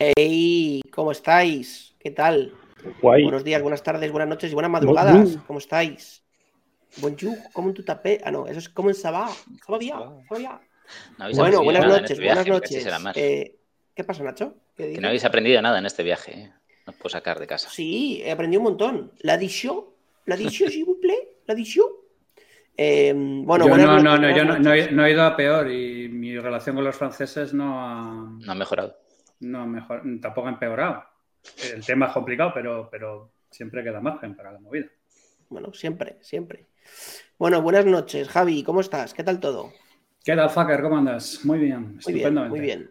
Hey, ¿cómo estáis? ¿Qué tal? Guay. Buenos días, buenas tardes, buenas noches y buenas madrugadas. Bonjour. ¿Cómo estáis? Bonjour, ¿cómo en tu tapé? Ah, no, eso es como en Sabá. Sabá. No Bueno, buenas nada noches, este viaje, buenas noches. Eh, ¿Qué pasa, Nacho? ¿Qué Que no habéis aprendido nada en este viaje. ¿eh? No os puedo sacar de casa. Sí, he aprendido un montón. La edición, la edición, s'il vous plaît, la edición. Eh, bueno, yo no, no, noches, no, yo no, no he, noches. no he ido a peor y mi relación con los franceses no ha, No ha mejorado. No mejor, tampoco ha empeorado. El tema es complicado, pero, pero siempre queda margen para la movida. Bueno, siempre, siempre. Bueno, buenas noches, Javi, ¿cómo estás? ¿Qué tal todo? ¿Qué tal, Fucker? ¿Cómo andas? Muy bien, Muy bien, estupendamente. muy bien.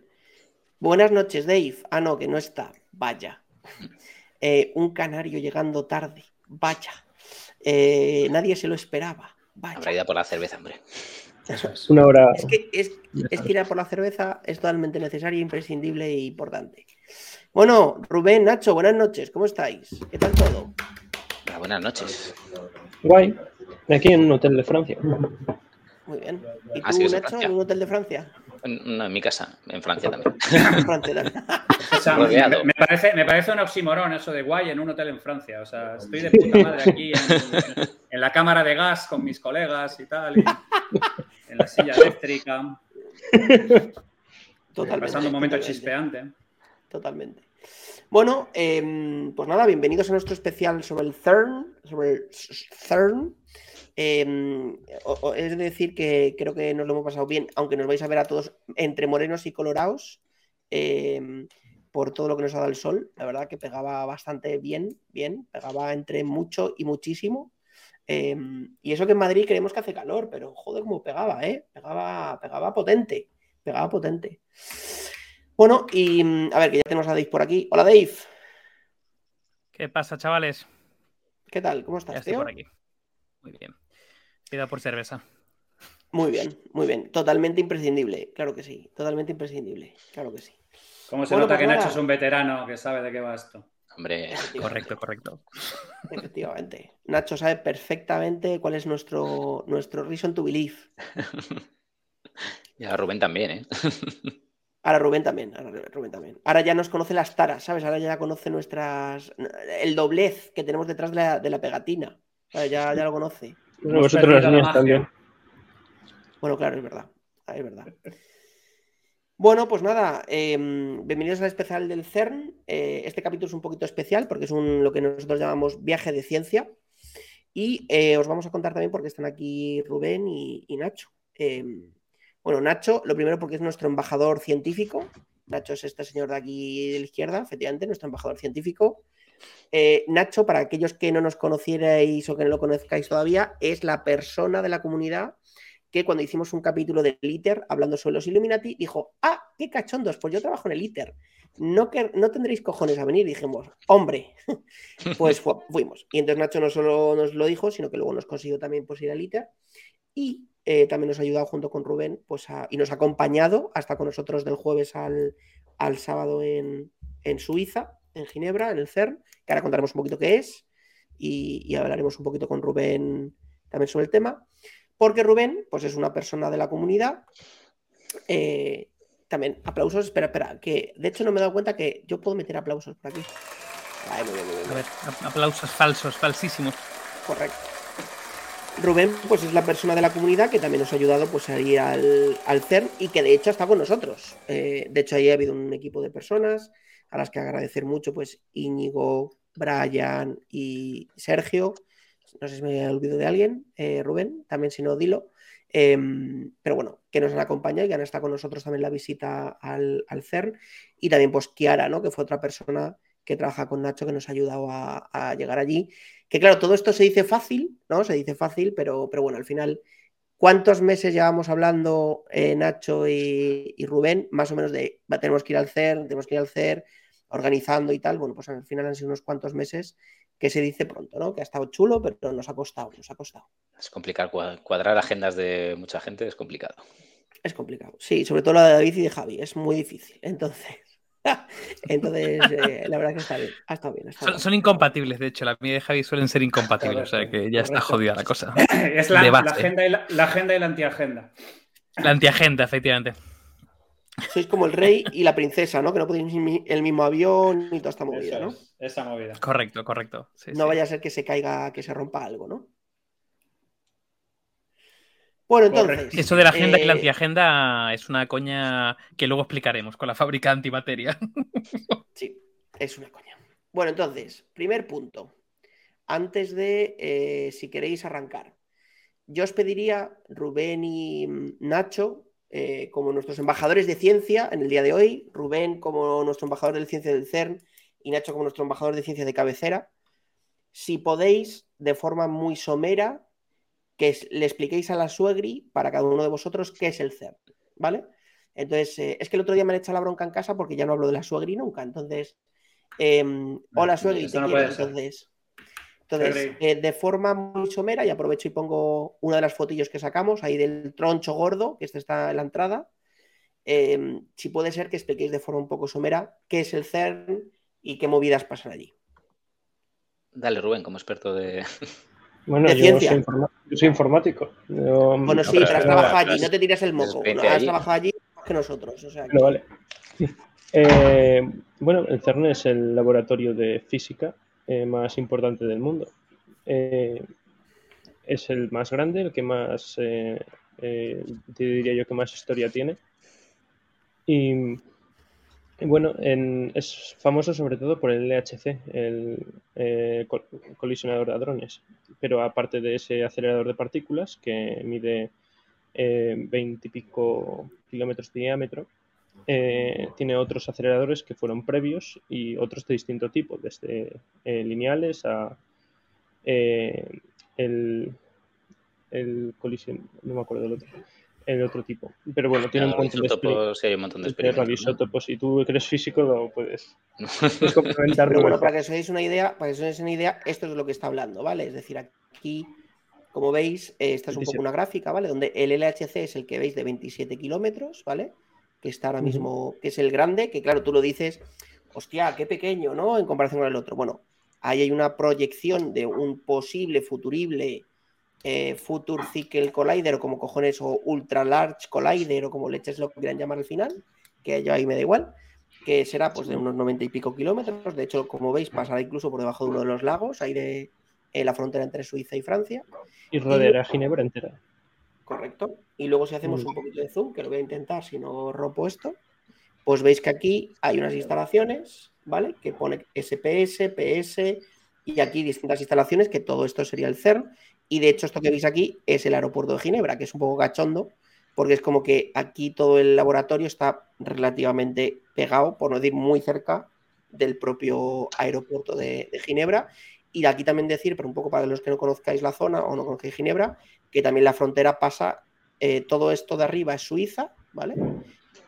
Buenas noches, Dave. Ah, no, que no está. Vaya. Eh, un canario llegando tarde. Vaya. Eh, nadie se lo esperaba. Habrá Vaya. ido por la cerveza, hombre. Eso es. Una hora. Es que, es, es que ir a por la cerveza es totalmente necesario, imprescindible e importante. Bueno, Rubén, Nacho, buenas noches. ¿Cómo estáis? ¿Qué tal todo? Hola, buenas noches. Guay. Aquí en un hotel de Francia. Muy bien. ¿Y Ah, tú, Nacho, Francia. en un hotel de Francia? No, en mi casa, en Francia también. En Francia también. O sea, Rodeado. me, me parece, me parece un oxímoron eso de guay en un hotel en Francia. O sea, estoy de puta madre aquí en, en la cámara de gas con mis colegas y tal, y en la silla eléctrica, Totalmente. pasando un momento totalmente. chispeante. Totalmente. Bueno, em, pues nada, bienvenidos a nuestro especial sobre el CERN. Sobre el CERN. Em, es decir, que creo que nos lo hemos pasado bien, aunque nos vais a ver a todos entre morenos y colorados em, por todo lo que nos ha dado el sol. La verdad que pegaba bastante bien, bien, pegaba entre mucho y muchísimo. Em, y eso que en Madrid creemos que hace calor, pero joder, cómo pegaba, ¿eh? Pegaba, pegaba potente, pegaba potente. Bueno, y mm, a ver, que ya tenemos a Dave por aquí. Hola Dave, ¿Qué pasa, chavales? ¿qué tal? ¿Cómo Ya estás, estoy tío? por aquí. Muy bien. Queda por cerveza. Muy bien, muy bien. Totalmente imprescindible, claro que sí. Totalmente imprescindible, claro que sí. ¿Cómo se Bueno, nota pues que nada. Nacho es un veterano que sabe de qué va esto? Hombre, Correcto, correcto. Efectivamente. Nacho sabe perfectamente cuál es nuestro, nuestro reason to believe. ya Rubén también, ¿eh? Ahora Rubén también, ahora Rubén también. Ahora ya nos conoce las taras, ¿sabes? Ahora ya conoce nuestras. el doblez que tenemos detrás de la, de la pegatina. Ya, ya lo conoce. Vosotros las mías también. Bueno, claro, es verdad. Es verdad. Bueno, pues nada, eh, bienvenidos al especial del CERN. Eh, este capítulo es un poquito especial porque es un, lo que nosotros llamamos viaje de ciencia. Y eh, os vamos a contar también porque están aquí Rubén y, Nacho. Eh, bueno, Nacho, lo primero porque es nuestro embajador científico. Nacho es este señor de aquí de la izquierda, efectivamente, nuestro embajador científico. Eh, Nacho, para aquellos que no nos conocierais o que no lo conozcáis todavía, es la persona de la comunidad que cuando hicimos un capítulo del ITER hablando sobre los Illuminati, dijo, ah, qué cachondos, pues yo trabajo en el ITER. No, que, no tendréis cojones a venir. Dijimos, hombre, pues fu- fuimos. Y entonces Nacho no solo nos lo dijo, sino que luego nos consiguió también pues, ir al ITER. Y eh, también nos ha ayudado junto con Rubén pues, a- y nos ha acompañado hasta con nosotros del jueves al, al sábado en, en Suiza, en Ginebra, en el CERN, que ahora contaremos un poquito qué es y, y hablaremos un poquito con Rubén también sobre el tema. Porque Rubén, pues es una persona de la comunidad. eh, también, aplausos. Espera, espera, que de hecho no me he dado cuenta que yo puedo meter aplausos por aquí. Ay, A ver, ap- aplausos falsos, falsísimos. Correcto. Rubén, pues es la persona de la comunidad que también nos ha ayudado pues, a ir al, al CERN y que de hecho está con nosotros. Eh, de hecho, ahí ha habido un equipo de personas a las que agradecer mucho, pues Íñigo, Brian y Sergio. No sé si me olvido de alguien, eh, Rubén, también si no, dilo. Eh, pero bueno, que nos han acompañado y han estado con nosotros también la visita al, al CERN. Y también, pues, Kiara, ¿no? Que fue otra persona que trabaja con Nacho que nos ha ayudado a, llegar allí. Que claro, todo esto se dice fácil, ¿no? Se dice fácil, pero, pero bueno, al final, ¿cuántos meses llevamos hablando eh, Nacho y, Rubén? Más o menos de tenemos que ir al CER, tenemos que ir al CER, organizando y tal. Bueno, pues al final han sido unos cuantos meses que se dice pronto, ¿no? Que ha estado chulo, pero nos ha costado, nos ha costado. Es complicado. cua- Cuadrar agendas de mucha gente es complicado. Es complicado. Sí, sobre todo la de David y de Javi, es muy difícil. Entonces, entonces eh, la verdad que está bien, ha estado bien. ha estado Son, bien. son incompatibles, de hecho. La mía y Javi suelen ser incompatibles, o sea que ya está jodida la cosa. Es la, De agenda y la, la agenda y la antiagenda. La antiagenda, efectivamente. Sois como el rey y la princesa, ¿no? Que no podéis ir el mismo avión y toda esta movida, Eso ¿no? es, esa movida. Correcto, correcto. Sí, No sí. vaya a ser que se caiga, que se rompa algo, ¿no? Bueno, entonces. Correcto. Eso de la agenda y la eh, antiagenda es una coña que luego explicaremos con la fábrica antimateria. Sí, es una coña. Bueno, entonces, primer punto. Antes de, eh, si queréis arrancar, yo os pediría, Rubén y Nacho, eh, como nuestros embajadores de ciencia en el día de hoy, Rubén como nuestro embajador de ciencia del CERN y Nacho como nuestro embajador de ciencia de cabecera, si podéis, de forma muy somera, que le expliquéis a la suegri, para cada uno de vosotros, qué es el CERN, ¿vale? Entonces, eh, es que el otro día me han echado la bronca en casa porque ya no hablo de la suegri nunca. Entonces, em, hola suegri, eso te no quiero. Entonces, entonces eh, de forma muy somera, y aprovecho y pongo una de las fotillos que sacamos ahí del troncho gordo, que este está en la entrada. em, si puede ser que expliquéis de forma un poco somera qué es el CERN y qué movidas pasan allí. Dale, Rubén, como experto de. Bueno, De yo ciencia. soy, informa- yo soy informático. Yo- Bueno, sí, pero pero has no, trabajado allí, has- no te tires el moco. Has allí. trabajado allí más que nosotros. O sea, que- Bueno, vale. Eh, bueno, el CERN es el laboratorio de física eh, más importante del mundo. Eh, es el más grande, el que más, eh, diría yo que más historia tiene. Y, bueno, en- es famoso sobre todo por el LHC, el col- colisionador de hadrones. Pero aparte de ese acelerador de partículas que mide eh, 20 y pico kilómetros de diámetro, eh, tiene otros aceleradores que fueron previos y otros de distinto tipo, desde eh, lineales a eh, el, el colisión, no me acuerdo del otro, el otro tipo. Pero bueno, tiene un montón de, sí, hay un montón de experimentos. ¿no? Y tú eres físico, lo puedes, puedes complementar. Pero bueno, para que os hagáis una idea, para que os hagáis una idea, esto es de lo que está hablando, ¿vale? Es decir, aquí, como veis, esta es un poco 27. una gráfica, ¿vale? Donde el LHC es el que veis de 27 kilómetros, ¿vale? Que está ahora mismo, que es el grande, que claro, tú lo dices, hostia, qué pequeño, ¿no? En comparación con el otro. Bueno, ahí hay una proyección de un posible futurible eh, Future Cycle Collider, o como cojones, o Ultra Large Collider, o como leches lo quieran llamar al final, que yo ahí me da igual que será pues de unos 90 y pico kilómetros. De hecho, como veis, pasará incluso por debajo de uno de los lagos, ahí de la frontera entre Suiza y Francia. Y rodeará Ginebra entera. Correcto. Y luego si hacemos Muy un poquito de zoom, que lo voy a intentar si no rompo esto, pues veis que aquí hay unas instalaciones, ¿vale? Que pone SPS, PS y aquí distintas instalaciones, que todo esto sería el CERN. Y de hecho esto que veis aquí es el aeropuerto de Ginebra, que es un poco cachondo, porque es como que aquí todo el laboratorio está relativamente pegado, por no decir muy cerca, del propio aeropuerto de, de Ginebra. Y aquí también decir, pero un poco para los que no conozcáis la zona o no conozcáis Ginebra, que también la frontera pasa, eh, todo esto de arriba es Suiza, ¿vale?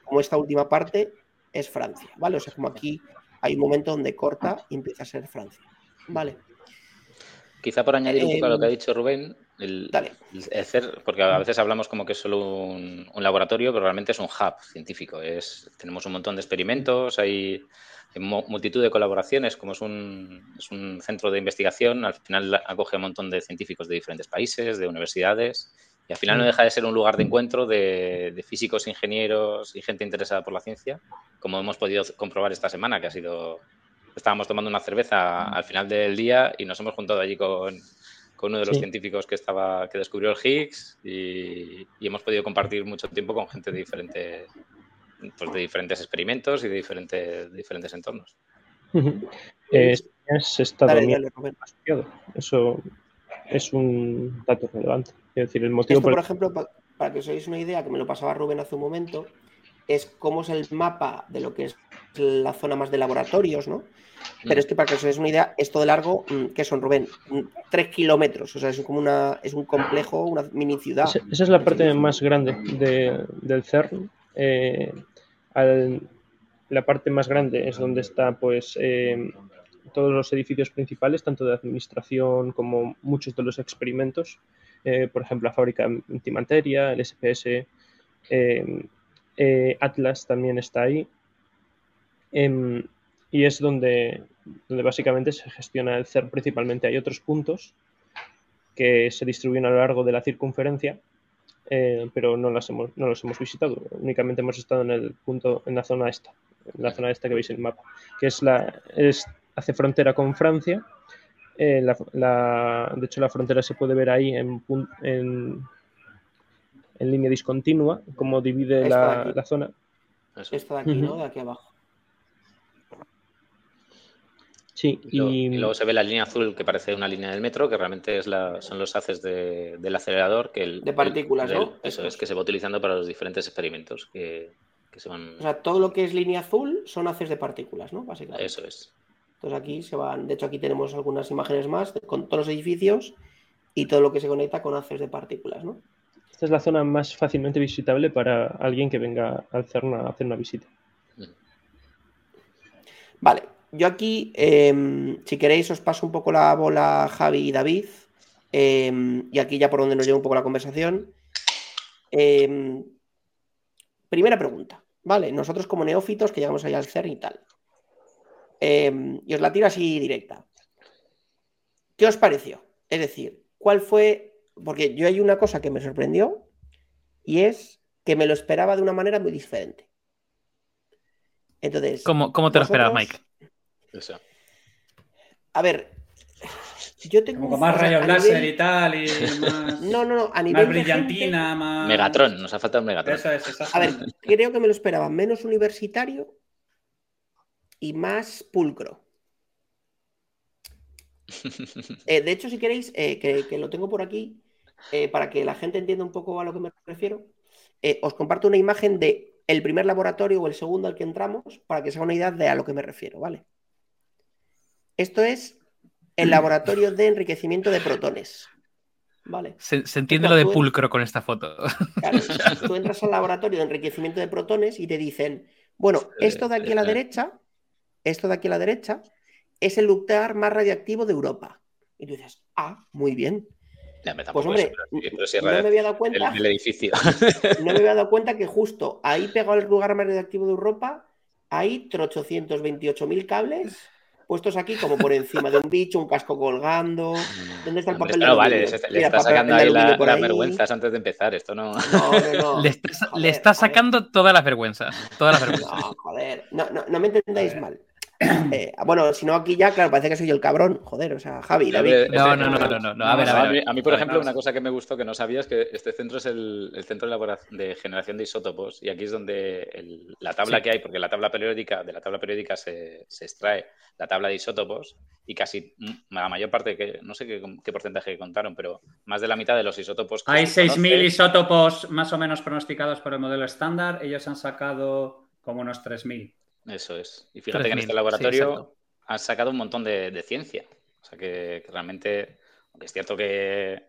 Como esta última parte es Francia, ¿vale? O sea, como aquí hay un momento donde corta y empieza a ser Francia, ¿vale? Quizá por añadir un poco a lo que ha Em, dicho Rubén, el, el porque a veces hablamos como que es solo un, un laboratorio, pero realmente es un hub científico. Es, tenemos un montón de experimentos, hay, mo- multitud de colaboraciones, como es un, es un centro de investigación, al final acoge a un montón de científicos de diferentes países, de universidades, y al final no deja de ser un lugar de encuentro de, de físicos, ingenieros y gente interesada por la ciencia, como hemos podido comprobar esta semana, que ha sido estábamos tomando una cerveza al final del día y nos hemos juntado allí con, con uno de los Sí. científicos que estaba que descubrió el Higgs y, y hemos podido compartir mucho tiempo con gente de diferentes pues de diferentes experimentos y de diferentes, diferentes entornos. Ujú. Eh, España es Estado Dale, miembro dale, Rubén. asociado. Eso es un dato relevante. Es decir, el motivo Esto, por por el ejemplo, pa- para que os hagáis una idea, que me lo pasaba Rubén hace un momento, es cómo es el mapa de lo que es la zona más de laboratorios, ¿no? Pero es que para que os hagáis una idea, esto de largo, mm, ¿qué son, Rubén? Mm, Tres kilómetros, o sea, es como una, es un complejo, una mini ciudad. Esa, esa es la parte más grande de- del CERN. Eh, la parte más grande es donde está, pues, eh, todos los edificios principales, tanto de administración como muchos de los experimentos. Eh, por ejemplo, la fábrica de antimateria, el SPS, Atlas también está ahí. Em, y es donde, donde básicamente se gestiona el CERN principalmente. Hay otros puntos que se distribuyen a lo largo de la circunferencia, eh, pero no las hemos, no los hemos visitado. Únicamente hemos estado en el punto, en la zona esta, en la zona esta que veis en el mapa, que es la, es, hace frontera con Francia. Eh, la- la- de hecho, la frontera se puede ver ahí en, en, en línea discontinua, como divide Esta de la, la zona. Esto de aquí. ¿no? De aquí abajo. Sí, Y luego, y, y luego se ve la línea azul que parece una línea del metro, que realmente es la, son los haces de- del acelerador que el, De partículas, el- ¿no? Eso es, que se va utilizando para los diferentes experimentos que, que se van. O sea, todo lo que es línea azul son haces de partículas, ¿no? Básicamente. Eso es. Entonces aquí se van, de hecho aquí tenemos algunas imágenes más de- con todos los edificios y todo lo que se conecta con haces de partículas, ¿no? esta es la zona más fácilmente visitable para alguien que venga al CERN a hacer una visita. Vale, yo aquí, em, si queréis, os paso un poco la bola Javi y David, em, y aquí ya por donde nos lleva un poco la conversación. Em, primera pregunta, ¿vale? Nosotros como neófitos que llegamos ahí al CERN y tal. Y os la tiro así directa. ¿Qué os pareció? Es decir, ¿cuál fue? Porque yo hay una cosa que me sorprendió y es que me lo esperaba de una manera muy diferente. Entonces, ¿Cómo, cómo te lo esperabas, vosotros- A ver, yo tengo. Como con más sea, rayos láser nivel- y tal, y más, No, no, no, a nivel. más brillantina, más... Megatron, nos ha faltado un Megatron. Eso es, gente- a ver, creo que me lo esperaba menos universitario y más pulcro. Eh, de hecho, si queréis, eh, que, que lo tengo por aquí, eh, para que la gente entienda un poco a lo que me refiero, eh, os comparto una imagen de el primer laboratorio o el segundo al que entramos, para que se haga una idea de a lo que me refiero, ¿vale? Esto es el laboratorio de enriquecimiento de protones. ¿Vale? Se, se entiende lo de pulcro con esta foto. Claro, tú entras al laboratorio de enriquecimiento de protones y te dicen, bueno, esto de aquí a la derecha, esto de aquí a la derecha, es el nuclear más radiactivo de Europa. Y tú dices, ah, muy bien. Ya, me Pues hombre, eso, pero no me había dado cuenta, del edificio. no me había dado cuenta que justo ahí pegado el lugar más radiactivo de Europa, hay 828.000 cables puestos aquí como por encima de un bicho, un casco colgando. ¿Dónde está el papel no vale, se- le Mira, está sacando ahí la- aluminio por las ahí. vergüenzas antes de empezar. Esto no. No, no, no. Le está, Joder, le está joder. sacando todas las vergüenzas. Todas las vergüenzas. No, joder, no, no, no me entendáis mal. Eh, bueno, si no aquí ya, claro, parece que soy el cabrón. Joder, o sea, Javi, David. No, no, no, no, no, no. A ver, a ver. a mí, ver. a mí, por A ver, ejemplo, una cosa que me gustó que no sabía es que este centro es el, el centro de, generación de isótopos y aquí es donde el- la tabla Sí. que hay, porque la tabla periódica, de la tabla periódica se, se extrae la tabla de isótopos y casi mm, la mayor parte, que no sé qué, qué porcentaje contaron, pero más de la mitad de los isótopos que Hay se 6.000 conocen- isótopos más o menos pronosticados por el modelo estándar. Ellos han sacado como unos 3.000. Eso es. Y fíjate que en 3.000, este sí, laboratorio exacto. han sacado un montón de, de ciencia. O sea que, que realmente, aunque es cierto que,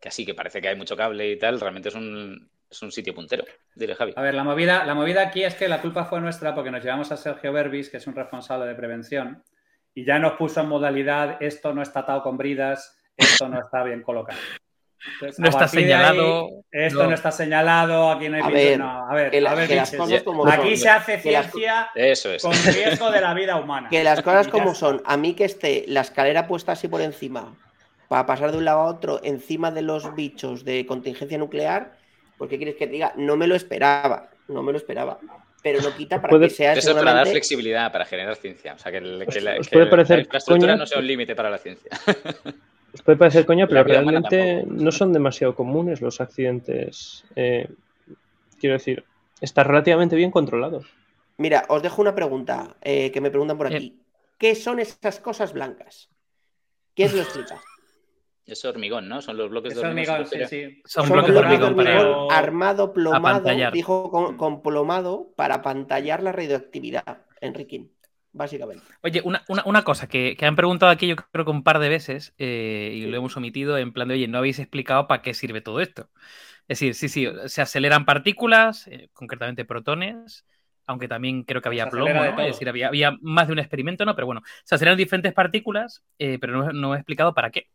que así, que parece que hay mucho cable y tal, realmente es un, es un sitio puntero, diré Javi. A ver, la movida, la movida aquí es que la culpa fue nuestra porque nos llevamos a Sergio Berbis, que es un responsable de prevención, y ya nos puso en modalidad esto no está atado con bridas, esto no está bien colocado. Entonces, No está ahí, señalado, esto no. no. está señalado, aquí no hay A pintura, ver, no, a ver, que, la- a ver, que las biches. cosas como Aquí son. se hace ciencia Eso es. con riesgo de la vida humana. Que las cosas como son. A mí que esté la escalera puesta así por encima para pasar de un lado a otro encima de los bichos de contingencia nuclear, pues ¿qué quieres que te diga? No me lo esperaba, no me lo esperaba. Pero no quita para Puede- que sea Eso es para dar seguramente... flexibilidad, para generar ciencia. O sea, que, el- que la, que puede la parecer infraestructura coña. no sea un límite para la ciencia. Os puede parecer coña, pero realmente no son demasiado comunes los accidentes. eh, quiero decir, está relativamente bien controlado. Mira, os dejo una pregunta eh, que me preguntan por Eh. aquí. ¿Qué son esas cosas blancas? ¿Quién se lo explica? Es hormigón, ¿no? Son los bloques Es de hormigón. hormigón, sí, superior. sí. Son, Son bloques de de hormigón para- hormigón. armado, plomado, dijo con, con plomado para pantallar la radioactividad, Enriquín, básicamente. Oye, una, una- una cosa que, que han preguntado aquí yo creo que un par de veces eh, y lo hemos omitido en plan de, oye, no habéis explicado para qué sirve todo esto. Es decir, sí, sí, se aceleran partículas, eh, concretamente protones, aunque también creo que había plomo. Es decir, había, había más de un experimento, ¿no? Pero bueno, se aceleran diferentes partículas, eh, pero no, no he explicado para qué.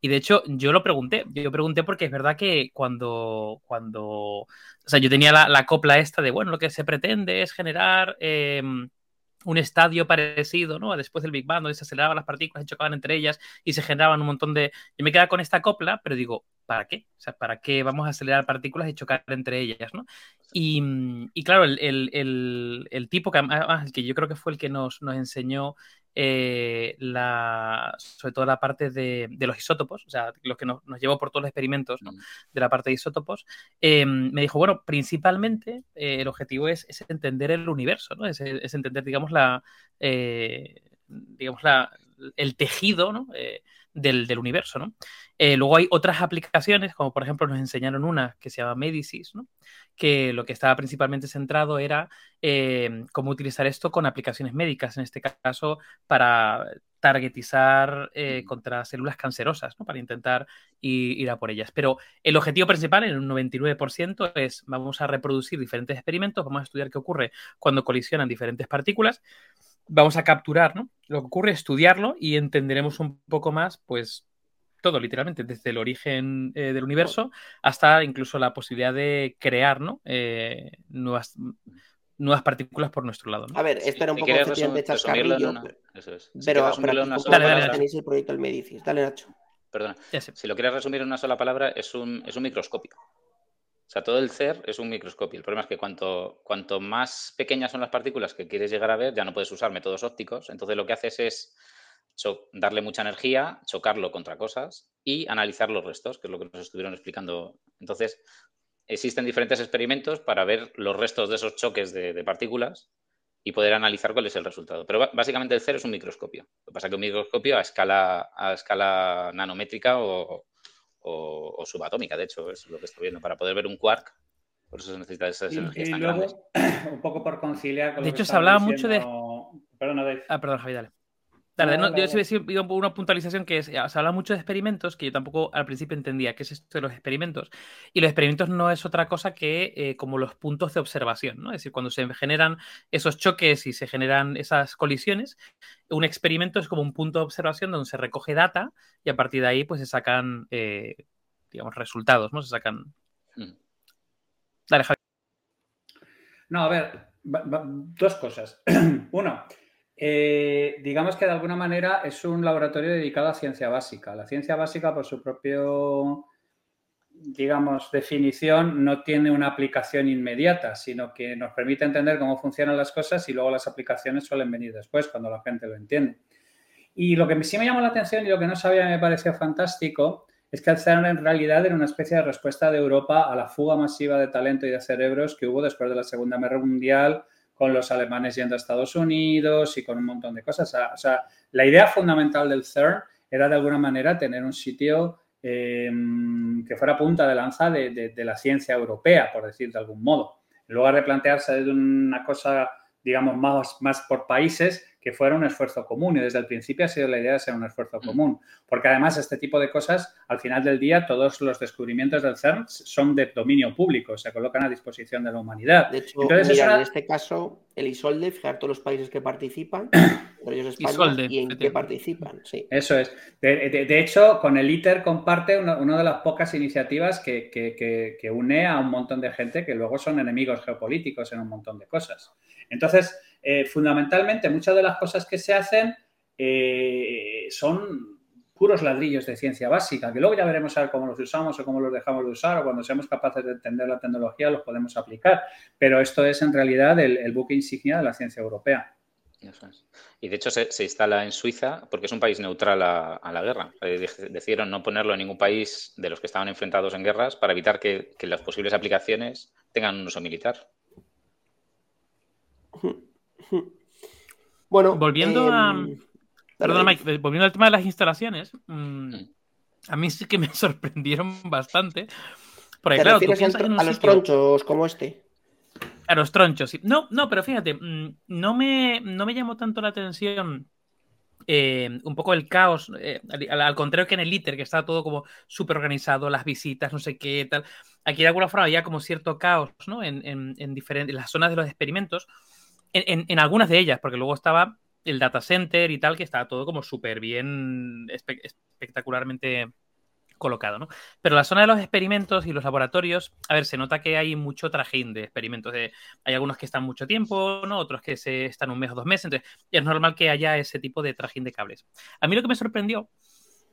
Y de hecho, yo lo pregunté. Yo pregunté porque es verdad que cuando. cuando o sea, yo tenía la, la copla esta de, bueno, lo que se pretende es generar eh, un estadio parecido, ¿no? Después del Big Bang, donde se aceleraban las partículas y chocaban entre ellas y se generaban un montón de. Yo me quedaba con esta copla, pero digo, ¿para qué? O sea, ¿para qué vamos a acelerar partículas y chocar entre ellas, ¿no? Y, claro, el, tipo que, que yo creo que fue el que nos, enseñó eh, la, sobre todo la parte de, los isótopos, o sea, lo que nos, llevó por todos los experimentos mm. de la parte de isótopos, eh, me dijo, bueno, principalmente eh, el objetivo es, entender el universo, ¿no? Es, entender, digamos, la, digamos, la, el tejido, ¿no? del, universo, ¿no? Eh, luego hay otras aplicaciones, como por ejemplo nos enseñaron una que se llama Medicis, ¿no? que lo que estaba principalmente centrado era eh, cómo utilizar esto con aplicaciones médicas, en este caso para targetizar eh, contra células cancerosas, ¿no? para intentar ir, a por ellas. Pero el objetivo principal, en un 99%, es vamos a reproducir diferentes experimentos, vamos a estudiar qué ocurre cuando colisionan diferentes partículas vamos a capturar ¿no? lo que ocurre, estudiarlo y entenderemos un poco más, pues, todo, literalmente, desde el origen eh, del universo hasta incluso la posibilidad de crear ¿no? Eh, nuevas, nuevas partículas por nuestro lado. A ver, esto era un poco de chascarrillo, Eso es. pero, dale, dale, tenéis el proyecto del Medicis. Dale, Nacho. Perdona. Si lo quieres resumir en una sola palabra, es un, es un microscopio. O sea, todo el CER es un microscopio. El problema es que cuanto, cuanto más pequeñas son las partículas que quieres llegar a ver, ya no puedes usar métodos ópticos. Entonces lo que haces es darle mucha energía, chocarlo contra cosas y analizar los restos, que es lo que nos estuvieron explicando. Entonces, existen diferentes experimentos para ver los restos de esos choques de, partículas y poder analizar cuál es el resultado. Pero básicamente el CER es un microscopio. Lo que pasa es que un microscopio a escala, a escala nanométrica o, o, subatómica, de hecho, es lo que estoy viendo, para poder ver un quark. Por eso se necesita esas energías tan grandes. Un poco por conciliar con De hecho, se hablaba mucho de. Perdona, Dave. Ah, perdón, Javi, dale. Dale, no, yo sí una puntualización que es, se habla mucho de experimentos, que yo tampoco al principio entendía qué es esto de los experimentos. Y los experimentos no es otra cosa que eh, como los puntos de observación, ¿no? Es decir, cuando se generan esos choques y se generan esas colisiones, un experimento es como un punto de observación donde se recoge data y a partir de ahí pues se sacan, eh, digamos, resultados, ¿no? Se sacan... Mm. Dale, Javi. No, a ver, dos cosas. Uno, eh, digamos que de alguna manera es un laboratorio dedicado a ciencia básica. La ciencia básica, por su propio, digamos, definición, no tiene una aplicación inmediata, sino que nos permite entender cómo funcionan las cosas y luego las aplicaciones suelen venir después, cuando la gente lo entiende. Y lo que sí me llamó la atención y lo que no sabía me pareció fantástico es que el CERN en realidad era una especie de respuesta de Europa a la fuga masiva de talento y de cerebros que hubo después de la Segunda Guerra Mundial con los alemanes yendo a Estados Unidos y con un montón de cosas. O sea, la idea fundamental del CERN era de alguna manera tener un sitio em, que fuera punta de lanza de, la ciencia europea, por decir de algún modo. En lugar de plantearse de una cosa, digamos, más, más por países, que fuera un esfuerzo común y desde el principio ha sido la idea de ser un esfuerzo mm. común, porque además este tipo de cosas, al final del día, todos los descubrimientos del CERN son de dominio público, se colocan a disposición de la humanidad. De hecho, en este caso, el ISOLDE, fijar todos los países que participan, entre ellos España, y en qué participan. Sí. Eso es. De, hecho, con el ITER comparte una, de las pocas iniciativas que, que une a un montón de gente que luego son enemigos geopolíticos en un montón de cosas. Entonces, eh, fundamentalmente muchas de las cosas que se hacen eh, son puros ladrillos de ciencia básica, que luego ya veremos a ver cómo los usamos o cómo los dejamos de usar o cuando seamos capaces de entender la tecnología los podemos aplicar. Pero esto es en realidad el, buque insignia de la ciencia europea. Y de hecho se, instala en Suiza porque es un país neutral a, la guerra. Eh, decidieron no ponerlo en ningún país de los que estaban enfrentados en guerras para evitar que, que las posibles aplicaciones tengan un uso militar. Bueno, volviendo a. Em, perdón, Mike, volviendo al tema de las instalaciones, mm, a mí sí que me sorprendieron bastante. Porque, claro, tú a, los tronchos como este. A los tronchos, sí. No, no, pero fíjate, mm, no me, no me llamó tanto la atención eh, un poco el caos, eh, al, contrario que en el ITER, que estaba todo como súper organizado, las visitas, no sé qué, tal. Aquí de alguna forma había como cierto caos, ¿no? En, en, diferentes, en las zonas de los experimentos en, algunas de ellas, porque luego estaba el data center y tal, que estaba todo como súper bien, espectacularmente colocado, ¿no? Pero la zona de los experimentos y los laboratorios, a ver, se nota que hay mucho trajín de experimentos. hay algunos que están mucho tiempo, ¿no? Otros que se están un mes o dos meses, entonces es normal que haya ese tipo de trajín de cables. A mí lo que me sorprendió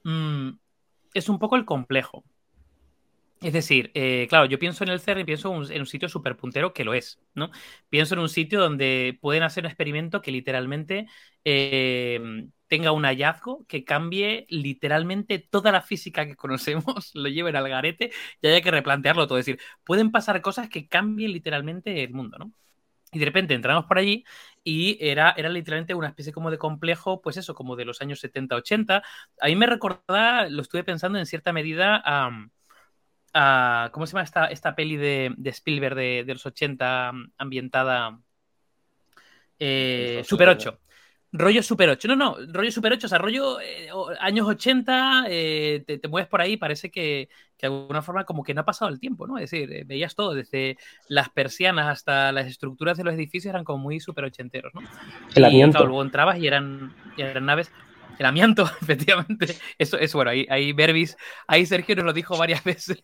mm, es un poco el complejo. Es decir, eh, claro, yo pienso en el CERN y pienso en un sitio súper puntero que lo es, ¿no? Pienso en un sitio donde pueden hacer un experimento que literalmente eh, tenga un hallazgo que cambie literalmente toda la física que conocemos, lo lleven al garete y haya que replantearlo todo. Es decir, pueden pasar cosas que cambien literalmente el mundo, ¿no? Y de repente entramos por allí y era, era literalmente una especie como de complejo, pues eso, como de los años 70-80. A mí me recordaba, lo estuve pensando en cierta medida a... ¿Cómo se llama esta, esta peli de, Spielberg de, los 80 ambientada? Eh, Super 8. Rollo Super 8. No, no, rollo Super 8, o sea, rollo eh, años 80, eh, te, mueves por ahí, parece que, de alguna forma como que no ha pasado el tiempo, ¿no? Es decir, veías todo, desde las persianas hasta las estructuras de los edificios eran como muy super ochenteros, ¿no? El amianto. luego entrabas y eran, y eran naves el amianto, efectivamente. Eso es bueno, ahí, ahí Berbis, ahí Sergio nos lo dijo varias veces.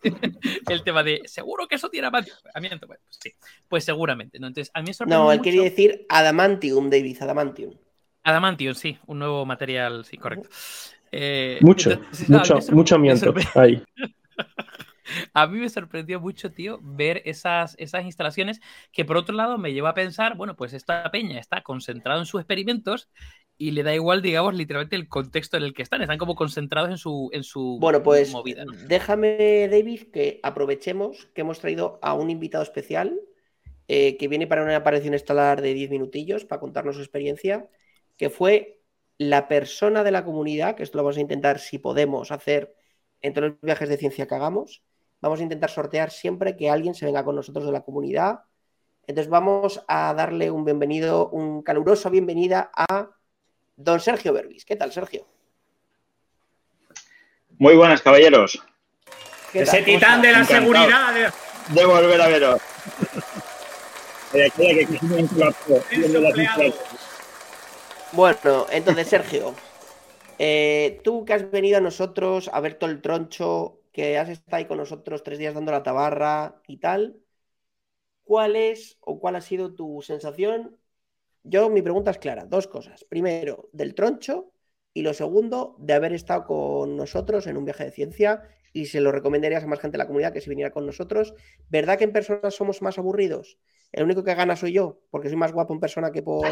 el tema de seguro que eso tiene amianto. Bueno, pues sí, pues seguramente. ¿no? Entonces, a mí No, él quería decir adamantium, David, adamantium. Adamantium, sí, un nuevo material, sí, correcto. Eh, mucho, mucho, mucho amianto ahí. A mí me sorprendió mucho, tío, ver esas, esas instalaciones que por otro lado me lleva a pensar, bueno, pues esta peña está concentrada en sus experimentos y le da igual, digamos, literalmente el contexto en el que están. Están como concentrados en su, en su bueno, pues, Déjame, David, que aprovechemos que hemos traído a un invitado especial eh, que viene para una aparición estelar de 10 minutillos para contarnos su experiencia, que fue la persona de la comunidad, que esto lo vamos a intentar, si podemos, hacer en todos los viajes de ciencia que hagamos. Vamos a intentar sortear siempre que alguien se venga con nosotros de la comunidad. Entonces vamos a darle un bienvenido, un caluroso bienvenida a don Sergio Berbis. ¿Qué tal, Sergio? Muy buenas, caballeros. Ese titán de la seguridad. De... volver a veros. bueno, entonces, Sergio, eh, tú que has venido a nosotros a ver todo el troncho, que has estado ahí con nosotros tres días dando la tabarra y tal, ¿cuál es o cuál ha sido tu sensación yo, mi pregunta es clara, dos cosas. Primero, del troncho y lo segundo, de haber estado con nosotros en un viaje de ciencia y se lo recomendarías a más gente de la comunidad que se viniera con nosotros. ¿Verdad que en persona somos más aburridos? El único que gana soy yo, porque soy más guapo en persona que por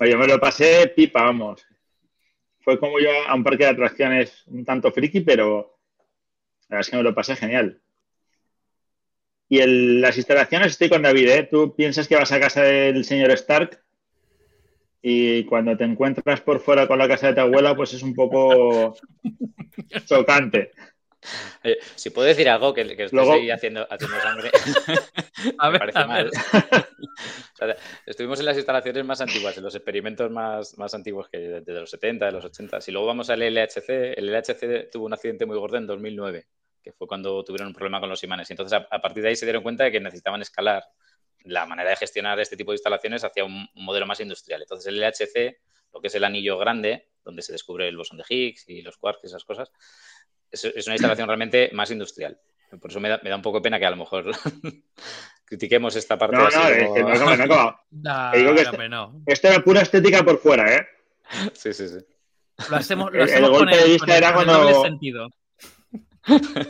Oye, me lo pasé pipa, vamos. Fue como yo a un parque de atracciones un tanto friki, pero la verdad es que me lo pasé genial. Y en las instalaciones estoy con David, ¿eh? Tú piensas que vas a casa del señor Stark y cuando te encuentras por fuera con la casa de tu abuela, pues es un poco chocante. Eh, si puedo decir algo que, que estoy haciendo, haciendo sangre, me parece mal. estuvimos en las instalaciones más antiguas, en los experimentos más, más antiguos que de, los 70, de los 80. Si luego vamos al LHC, el LHC tuvo un accidente muy gordo en 2009 que fue cuando tuvieron un problema con los imanes. Y entonces, a, partir de ahí se dieron cuenta de que necesitaban escalar la manera de gestionar este tipo de instalaciones hacia un, modelo más industrial. Entonces, el LHC, lo que es el anillo grande, donde se descubre el bosón de Higgs y los quarks y esas cosas, es, una instalación realmente más industrial. Por eso me da, un poco de pena que a lo mejor critiquemos esta parte. No, no, es que no, no, no. digo que esto, era pura estética por fuera, ¿eh? Sí, sí, sí. Lo hacemos, lo hacemos el, golpe de vista era cuando... sentido.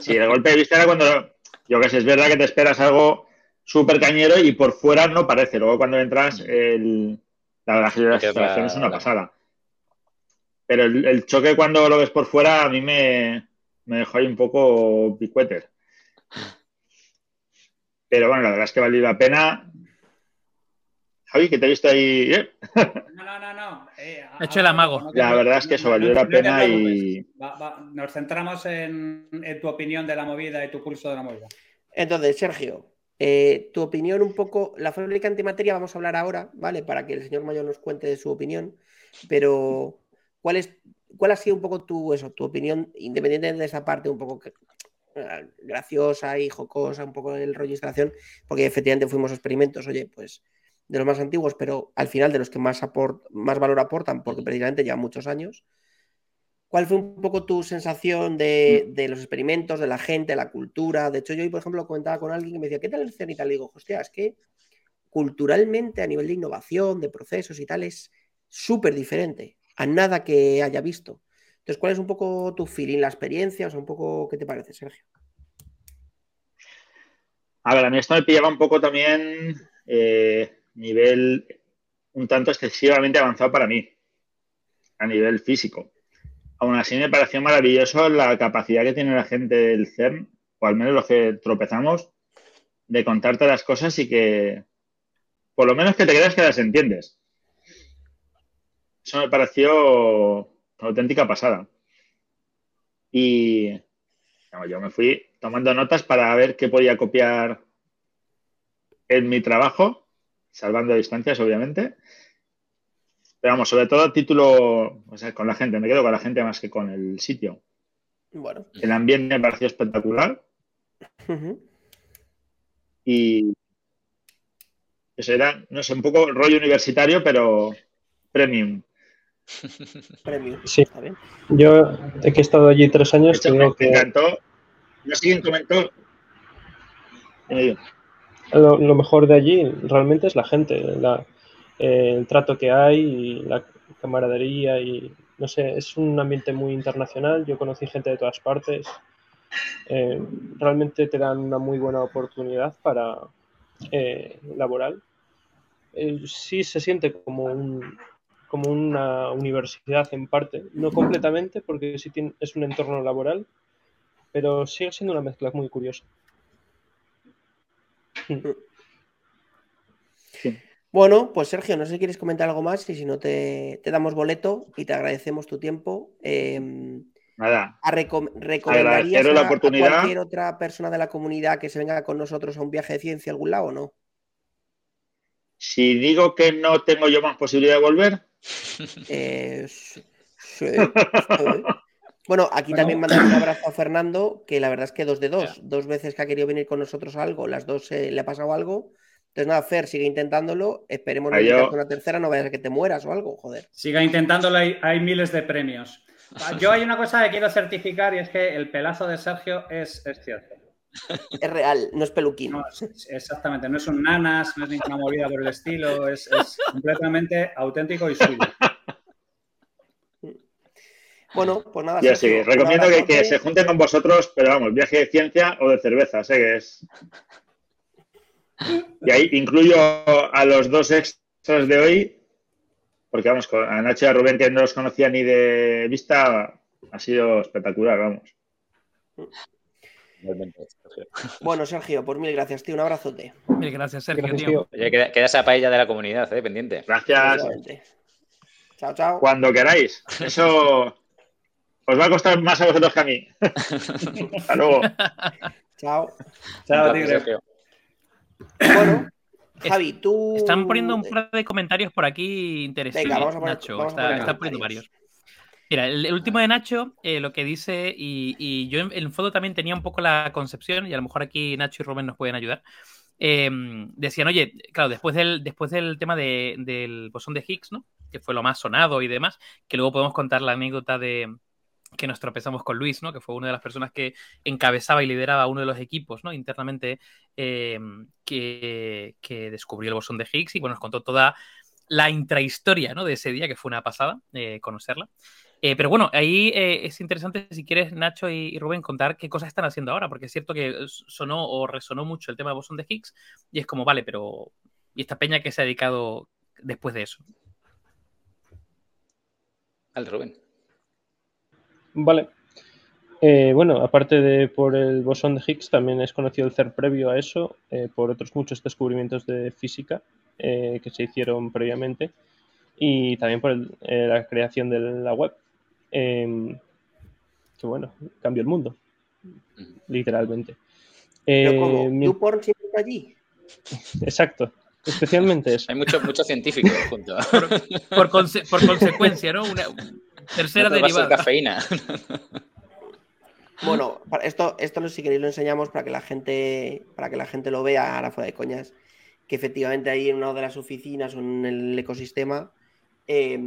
Sí, el golpe de vista era cuando, yo que sé, es verdad que te esperas algo súper cañero y por fuera no parece. Luego cuando entras, el, la instalación es una pasada. Pero el, choque cuando lo ves por fuera a mí me, me dejó ahí un poco picueter. Pero bueno, la verdad es que valió la pena. Javi, que te he visto ahí. ¿eh? No, no, no, no. Eh, hecho el amago. la verdad es que eso valió la pena y. Nos centramos en, tu opinión de la movida y tu pulso de la movida. Entonces, Sergio, eh, tu opinión un poco. La fábrica antimateria vamos a hablar ahora, ¿vale? Para que el señor Mayor nos cuente de su opinión. Pero, ¿cuál es. ¿Cuál ha sido un poco tu, eso, tu opinión, independiente de esa parte un poco graciosa y jocosa, un poco del rollo de instalación? Porque efectivamente fuimos experimentos, oye, pues de los más antiguos, pero al final de los que más, más valor aportan, porque precisamente llevan muchos años. ¿Cuál fue un poco tu sensación de, mm. los experimentos, de la gente, de la cultura? De hecho, yo hoy, por ejemplo, comentaba con alguien que me decía, ¿qué tal el CERN y tal? Y digo, hostia, es que culturalmente, a nivel de innovación, de procesos y tal, es súper diferente a nada que haya visto. Entonces, ¿cuál es un poco tu feeling, la experiencia? O sea, un poco, ¿qué te parece, Sergio? A ver, a mí esto me pillaba un poco también eh, nivel un tanto excesivamente avanzado para mí, a nivel físico. Aún así me pareció maravilloso la capacidad que tiene la gente del CERN, o al menos los que tropezamos, de contarte las cosas y que, por lo menos que te creas que las entiendes. Eso me pareció una auténtica pasada. Y yo me fui tomando notas para ver qué podía copiar en mi trabajo, salvando distancias, obviamente. Pero vamos, sobre todo título, o sea, con la gente, me quedo con la gente más que con el sitio. Bueno. El ambiente me pareció espectacular. Y eso era, no sé, un poco rollo universitario, pero premium. Premium. Sí. Yo, he que he estado allí tres años, hecho, me, que... encantó. No sé quién comentó. Lo, mejor de allí realmente es la gente, eh, el trato que hay, y la camaradería y no sé, es un ambiente muy internacional. Yo conocí gente de todas partes. Eh, realmente te dan una muy buena oportunidad para eh, laboral. sí se siente como un, como una universidad en parte, no completamente, porque sí tiene, es un entorno laboral, pero sigue siendo una mezcla muy curiosa. Sí. Bueno, pues Sergio, no sé si quieres comentar algo más y si no te, damos boleto y te agradecemos tu tiempo. Eh, Nada. A ¿Recomendarías la oportunidad. a cualquier otra persona de la comunidad que se venga con nosotros a un viaje de ciencia a algún lado o no? Si digo que no tengo yo más posibilidad de volver. Eh, bueno, aquí también mandamos un abrazo a Fernando, que la verdad es que dos de dos. Dos veces que ha querido venir con nosotros a algo, las dos eh, le ha pasado algo. Entonces, nada, Fer, sigue intentándolo. Esperemos no yo... una tercera, no vayas a que te mueras o algo, joder. Siga intentándolo, hay, hay miles de premios. Yo hay una cosa que quiero certificar y es que el pelazo de Sergio es, es cierto. Es real, no es peluquín. No, exactamente, no es un nanas, no es ninguna movida por el estilo, es, es completamente auténtico y suyo. Bueno, pues nada. Ya sí, recomiendo que, que, se junten con vosotros, pero vamos, viaje de ciencia o de cerveza, sé que es. Y ahí incluyo a los dos extras de hoy, porque vamos, a Nacho y a Rubén, que no los conocía ni de vista, ha sido espectacular, vamos. Bueno, Sergio, pues mil gracias, tío. Un abrazote. Mil gracias, Sergio, Gracias, tío. tío. Oye, queda, queda esa paella de la comunidad, ¿eh? pendiente. Gracias. Chao, chao. Cuando queráis. Eso os va a costar más a vosotros que a mí. Hasta luego. Chao. Chao, tigre. Bueno, Javi, tú. Están poniendo un par de comentarios por aquí interesantes. Venga, vamos a poner- Nacho, vamos a está- están poniendo varios. Mira, el, el último de Nacho, eh, lo que dice, y, y yo en, en el fondo también tenía un poco la concepción, y a lo mejor aquí Nacho y Rubén nos pueden ayudar. eh, decían, oye, claro, después del, después del tema de- del bosón de Higgs, ¿no? Que fue lo más sonado y demás, que luego podemos contar la anécdota de que nos tropezamos con Luis, ¿no? Que fue una de las personas que encabezaba y lideraba uno de los equipos, ¿no? Internamente eh, que, que descubrió el bosón de Higgs y bueno, nos contó toda la intrahistoria ¿no? de ese día, que fue una pasada eh, conocerla. Eh, pero bueno, ahí es interesante, si quieres, Nacho y, y Rubén, contar qué cosas están haciendo ahora, porque es cierto que sonó o resonó mucho el tema de bosón de Higgs y es como, vale, pero ¿y esta peña que se ha dedicado después de eso? Al Rubén. Vale. Eh, bueno, aparte de por el bosón de Higgs, también es conocido el CERN previo a eso, eh, por otros muchos descubrimientos de física eh, que se hicieron previamente y también por el- eh, la creación de la web, em, que bueno, cambió el mundo, literalmente. Pero como, mi- ¿YouPorn siempre está allí? exacto, especialmente eso. Hay mucho, mucho científico junto. Por, conse- por consecuencia, ¿no? Una tercera No a derivada. cafeína. Bueno, esto, esto si queréis lo enseñamos para que la gente, para que la gente lo vea ahora fuera de coñas, que efectivamente ahí en una de las oficinas o en el ecosistema eh,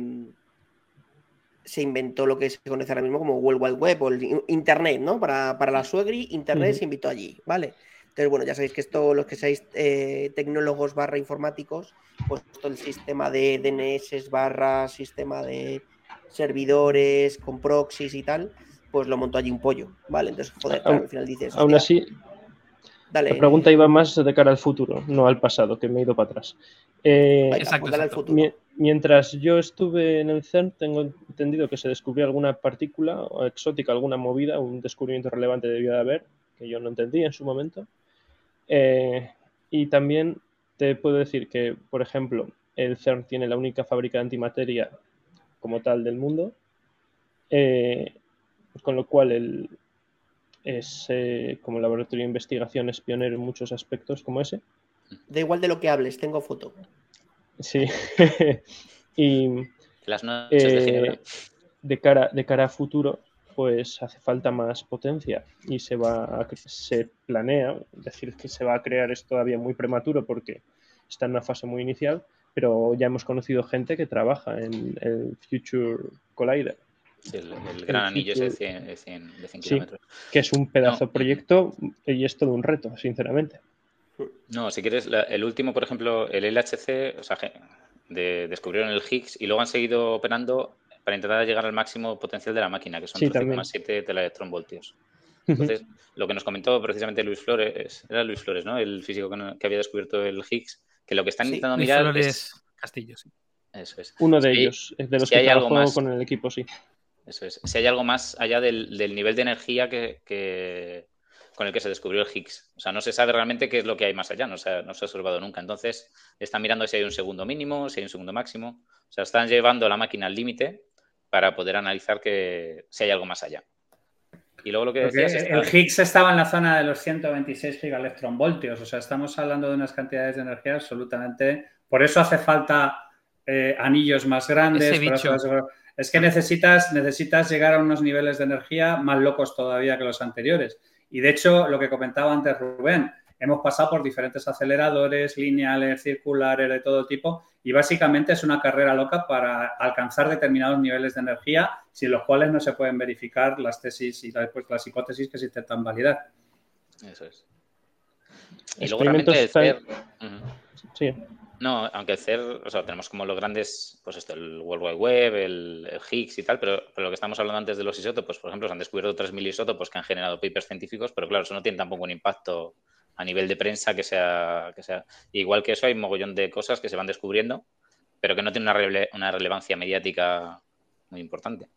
se inventó lo que se conoce ahora mismo como World Wide Web o el in- Internet, ¿no? Para, para la suegri, Internet se invitó allí, ¿vale? Entonces, bueno, ya sabéis que esto, los que seáis eh, tecnólogos barra informáticos, pues todo el sistema de DNS barra sistema de servidores con proxies y tal, pues lo montó allí un pollo, ¿vale? Entonces, joder, claro, al final dices. Aún así, Dale. La pregunta iba más de cara al futuro, no al pasado, que me he ido para atrás. Eh, Venga, Exacto, pues exacto. futuro. mientras yo estuve en el CERN, tengo entendido que se descubrió alguna partícula o exótica, alguna movida, un descubrimiento relevante debió de haber, que yo no entendí en su momento. Eh, y también te puedo decir que, por ejemplo, el CERN tiene la única fábrica de antimateria como tal del mundo, eh, con lo cual el, es eh, como laboratorio de investigación es pionero en muchos aspectos como ese. Da igual de lo que hables, tengo foto. Sí. y Las noches de eh, Ginebra. de cara, de cara a futuro, pues hace falta más potencia y se va a se planea, decir que se va a crear es todavía muy prematuro porque está en una fase muy inicial, pero ya hemos conocido gente que trabaja en el Future Collider, Sí, el, el gran anillo ese de 100, de 100, de 100 Sí. kilómetros. que es un pedazo No. proyecto y es todo un reto, sinceramente. No, si quieres, la- el último, por ejemplo, el LHC, o sea, de- descubrieron el Higgs y luego han seguido operando para intentar llegar al máximo potencial de la máquina, que son Sí, también. 13,7 telaelectronvoltios. Entonces, lo que nos comentó precisamente Luis Flores, era Luis Flores, ¿no? El físico que, no- que había descubierto el Higgs, que lo que están Sí, intentando Luis mirar Flores es... Castillo, sí. Eso es. Uno de Si ellos, es de los si que hay algo más- con el equipo, sí. Eso es. Si hay algo más allá del, del nivel de energía que, que- con el que se descubrió el Higgs. O sea, no se sabe realmente qué es lo que hay más allá, no se ha, no se ha observado nunca. Entonces, están mirando si hay un segundo mínimo, si hay un segundo máximo. O sea, están llevando la máquina al límite para poder analizar que, si hay algo más allá. Y luego lo que decías... el Higgs estaba en la zona de los 126 gigaelectronvoltios, o sea, estamos hablando de unas cantidades de energía absolutamente. Por eso hace falta eh, anillos más grandes. Es que necesitas, necesitas llegar a unos niveles de energía más locos todavía que los anteriores. Y de hecho, lo que comentaba antes Rubén, hemos pasado por diferentes aceleradores, lineales, circulares, de todo tipo, y básicamente es una carrera loca para alcanzar determinados niveles de energía, sin los cuales no se pueden verificar las tesis y después las hipótesis que se intentan validar. Eso es. Y luego realmente CER... Ujú. Sí, No, aunque el CER, o sea, tenemos como los grandes, pues esto, el World Wide Web, el, el Higgs y tal, pero, pero lo que estamos hablando antes de los isótopos, por ejemplo, se han descubierto 3.000 isótopos que han generado papers científicos, pero claro, eso no tiene tampoco un impacto a nivel de prensa que sea, que sea. Igual que eso, hay un mogollón de cosas que se van descubriendo, pero que no tienen una, rele- una relevancia mediática muy importante.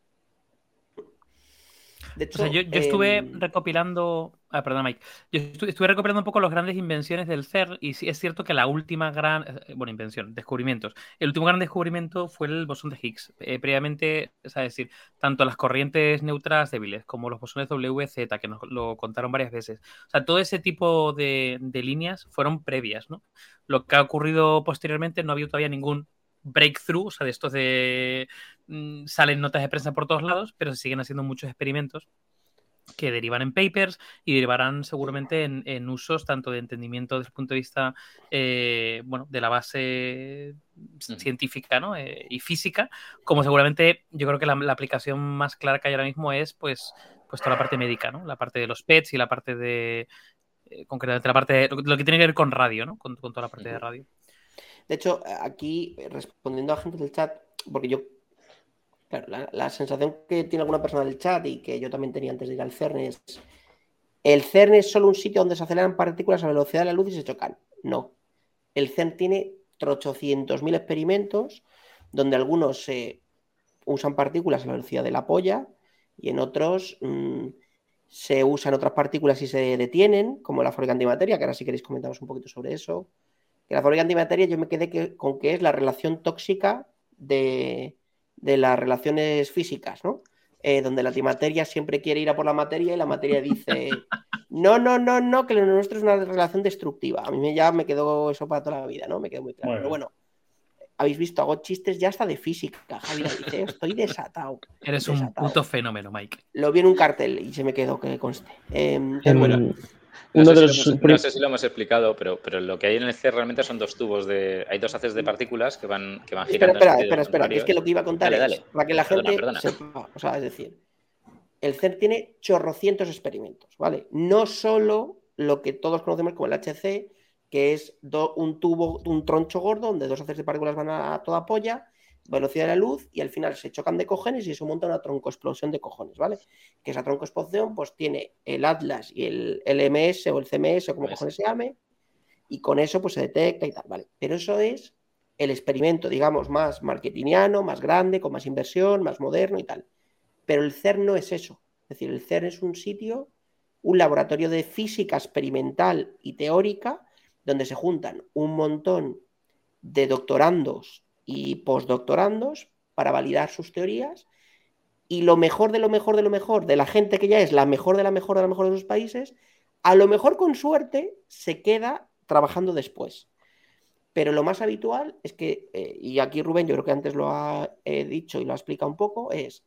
De O sea, yo, yo estuve em, recopilando. Ah, perdón, Mike. Yo estu- estuve recopilando un poco las grandes invenciones del CERN y sí es cierto que la última gran. eh, Bueno, invención, descubrimientos. El último gran descubrimiento fue el bosón de Higgs. Eh, previamente, es decir, tanto las corrientes neutras débiles como los bosones WZ, que nos lo contaron varias veces. O sea, todo ese tipo de, de líneas fueron previas, ¿no? Lo que ha ocurrido posteriormente no ha habido todavía ningún breakthrough, o sea, de estos de mm, salen notas de prensa por todos lados, pero se siguen haciendo muchos experimentos que derivan en papers y derivarán seguramente en, en usos tanto de entendimiento desde el punto de vista eh, bueno, de la base científica ¿no? Eh, y física, como seguramente yo creo que la, la aplicación más clara que hay ahora mismo es pues, pues toda la parte médica, ¿no? la parte de los PETs y la parte de eh, concretamente la parte de, lo, lo que tiene que ver con radio, ¿no? con, con toda la parte de radio. De hecho, aquí, respondiendo a gente del chat, porque yo, claro, la, la sensación que tiene alguna persona del chat y que yo también tenía antes de ir al CERN es, el CERN es solo un sitio donde se aceleran partículas a velocidad de la luz y se chocan. No. El CERN tiene 800.000 experimentos donde algunos se usan partículas a la velocidad de la polla y en otros mm, se usan otras partículas y se detienen, como la fábrica antimateria, que ahora si queréis comentamos un poquito sobre eso que la fábrica antimateria yo me quedé que- con que es la relación tóxica de, de las relaciones físicas, ¿no? Eh, donde la antimateria siempre quiere ir a por la materia y la materia dice, no, no, no, no, que lo nuestro es una relación destructiva. A mí me, ya me quedó eso para toda la vida, ¿no? Me quedó muy claro. Muy Pero bueno, habéis visto, hago chistes ya hasta de física. Javi dice, estoy desatado. Eres un puto fenómeno, Mike. Lo vi en un cartel y se me quedó que conste. Eh, bueno, No uno sé, de si los lo hemos, prim- no sé si lo hemos explicado, pero, pero lo que hay en el CER realmente son dos tubos de. Hay dos haces de partículas que van, que van Espera, girando. espera, espera, espera, que es que lo que iba a contar Dale, es para que la Perdona, gente perdona. sepa, o sea, es decir, el CERN tiene chorrocientos experimentos, ¿vale? No solo lo que todos conocemos como el HC, que es do- un tubo, un troncho gordo donde dos haces de partículas van a toda polla, velocidad de la luz y al final se chocan de cojones y eso monta una troncoexplosión de cojones, ¿vale? Que esa troncoexplosión pues tiene el Atlas y el LMS o el CMS o como cojones se llame y con eso pues se detecta y tal, ¿vale? Pero eso es el experimento, digamos, más marketingiano, más grande, con más inversión, más moderno y tal. Pero el CERN no es eso. Es decir, el CERN es un sitio, un laboratorio de física experimental y teórica donde se juntan un montón de doctorandos y postdoctorandos para validar sus teorías y lo mejor de lo mejor de lo mejor de la gente que ya es la mejor de la mejor de la mejor de los países, a lo mejor con suerte se queda trabajando después. Pero lo más habitual es que, eh, y aquí Rubén yo creo que antes lo ha dicho y lo ha explicado un poco, es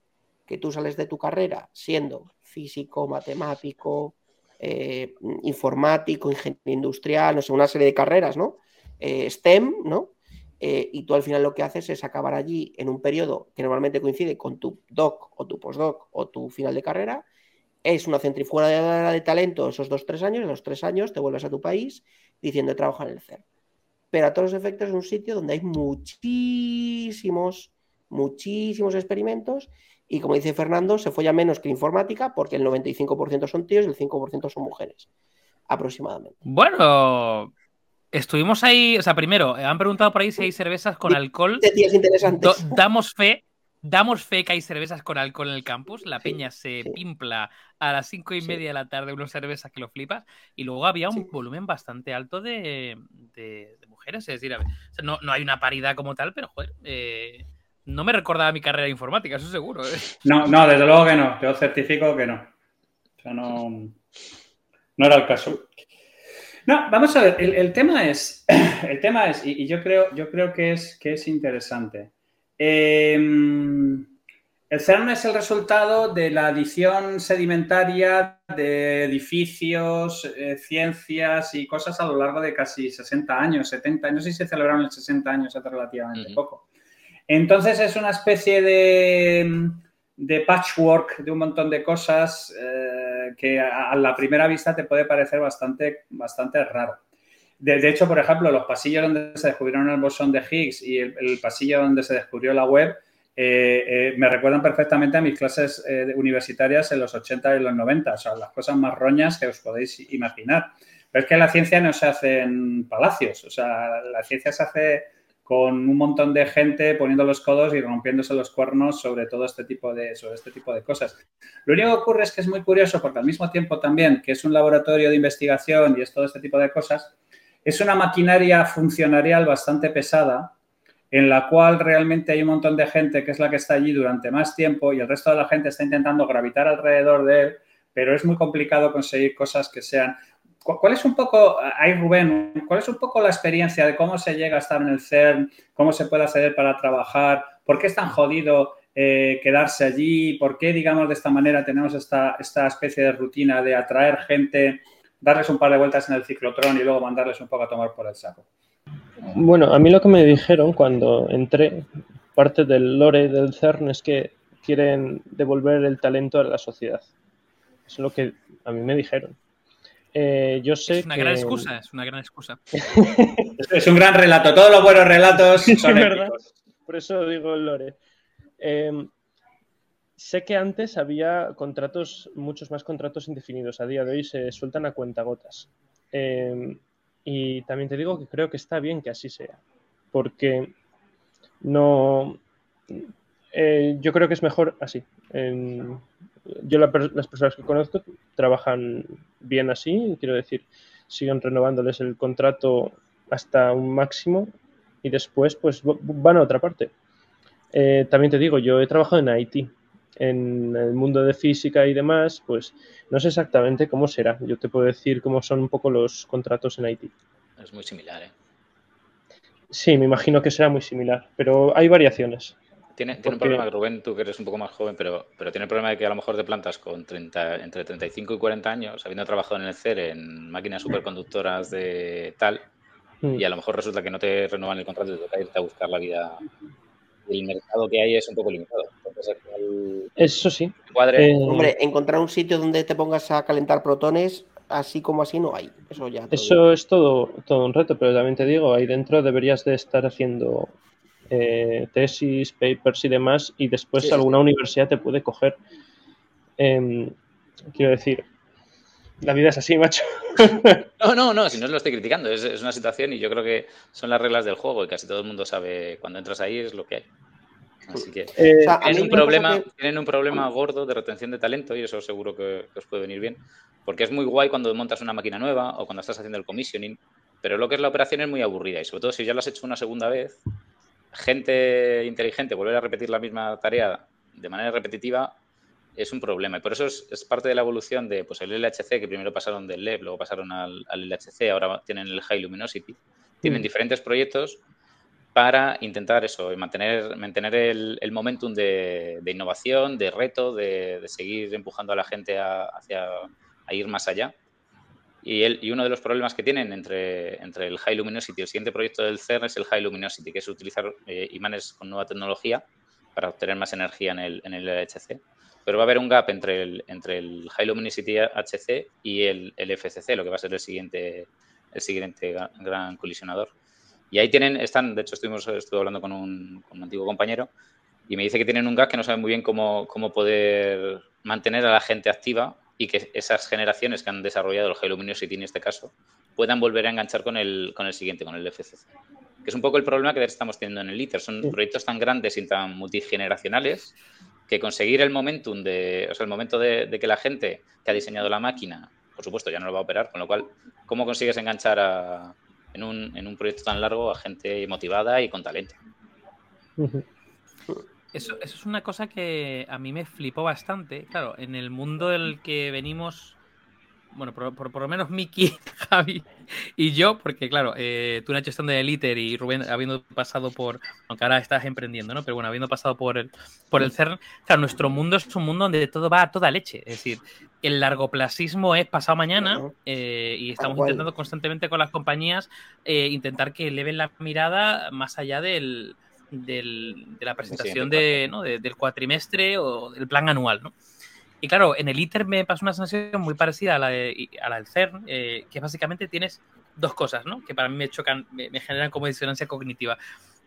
que tú sales de tu carrera siendo físico, matemático, eh, informático, ingeniero industrial, no sé, una serie de carreras, ¿no? Eh, STEM, ¿no? Y tú al final lo que haces es acabar allí en un periodo que normalmente coincide con tu doc o tu postdoc o tu final de carrera. Es una centrifuga de talento esos dos, tres años, en los tres años te vuelves a tu país diciendo trabajo en el CERN. Pero a todos los efectos es un sitio donde hay muchísimos, muchísimos experimentos y como dice Fernando, se folla menos que informática porque el 95% son tíos y el 5% son mujeres, aproximadamente. Bueno, estuvimos ahí, o sea, primero, han preguntado por ahí si hay cervezas con alcohol. Interesantes. damos fe, Damos fe que hay cervezas con alcohol en el campus. La peña se pimpla a las cinco y media de la tarde unas cervezas que lo flipas. Y luego había un volumen bastante alto de, mujeres. Es decir, no, hay una paridad como tal, pero joder, eh, no me recordaba mi carrera de informática, eso seguro. ¿eh? No, no, desde luego que no. Yo certifico que no. O sea, no, no era el caso. No, vamos a ver, el, tema es, el tema es, y, yo creo, yo creo que es, que es interesante. Em, el CERN es el resultado de la adición sedimentaria de edificios, eh, ciencias y cosas a lo largo de casi 60 años, 70 años, y se celebraron en 60 años hace relativamente poco. Entonces es una especie de, patchwork de un montón de cosas eh, que a, la primera vista te puede parecer bastante, bastante raro. De, hecho, por ejemplo, los pasillos donde se descubrieron el bosón de Higgs y el, pasillo donde se descubrió la web eh, eh, me recuerdan perfectamente a mis clases eh, universitarias en los 80 y los 90, o sea, las cosas más roñas que os podéis imaginar. Pero es que la ciencia no se hace en palacios, o sea, la ciencia se hace con un montón de gente poniendo los codos y rompiéndose los cuernos sobre todo este tipo de, sobre este tipo de cosas. Lo único que ocurre es que es muy curioso porque al mismo tiempo también que es un laboratorio de investigación y es todo este tipo de cosas, es una maquinaria funcionarial bastante pesada en la cual realmente hay un montón de gente que es la que está allí durante más tiempo y el resto de la gente está intentando gravitar alrededor de él, pero es muy complicado conseguir cosas que sean... ¿Cuál es un poco, ahí Rubén, cuál es un poco la experiencia de cómo se llega a estar en el CERN, cómo se puede acceder para trabajar, por qué es tan jodido eh, quedarse allí, por qué, digamos, de esta manera tenemos esta, esta especie de rutina de atraer gente darles un par de vueltas en el ciclotrón y luego mandarles un poco a tomar por el saco. Bueno, a mí lo que me dijeron cuando entré, parte del lore del CERN es que quieren devolver el talento a la sociedad. Es lo que a mí me dijeron. Eh, yo sé es una gran excusa, es una gran excusa. es un gran relato. Todos los buenos relatos son verdad. Por eso digo el lore. Eh, Sé que antes había contratos, muchos más contratos indefinidos. A día de hoy se sueltan a cuentagotas. Eh, y también te digo que creo que está bien que así sea. Porque no. Eh, yo creo que es mejor así. Yo las personas que conozco trabajan bien así, quiero decir, siguen renovándoles el contrato hasta un máximo y después pues van a otra parte. Eh, también te digo, yo he trabajado en Haití en el mundo de física y demás, pues no sé exactamente cómo será. Yo te puedo decir cómo son un poco los contratos en Haití. Es muy similar, ¿eh? Sí, me imagino que será muy similar, pero hay variaciones. Tiene, un problema, Rubén, tú que eres un poco más joven, pero, pero tiene el problema de que a lo mejor te plantas con 30, entre 35 y 40 años, habiendo trabajado en el CER en máquinas superconductoras de tal, hmm. y a lo mejor resulta que no te renuevan el contrato y te toca irte a buscar la vida el mercado que hay es un poco limitado. Eso sí. Eh, Hombre, encontrar un sitio donde te pongas a calentar protones, así como así, no hay. Eso ya. Eso es todo, todo un reto, pero también te digo, ahí dentro deberías de estar haciendo eh, tesis, papers y demás, y después Sí, sí, alguna universidad te puede coger. Em, quiero decir, la vida es así, macho. No, no, no, si no os lo estoy criticando, es, es una situación y yo creo que son las reglas del juego y casi todo el mundo sabe cuando entras ahí es lo que hay. Así que Eh, O sea, tienen un, problema, que- tienen un problema gordo de retención de talento y eso seguro que, que os puede venir bien. Porque es muy guay cuando montas una máquina nueva o cuando estás haciendo el commissioning, pero lo que es la operación es muy aburrida y sobre todo si ya lo has hecho una segunda vez, gente inteligente volver a repetir la misma tarea de manera repetitiva es un problema. Y por eso es, es parte de la evolución de pues, el LHC, que primero pasaron del LEP, luego pasaron al, al LHC, ahora tienen el High Luminosity. Tienen Mm. diferentes proyectos para intentar eso, y mantener, mantener el, el momentum de, de innovación, de reto, de, de seguir empujando a la gente a, hacia a ir más allá. Y, uno de los problemas que tienen entre, el High Luminosity y el siguiente proyecto del CERN es el High Luminosity, que es utilizar eh, imanes con nueva tecnología para obtener más energía en el, en LHC. Pero va a haber un gap entre el, High Luminosity HC y el, el FCC, lo que va a ser el siguiente, el siguiente gra- gran colisionador. Y ahí tienen, están, de hecho estuvimos, estuve hablando con un, antiguo compañero y me dice que tienen un gap que no saben muy bien cómo poder mantener a la gente activa y que esas generaciones que han desarrollado el High Luminosity en este caso puedan volver a enganchar con el, con el siguiente, con el FCC. Que es un poco el problema que estamos teniendo en el ITER. Son Sí. proyectos tan grandes y tan multigeneracionales que conseguir el momentum de, o sea, el momento de, de que la gente que ha diseñado la máquina, por supuesto, ya no lo va a operar, con lo cual, ¿cómo consigues enganchar a- en, un, en un proyecto tan largo a gente motivada y con talento? ujú. Eso, eso es una cosa que a mí me flipó bastante. Claro, en el mundo del que venimos, bueno, por, por- por lo menos Miki, Javi y yo, porque claro, eh, tú Nacho estando en el ITER y Rubén habiendo pasado por, aunque ahora estás emprendiendo, ¿no? Pero bueno, habiendo pasado por el, por el CERN, claro, nuestro mundo es un mundo donde todo va a toda leche. Es decir, el largoplasismo es pasado mañana eh, y estamos intentando constantemente con las compañías eh, intentar que eleven la mirada más allá del, del- de la presentación de, ¿no? de- del cuatrimestre o del plan anual, ¿no? Y claro, en el ITER me pasó una sensación muy parecida a la, de- a la del CERN, eh, que básicamente tienes dos cosas, ¿no? Que para mí me chocan, me, me generan como disonancia cognitiva.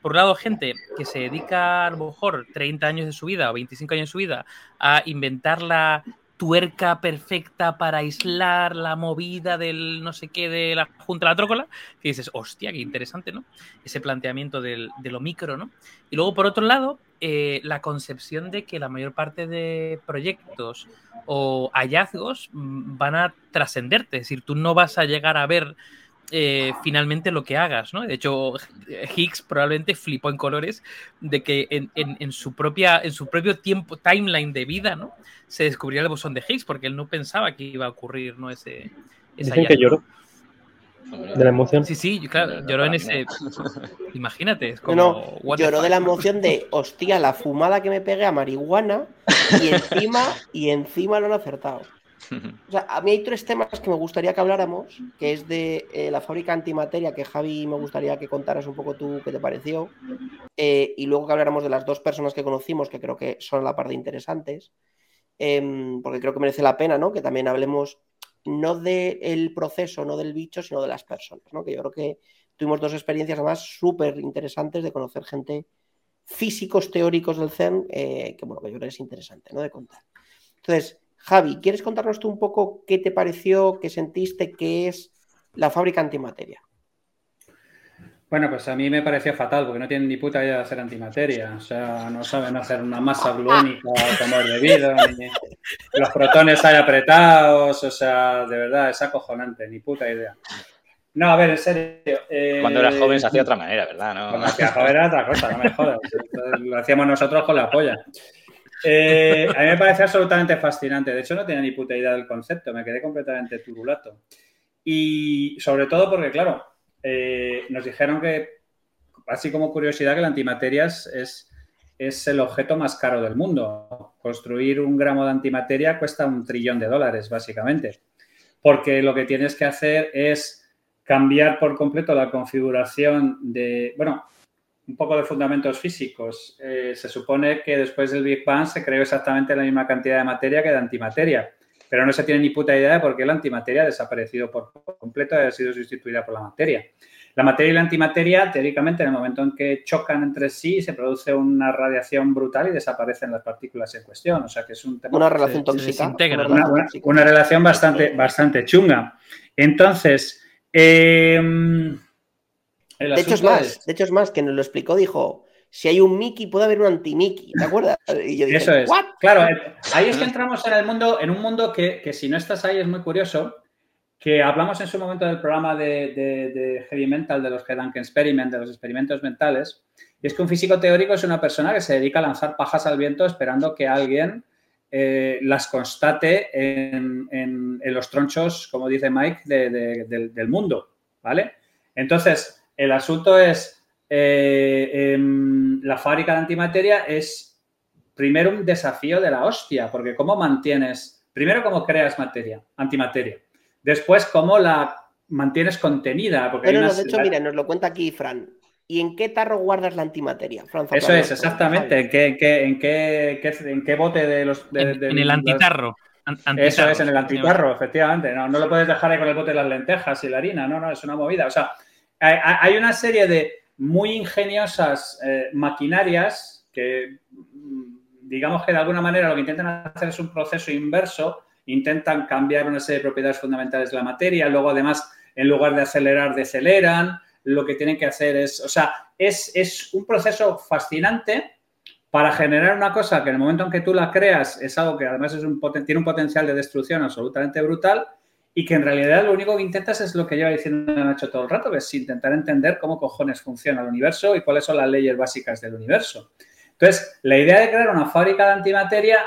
Por un lado, gente que se dedica a lo mejor 30 años de su vida o 25 años de su vida a inventar la tuerca perfecta para aislar la movida del no sé qué de la junta de la trócola, que dices, hostia, qué interesante, ¿no? Ese planteamiento del, de lo micro, ¿no? Y luego, por otro lado, eh, la concepción de que la mayor parte de proyectos o hallazgos mm, van a trascenderte, es decir, tú no vas a llegar a ver eh, finalmente lo que hagas, ¿no? De hecho, Higgs probablemente flipó en colores de que en, en- en su propia, en su propio tiempo, timeline de vida, ¿no? Se descubrió el bosón de Higgs porque él no pensaba que iba a ocurrir, ¿no? Ese, ese Dicen que lloró de la emoción. Sí, sí, claro, lloró en ese. Imagínate, es No, como. no, lloró de la emoción de, hostia, la fumada que me pegué a marihuana y encima, y encima lo han acertado. O sea, a mí hay tres temas que me gustaría que habláramos, que es de eh, la fábrica antimateria, que Javi me gustaría que contaras un poco tú qué te pareció, eh, y luego que habláramos de las dos personas que conocimos, que creo que son la parte interesantes, em, porque creo que merece la pena, ¿no? Que también hablemos no del proceso, no del bicho, sino de las personas, ¿no? Que yo creo que tuvimos dos experiencias además súper interesantes de conocer gente, físicos teóricos del CERN, eh, que bueno, que yo creo que es interesante, ¿no? De contar. Entonces, Javi, ¿quieres contarnos tú un poco qué te pareció, qué sentiste, qué es la fábrica antimateria? Bueno, pues a mí me pareció fatal porque no tienen ni puta idea de hacer antimateria. O sea, no saben hacer una masa gluónica como es debido, ni los protones hay apretados. O sea, de verdad, es acojonante, ni puta idea. No, a ver, en serio. eh, Cuando eras joven se hacía de otra manera, ¿verdad? No- Cuando hacía joven era otra cosa, no me jodas. Lo hacíamos nosotros con la polla. Eh, a mí me parece absolutamente fascinante. De hecho, no tenía ni puta idea del concepto. Me quedé completamente turulato. Y sobre todo porque, claro, eh, nos dijeron que, así como curiosidad, que la antimateria es, es el objeto más caro del mundo. Construir un gramo de antimateria cuesta un trillón de dólares, básicamente. Porque lo que tienes que hacer es cambiar por completo la configuración de, bueno, un poco de fundamentos físicos. Eh, se supone que después del Big Bang se creó exactamente la misma cantidad de materia que de antimateria, pero no se tiene ni puta idea de por qué la antimateria ha desaparecido por completo y ha sido sustituida por la materia. la materia y la antimateria, teóricamente, en el momento en que chocan entre sí, se produce una radiación brutal y desaparecen las partículas en cuestión. O sea que es un tema. Una relación tóxica. Una, relación bastante, bastante chunga. Entonces, de hecho es más, de hecho es más, que nos lo explicó, dijo, si hay un Mickey puede haber un anti-Mickey, ¿te acuerdas? Y yo dije, Eso es. Claro, eh, ahí es que entramos en el mundo, en un mundo que, que si no estás ahí es muy curioso, que hablamos en su momento del programa de, Heavy Mental, de los Head Experiment, de los experimentos mentales, y es que un físico teórico es una persona que se dedica a lanzar pajas al viento esperando que alguien eh, las constate en, los tronchos, como dice Mike, del, mundo, ¿vale? Entonces, el asunto es, eh, em, la fábrica de antimateria es primero un desafío de la hostia, porque ¿cómo mantienes, primero cómo creas materia, antimateria? Después, ¿cómo la mantienes contenida? Porque Pero no, de hecho, mira, nos lo cuenta aquí Fran. ¿Y en qué tarro guardas la antimateria, Fran Eso es, exactamente. ¿En qué, en qué, en qué, bote de los... en, el antitarro. Eso es, en el antitarro, efectivamente. No, no lo puedes dejar ahí con el bote de las lentejas y la harina. No, no, es una movida. O sea, hay, una serie de muy ingeniosas eh, maquinarias que, mm, digamos que de alguna manera lo que intentan hacer es un proceso inverso intentan cambiar una serie de propiedades fundamentales de la materia, luego además, en lugar de acelerar, deceleran, lo que tienen que hacer es, o sea, es, un proceso fascinante para generar una cosa que en el momento en que tú la creas es algo que además es un, tiene un potencial de destrucción absolutamente brutal y que en realidad lo único que intentas es lo que lleva diciendo Nacho todo el rato, es intentar entender cómo cojones funciona el universo y cuáles son las leyes básicas del universo. Entonces, la idea de crear una fábrica de antimateria,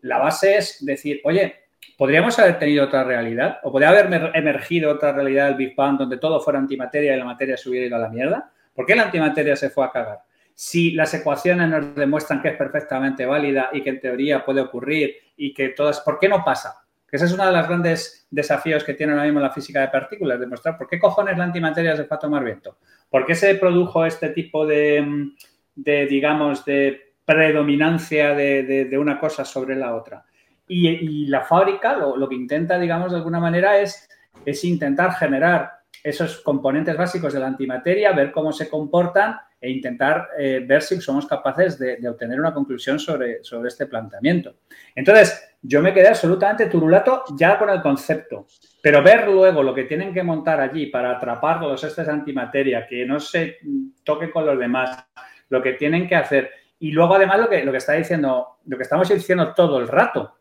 la base es decir, oye, ¿Podríamos haber tenido otra realidad? ¿O podría haber emergido otra realidad del Big Bang donde todo fuera antimateria y la materia se hubiera ido a la mierda? ¿Por qué la antimateria se fue a cagar? Si las ecuaciones nos demuestran que es perfectamente válida y que en teoría puede ocurrir y que todas... ¿Por qué no pasa? Que ese es uno de los grandes desafíos que tiene ahora mismo la física de partículas, demostrar por qué cojones la antimateria se fue a tomar viento. ¿Por qué se produjo este tipo de, digamos, de predominancia de una cosa sobre la otra? Y, la fábrica lo, que intenta, digamos, de alguna manera es, es intentar generar esos componentes básicos de la antimateria, ver cómo se comportan e intentar eh, ver si somos capaces de, obtener una conclusión sobre, sobre este planteamiento. Entonces, yo me quedé absolutamente turulato ya con el concepto, pero ver luego lo que tienen que montar allí para atrapar los estos de antimateria, que no se toque con los demás, lo que tienen que hacer. Y luego, además, lo que, lo que está diciendo, lo que estamos diciendo todo el rato,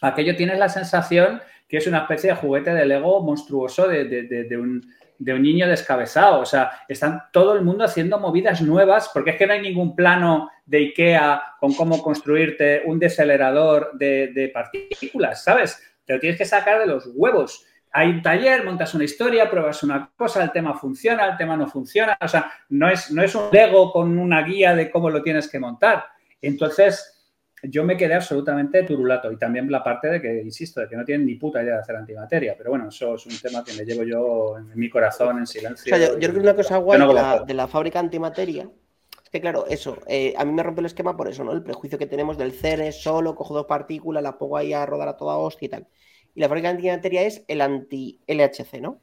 aquello tienes la sensación que es una especie de juguete de Lego monstruoso de, un, niño descabezado. O sea, están todo el mundo haciendo movidas nuevas porque es que no hay ningún plano de IKEA con cómo construirte un decelerador de, partículas, ¿sabes? Te lo tienes que sacar de los huevos. Hay un taller, montas una historia, pruebas una cosa, el tema funciona, el tema no funciona. O sea, no es, no es un Lego con una guía de cómo lo tienes que montar. Entonces, yo me quedé absolutamente turulato y también la parte de que, insisto, de que no tienen ni puta idea de hacer antimateria, pero bueno, eso es un tema que me llevo yo en mi corazón en silencio. yo, creo que una cosa guay de, la, fábrica antimateria es que, claro, eso, eh, a mí me rompe el esquema por eso, ¿no? El prejuicio que tenemos del CERN solo, cojo dos partículas, la pongo ahí a rodar a toda hostia y tal. Y la fábrica antimateria es el anti-LHC, ¿no?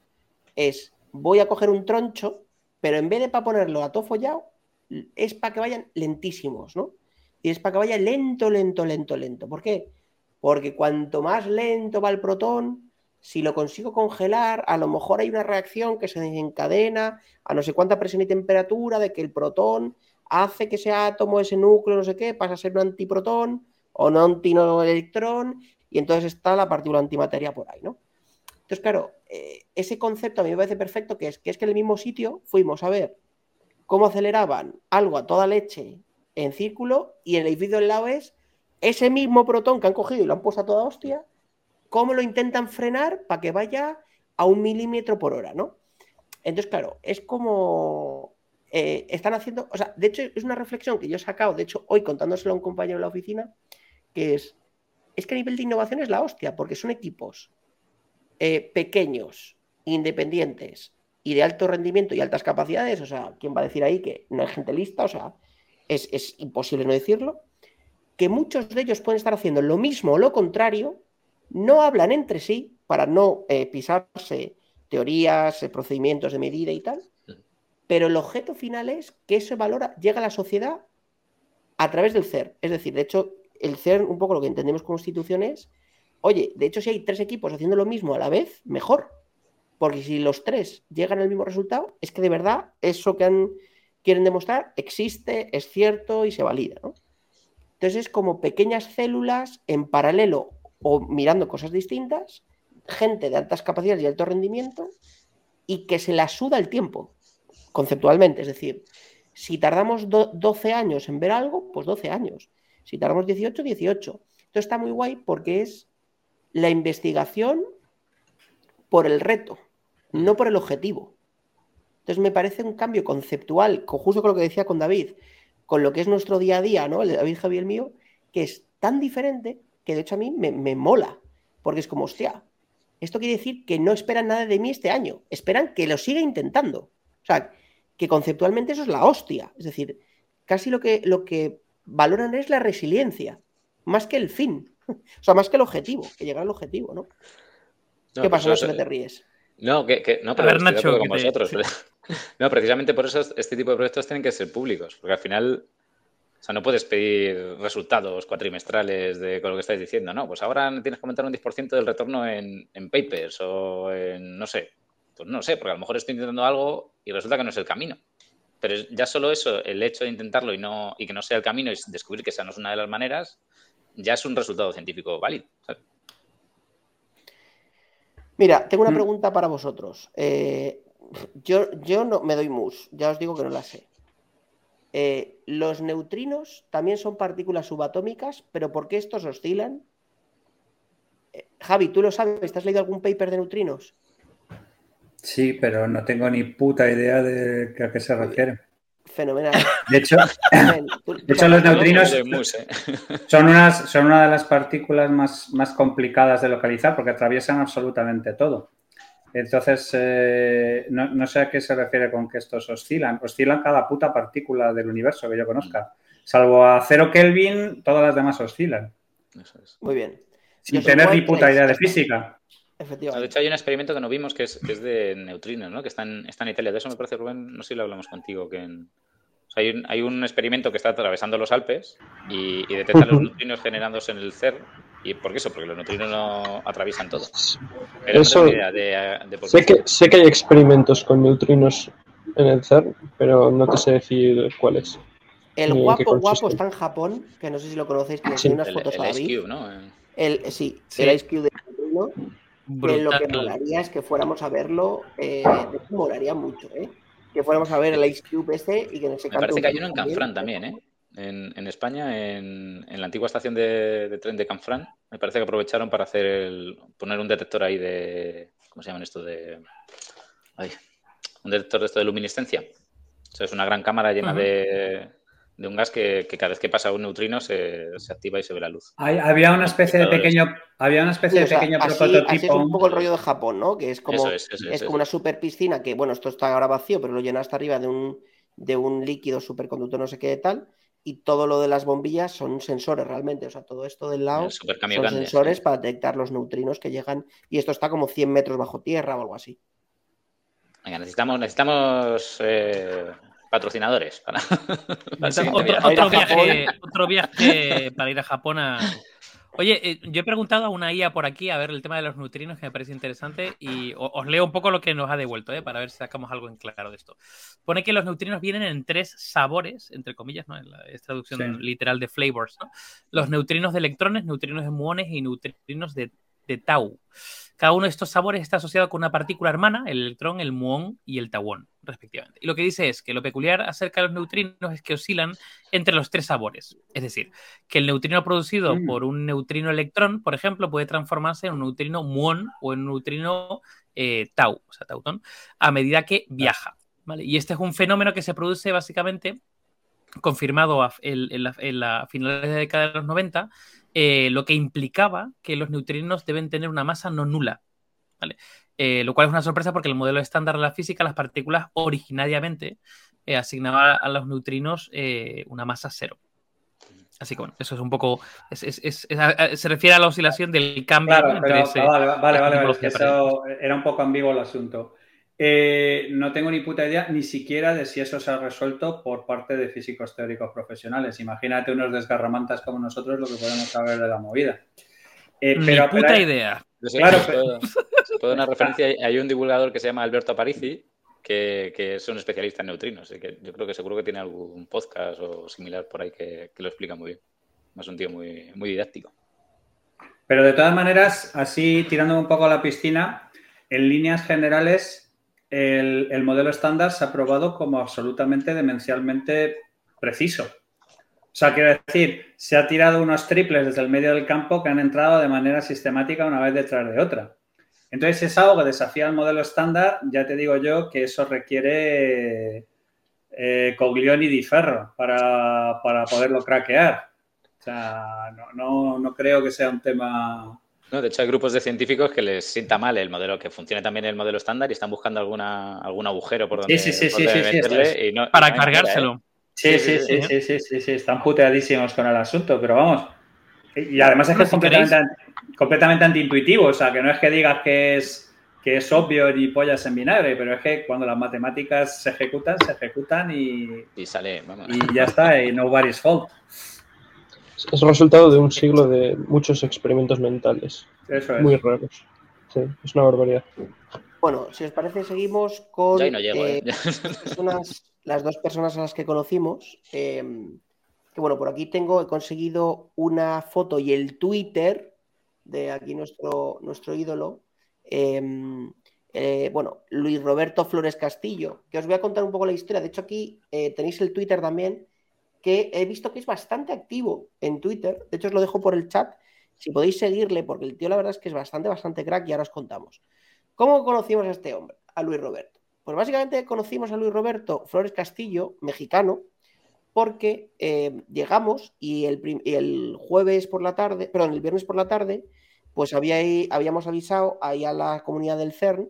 Es, voy a coger un troncho, pero en vez de para ponerlo a todo follado, es para que vayan lentísimos, ¿no? Y es para que vaya lento, lento, lento, lento. ¿Por qué? Porque cuanto más lento va el protón, si lo consigo congelar, a lo mejor hay una reacción que se desencadena a no sé cuánta presión y temperatura de que el protón hace que ese átomo, ese núcleo, no sé qué, pasa a ser un antiprotón o un antielectrón y entonces está la partícula antimateria por ahí, ¿no? Entonces, claro, eh, ese concepto a mí me parece perfecto, que es que es que en el mismo sitio fuimos a ver cómo aceleraban algo a toda leche en círculo y en el edificio del lado es ese mismo protón que han cogido y lo han puesto a toda hostia, cómo lo intentan frenar para que vaya a un milímetro por hora, ¿no? Entonces, claro, es como eh, están haciendo, o sea, de hecho es una reflexión que yo he sacado, de hecho hoy contándoselo a un compañero de la oficina, que es, es que a nivel de innovación es la hostia, porque son equipos eh, pequeños, independientes y de alto rendimiento y altas capacidades, o sea, ¿quién va a decir ahí que no hay gente lista? O sea, es, imposible no decirlo, que muchos de ellos pueden estar haciendo lo mismo o lo contrario, no hablan entre sí para no eh, pisarse teorías, eh, procedimientos de medida y tal. pero el objeto final es que ese valor llega a la sociedad a través del CER. Es decir, de hecho, el CER, un poco lo que entendemos como institución es, oye, de hecho, si hay tres equipos haciendo lo mismo a la vez, mejor. Porque si los tres llegan al mismo resultado, es que de verdad eso que han, quieren demostrar existe, es cierto y se valida. ¿no? Entonces es como pequeñas células en paralelo o mirando cosas distintas, gente de altas capacidades y alto rendimiento, y que se la suda el tiempo, conceptualmente. Es decir, si tardamos 12 años en ver algo, pues 12 años. Si tardamos 18, 18. Esto está muy guay porque es la investigación por el reto, no por el objetivo. Entonces me parece un cambio conceptual, justo con lo que decía con David, con lo que es nuestro día a día, ¿no? El de David Javier el mío, que es tan diferente que de hecho a mí me, me mola, porque es como, hostia, esto quiere decir que no esperan nada de mí este año, esperan que lo siga intentando. O sea, que conceptualmente eso es la hostia. Es decir, casi lo que, lo que valoran es la resiliencia, más que el fin. O sea, más que el objetivo, que llegar al objetivo, ¿no? ¿Qué pasa, no, que te ríes? No, que, no, pero ver, Nacho, con vosotros. No, precisamente por eso este tipo de proyectos tienen que ser públicos, porque al final o sea, no puedes pedir resultados cuatrimestrales de con lo que estáis diciendo, ¿no? Pues ahora tienes que aumentar un 10% del retorno en, papers o en, no sé, pues no sé, porque a lo mejor estoy intentando algo y resulta que no es el camino. Pero ya solo eso, el hecho de intentarlo y, no, y que no sea el camino y descubrir que esa no es una de las maneras, ya es un resultado científico válido. Mira, tengo una mm. pregunta para vosotros. Eh, yo, yo no me doy mus, ya os digo que no la sé. Eh, los neutrinos también son partículas subatómicas, pero ¿por qué estos oscilan? Eh, Javi, ¿tú lo sabes? ¿Te has leído algún paper de neutrinos? Sí, pero no tengo ni puta idea de a qué se refiere. Fenomenal. De hecho, los neutrinos ¿eh? son, unas, son una de las partículas más, más complicadas de localizar porque atraviesan absolutamente todo. Entonces, eh, no, sé a qué se refiere con que estos oscilan. Oscilan cada puta partícula del universo que yo conozca. Salvo a cero Kelvin, todas las demás oscilan. Muy bien. Sin tener ni puta idea de física. Efectivamente. De hecho, hay un experimento que no vimos que es, de neutrinos, ¿no? Que está en, Italia. De eso me parece, Rubén, no sé si lo hablamos contigo, que hay, un, experimento que está atravesando los Alpes y, y detecta los neutrinos generándose en el CERN ¿Y por qué eso? Porque los neutrinos no atraviesan todo. eso, sé, que, sé que hay experimentos con neutrinos en el CERN, pero no te sé decir cuáles. El guapo guapo está en Japón, que no sé si lo conocéis, que sí. unas fotos el, a David. ¿no? El, sí, el Ice Cube de neutrino. Que lo que molaría es que fuéramos a verlo, eh, molaría mucho, ¿eh? Que fuéramos a ver el Ice Cube este y que en ese Me parece que hay uno en Canfrán también, ¿eh? En, España, en, la antigua estación de, tren de Canfrán, me parece que aprovecharon para hacer el, poner un detector ahí de. ¿Cómo se llaman esto? De. un detector de esto de luminiscencia. O es una gran cámara llena de, un gas que, cada vez que pasa un neutrino se, activa y se ve la luz. había una especie de pequeño, había una especie de pequeño prototipo. es un poco el rollo de Japón, ¿no? Que es como, es, como una super piscina que, bueno, esto está ahora vacío, pero lo llena hasta arriba de un, de un líquido superconductor, no sé qué tal y todo lo de las bombillas son sensores realmente. O sea, todo esto del lado son sensores para detectar los neutrinos que llegan. Y esto está como 100 metros bajo tierra o algo así. Venga, necesitamos, necesitamos eh, patrocinadores para, otro, viaje, otro viaje para ir a Japón a, Oye, eh, yo he preguntado a una IA por aquí a ver el tema de los neutrinos que me parece interesante y os leo un poco lo que nos ha devuelto ¿eh? para ver si sacamos algo en claro de esto. Pone que los neutrinos vienen en tres sabores, entre comillas, ¿no? es traducción literal de flavors, ¿no? Los neutrinos de electrones, neutrinos de muones y neutrinos de, de tau. Cada uno de estos sabores está asociado con una partícula hermana, el electrón, el muón y el tauón, respectivamente. Y lo que dice es que lo peculiar acerca de los neutrinos es que oscilan entre los tres sabores. Es decir, que el neutrino producido mm. por un neutrino electrón, por ejemplo, puede transformarse en un neutrino muón o en un neutrino eh, tau, o sea, tautón, a medida que viaja. Y este es un fenómeno que se produce básicamente confirmado en, la, en la finales de la década de los 90 eh, lo que implicaba que los neutrinos deben tener una masa no nula. Eh, lo cual es una sorpresa porque el modelo estándar de la física, las partículas originariamente eh, asignaba a los neutrinos una masa cero. Así que bueno, eso es un poco. se refiere a la oscilación del cambio. Claro, vale, vale, vale, Eso era un poco ambiguo el asunto. Eh, no tengo ni puta idea ni siquiera de si eso se ha resuelto por parte de físicos teóricos profesionales. Imagínate unos desgarramantas como nosotros lo que podemos saber de la movida. Eh, pero, ni puta idea. Claro, pero... una referencia. Hay un divulgador que se llama Alberto Aparici, que, es un especialista en neutrinos. Que yo creo que seguro que tiene algún podcast o similar por ahí que, lo explica muy bien. Es un tío muy, muy didáctico. Pero de todas maneras, así tirando un poco a la piscina, en líneas generales, el, el modelo estándar se ha probado como absolutamente demencialmente preciso. O sea, quiero decir, se ha tirado unos triples desde el medio del campo que han entrado de manera sistemática una vez detrás de otra. Entonces es algo que desafía el modelo estándar, ya te digo yo que eso requiere eh, Coglioni di ferro para, poderlo craquear. O sea, no, creo que sea un tema... No, de hecho hay grupos de científicos que les sienta mal el modelo, que funcione también el modelo estándar y están buscando alguna, algún agujero por donde, sí, sí, sí, meterle para cargárselo. Sí, sí, sí, sí, sí, sí, sí, están puteadísimos con el asunto, pero vamos. Y además es que es completamente, completamente antiintuitivo, o sea, que no es que digas que es, que es obvio y pollas en vinagre, pero es que cuando las matemáticas se ejecutan, se ejecutan y, y sale, Y ya está, y nobody's fault. Es el resultado de un siglo de muchos experimentos mentales. Eso es. Muy raros. Sí, es una barbaridad. Bueno, si os parece, seguimos con ya no llego, eh, ¿eh? las dos personas a las que conocimos. Em, que bueno, por aquí tengo, he conseguido una foto y el Twitter de aquí nuestro, nuestro ídolo. Em, eh, bueno, Luis Roberto Flores Castillo, que os voy a contar un poco la historia. De hecho, aquí eh, tenéis el Twitter también, que he visto que es bastante activo en Twitter. De hecho, os lo dejo por el chat. Si podéis seguirle, porque el tío la verdad es que es bastante, bastante crack y ahora os contamos. ¿Cómo conocimos a este hombre? A Luis Roberto. Pues básicamente conocimos a Luis Roberto Flores Castillo, mexicano, porque eh, llegamos y el, jueves por la tarde, perdón, el viernes por la tarde, pues había, habíamos avisado ahí a la comunidad del CERN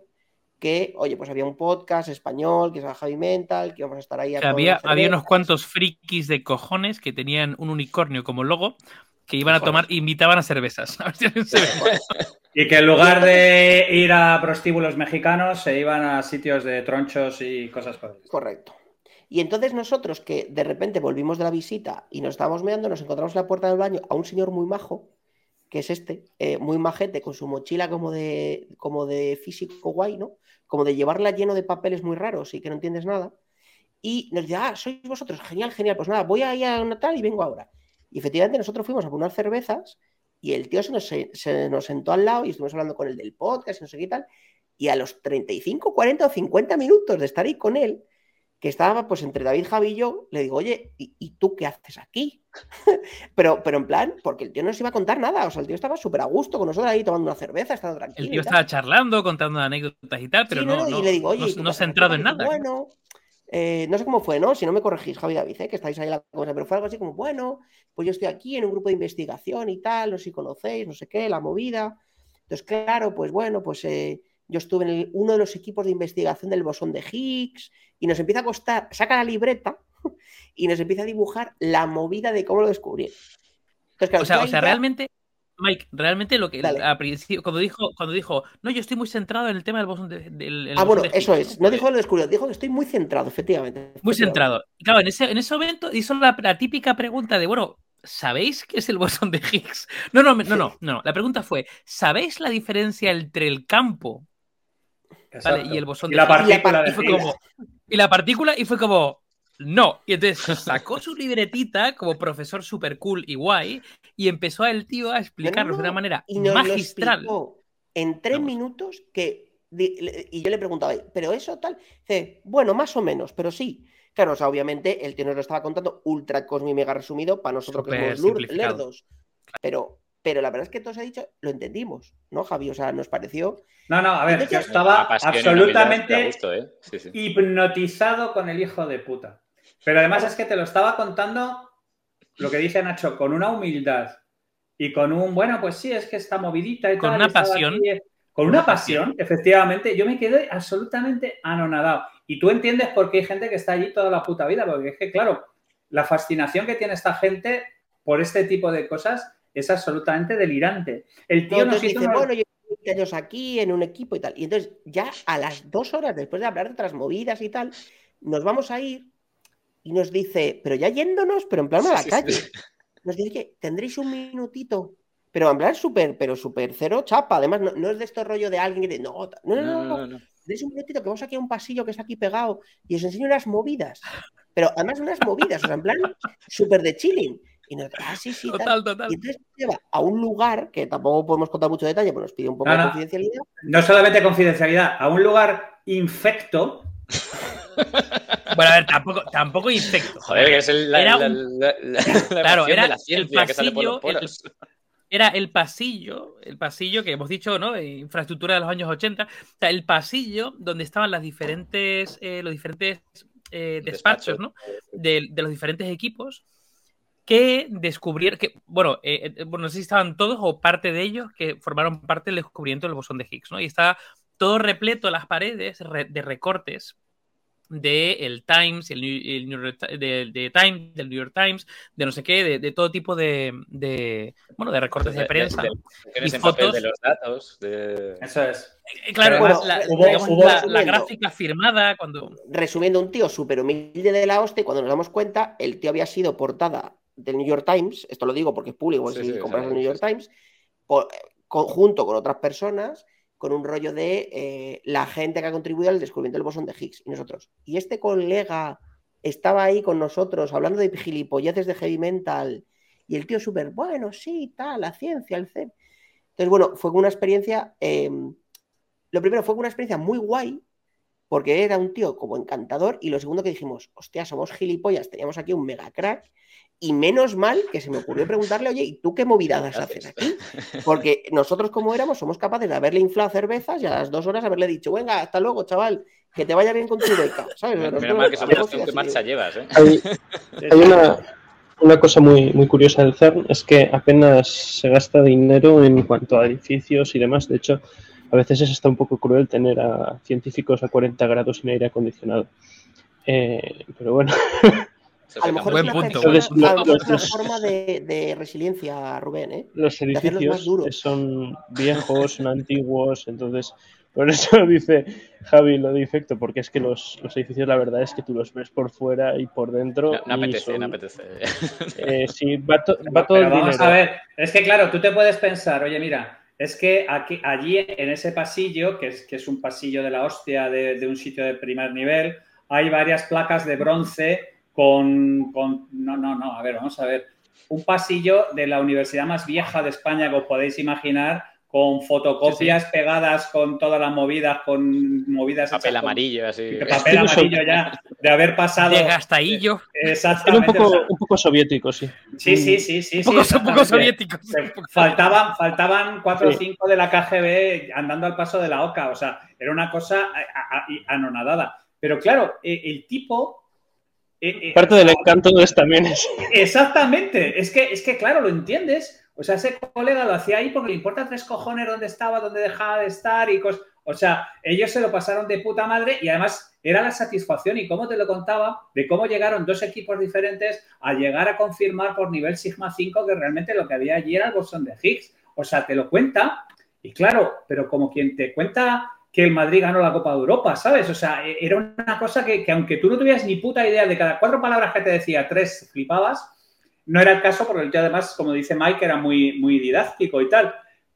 que, oye, pues había un podcast español que se llama Javi Mental, que íbamos a estar ahí. A había, había unos cuantos frikis de cojones que tenían un unicornio como logo que iban a tomar, invitaban a cervezas. y que en lugar de ir a prostíbulos mexicanos, se iban a sitios de tronchos y cosas por Correcto. Y entonces nosotros que de repente volvimos de la visita y nos estábamos mirando, nos encontramos en la puerta del baño a un señor muy majo, que es este, eh, muy majete, con su mochila como de, como de físico guay, ¿no? Como de llevarla lleno de papeles muy raros y que no entiendes nada. Y nos dice, ah, sois vosotros, genial, genial, pues nada, voy a ir a una tal y vengo ahora. Y efectivamente nosotros fuimos a poner cervezas y el tío se nos, se nos, sentó al lado y estuvimos hablando con él del podcast y no sé qué tal. Y a los 35, 40 o 50 minutos de estar ahí con él, que estaba pues entre David, Javi y yo, le digo, oye, ¿y, tú qué haces aquí? pero, pero en plan, porque el tío no nos iba a contar nada, o sea, el tío estaba súper a gusto con nosotros ahí tomando una cerveza, estando tranquilo. El tío estaba charlando, contando anécdotas y tal, pero no, no, y le digo, oye, no, centrado en nada. Bueno, eh, no sé cómo fue, ¿no? Si no me corregís, Javi David, ¿eh? que estáis ahí la cosa, pero fue algo así como, bueno, pues yo estoy aquí en un grupo de investigación y tal, no sé si conocéis, no sé qué, la movida. Entonces, claro, pues bueno, pues eh, yo estuve en uno de los equipos de investigación del bosón de Higgs y nos empieza a costar, saca la libreta y nos empieza a dibujar la movida de cómo lo descubrí. o sea, o sea realmente Mike, realmente lo que cuando dijo, cuando dijo, no, yo estoy muy centrado en el tema del bosón de, Ah, bueno, eso es. No dijo lo descubrió, dijo que estoy muy centrado, efectivamente. Muy centrado. claro, en ese, en ese momento hizo la, típica pregunta de, bueno, ¿sabéis qué es el bosón de Higgs? No, no, no, no, no. La pregunta fue, ¿sabéis la diferencia entre el campo y el bosón de la partícula y, fue como, y la partícula y fue como, no. Y entonces sacó su libretita como profesor super cool y guay y empezó el tío a explicarnos de una manera magistral. en tres minutos que. Y yo le preguntaba, ¿pero eso tal? Dice, bueno, más o menos, pero sí. Claro, o sea, obviamente el tío nos lo estaba contando ultra cosmi mega resumido para nosotros que somos lerdos. Pero, pero la verdad es que todos ha dicho, lo entendimos, ¿no, Javi? O sea, nos pareció. No, no, a ver, yo estaba absolutamente ¿eh? hipnotizado con el hijo de puta. Pero además es que te lo estaba contando lo que dice Nacho, con una humildad y con un, bueno, pues sí, es que está movidita y con Una pasión. Con una pasión, efectivamente, yo me quedé absolutamente anonadado. Y tú entiendes por qué hay gente que está allí toda la puta vida, porque es que, claro, la fascinación que tiene esta gente por este tipo de cosas es absolutamente delirante. El tío nos dice, bueno, yo 20 años aquí en un equipo y tal. Y entonces, ya a las dos horas después de hablar de otras movidas y tal, nos vamos a ir y nos dice, pero ya yéndonos, pero en plan a la calle. Nos dice que tendréis un minutito pero en plan súper, pero súper cero chapa. Además, no, es de esto rollo de alguien que dice, no, no, no, no, no. un minutito que vamos aquí a un pasillo que está aquí pegado y os enseño unas movidas. Pero además unas movidas, o sea, en plan súper de chilling. Y nos ah, sí, sí. Total, total. Y entonces nos lleva a un lugar que tampoco podemos contar mucho detalle, pero nos pide un poco de confidencialidad. No solamente confidencialidad, a un lugar infecto. Bueno, a ver, tampoco, tampoco infecto. Joder, que es el, la, claro, era la ciencia que sale por los poros era el pasillo, el pasillo que hemos dicho, ¿no? Infraestructura de los años 80. O sea, el pasillo donde estaban las diferentes, eh, los diferentes eh, despachos, ¿no? De, los diferentes equipos que descubrieron, que, bueno, eh, bueno, no sé si estaban todos o parte de ellos que formaron parte del descubrimiento del bosón de Higgs, ¿no? Y está todo repleto las paredes de recortes de el Times, el New, de, Times, del New York Times, de no sé qué, de, todo tipo de, bueno, de recortes de, prensa y fotos de los datos. Eso es. Eh, claro, la, gráfica firmada cuando. Resumiendo, un tío súper humilde de la hostia, cuando nos damos cuenta, el tío había sido portada del New York Times, esto lo digo porque es público, si compras el New York Times, junto con otras personas con un rollo de eh, la gente que ha contribuido al descubrimiento del bosón de Higgs y nosotros. Y este colega estaba ahí con nosotros hablando de gilipolleces de heavy mental y el tío súper, bueno, sí, tal, la ciencia, el CEP. Entonces, bueno, fue una experiencia, em, lo primero fue una experiencia muy guay porque era un tío como encantador y lo segundo que dijimos, hostia, somos gilipollas, teníamos aquí un mega crack y menos mal que se me ocurrió preguntarle, oye, ¿y tú qué movidadas haces aquí? Porque nosotros, como éramos, somos capaces de haberle inflado cervezas y a las dos horas haberle dicho, venga, hasta luego, chaval, que te vaya bien con tu beca. ¿sabes? Menos mal que sabemos qué marcha llevas. ¿eh? Hay, una, cosa muy, muy curiosa del CERN, es que apenas se gasta dinero en cuanto a edificios y demás. De hecho, a veces es hasta un poco cruel tener a científicos a 40 grados sin aire acondicionado. Eh, pero bueno. A lo mejor es una, forma de, resiliencia, Rubén. ¿eh? Los edificios son viejos, son antiguos, entonces por eso dice Javi lo de efecto, porque es que los, edificios la verdad es que tú los ves por fuera y por dentro. No, apetece, no apetece. Eh, sí, va, todo el vamos a ver, es que claro, tú te puedes pensar, oye, mira, es que aquí, allí en ese pasillo, que es, que es un pasillo de la hostia de, de un sitio de primer nivel, hay varias placas de bronce con, No, no, no, a ver, vamos a ver. Un pasillo de la universidad más vieja de España que os podéis imaginar, con fotocopias pegadas con todas las movidas, con movidas. Papel amarillo, así. Papel amarillo ya, de haber pasado. De gastaillo. Exactamente. Un poco, un poco soviético, sí. Sí, sí, sí, sí. Un poco, sí, un poco soviético. Faltaban, faltaban cuatro o cinco de la KGB andando al paso de la OCA. O sea, era una cosa anonadada. Pero claro, e, el tipo eh, eh, Parte del encanto de también es. Exactamente. Es que, es que, claro, lo entiendes. O sea, ese colega lo hacía ahí porque le importa tres cojones dónde estaba, dónde dejaba de estar y cosas. O sea, ellos se lo pasaron de puta madre y además era la satisfacción y cómo te lo contaba de cómo llegaron dos equipos diferentes a llegar a confirmar por nivel Sigma 5 que realmente lo que había allí era el bosón de Higgs. O sea, te lo cuenta y claro, pero como quien te cuenta que el Madrid ganó la Copa de Europa, ¿sabes? O sea, e-, era una cosa que, aunque tú no tuvieras ni puta idea de cada cuatro palabras que te decía, tres flipabas, no era el caso porque el tío además, como dice Mike, era muy, muy didáctico y tal.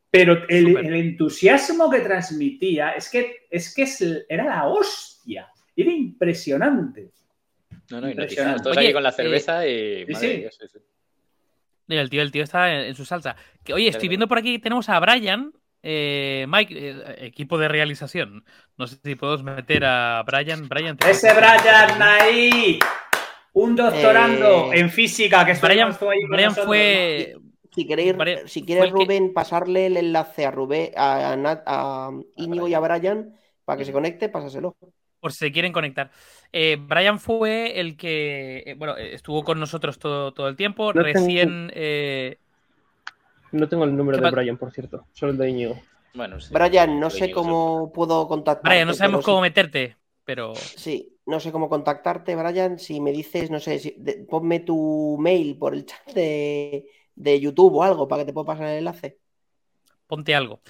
Pero el, entusiasmo que transmitía es que, es que era la hostia, era impresionante. No, no, impresionante. Todos aquí con la cerveza y... Sí, el tío, el tío está en, su salsa. Que, oye, estoy viendo por aquí, tenemos a Brian, eh, Mike, eh, equipo de realización. No sé si podemos meter a Brian. Brian Ese Brian ahí, un doctorando eh, en física que Brian, Brian fue. Si queréis, si quieres Rubén, pasarle el enlace a Rubén, a, a, Íñigo y a Brian para que se conecte, pásaselo. Por si se quieren conectar. Brian fue el que, bueno, estuvo con nosotros todo, todo el tiempo. Recién, no tengo el número de Brian, por cierto, solo el de Íñigo. Bueno, Brian, no sé cómo puedo contactarte. Brian, no sabemos cómo meterte, pero. Sí, no sé cómo contactarte, Brian. Si me dices, no sé, ponme tu mail por el chat de, YouTube o algo para que te pueda pasar el enlace. Ponte algo.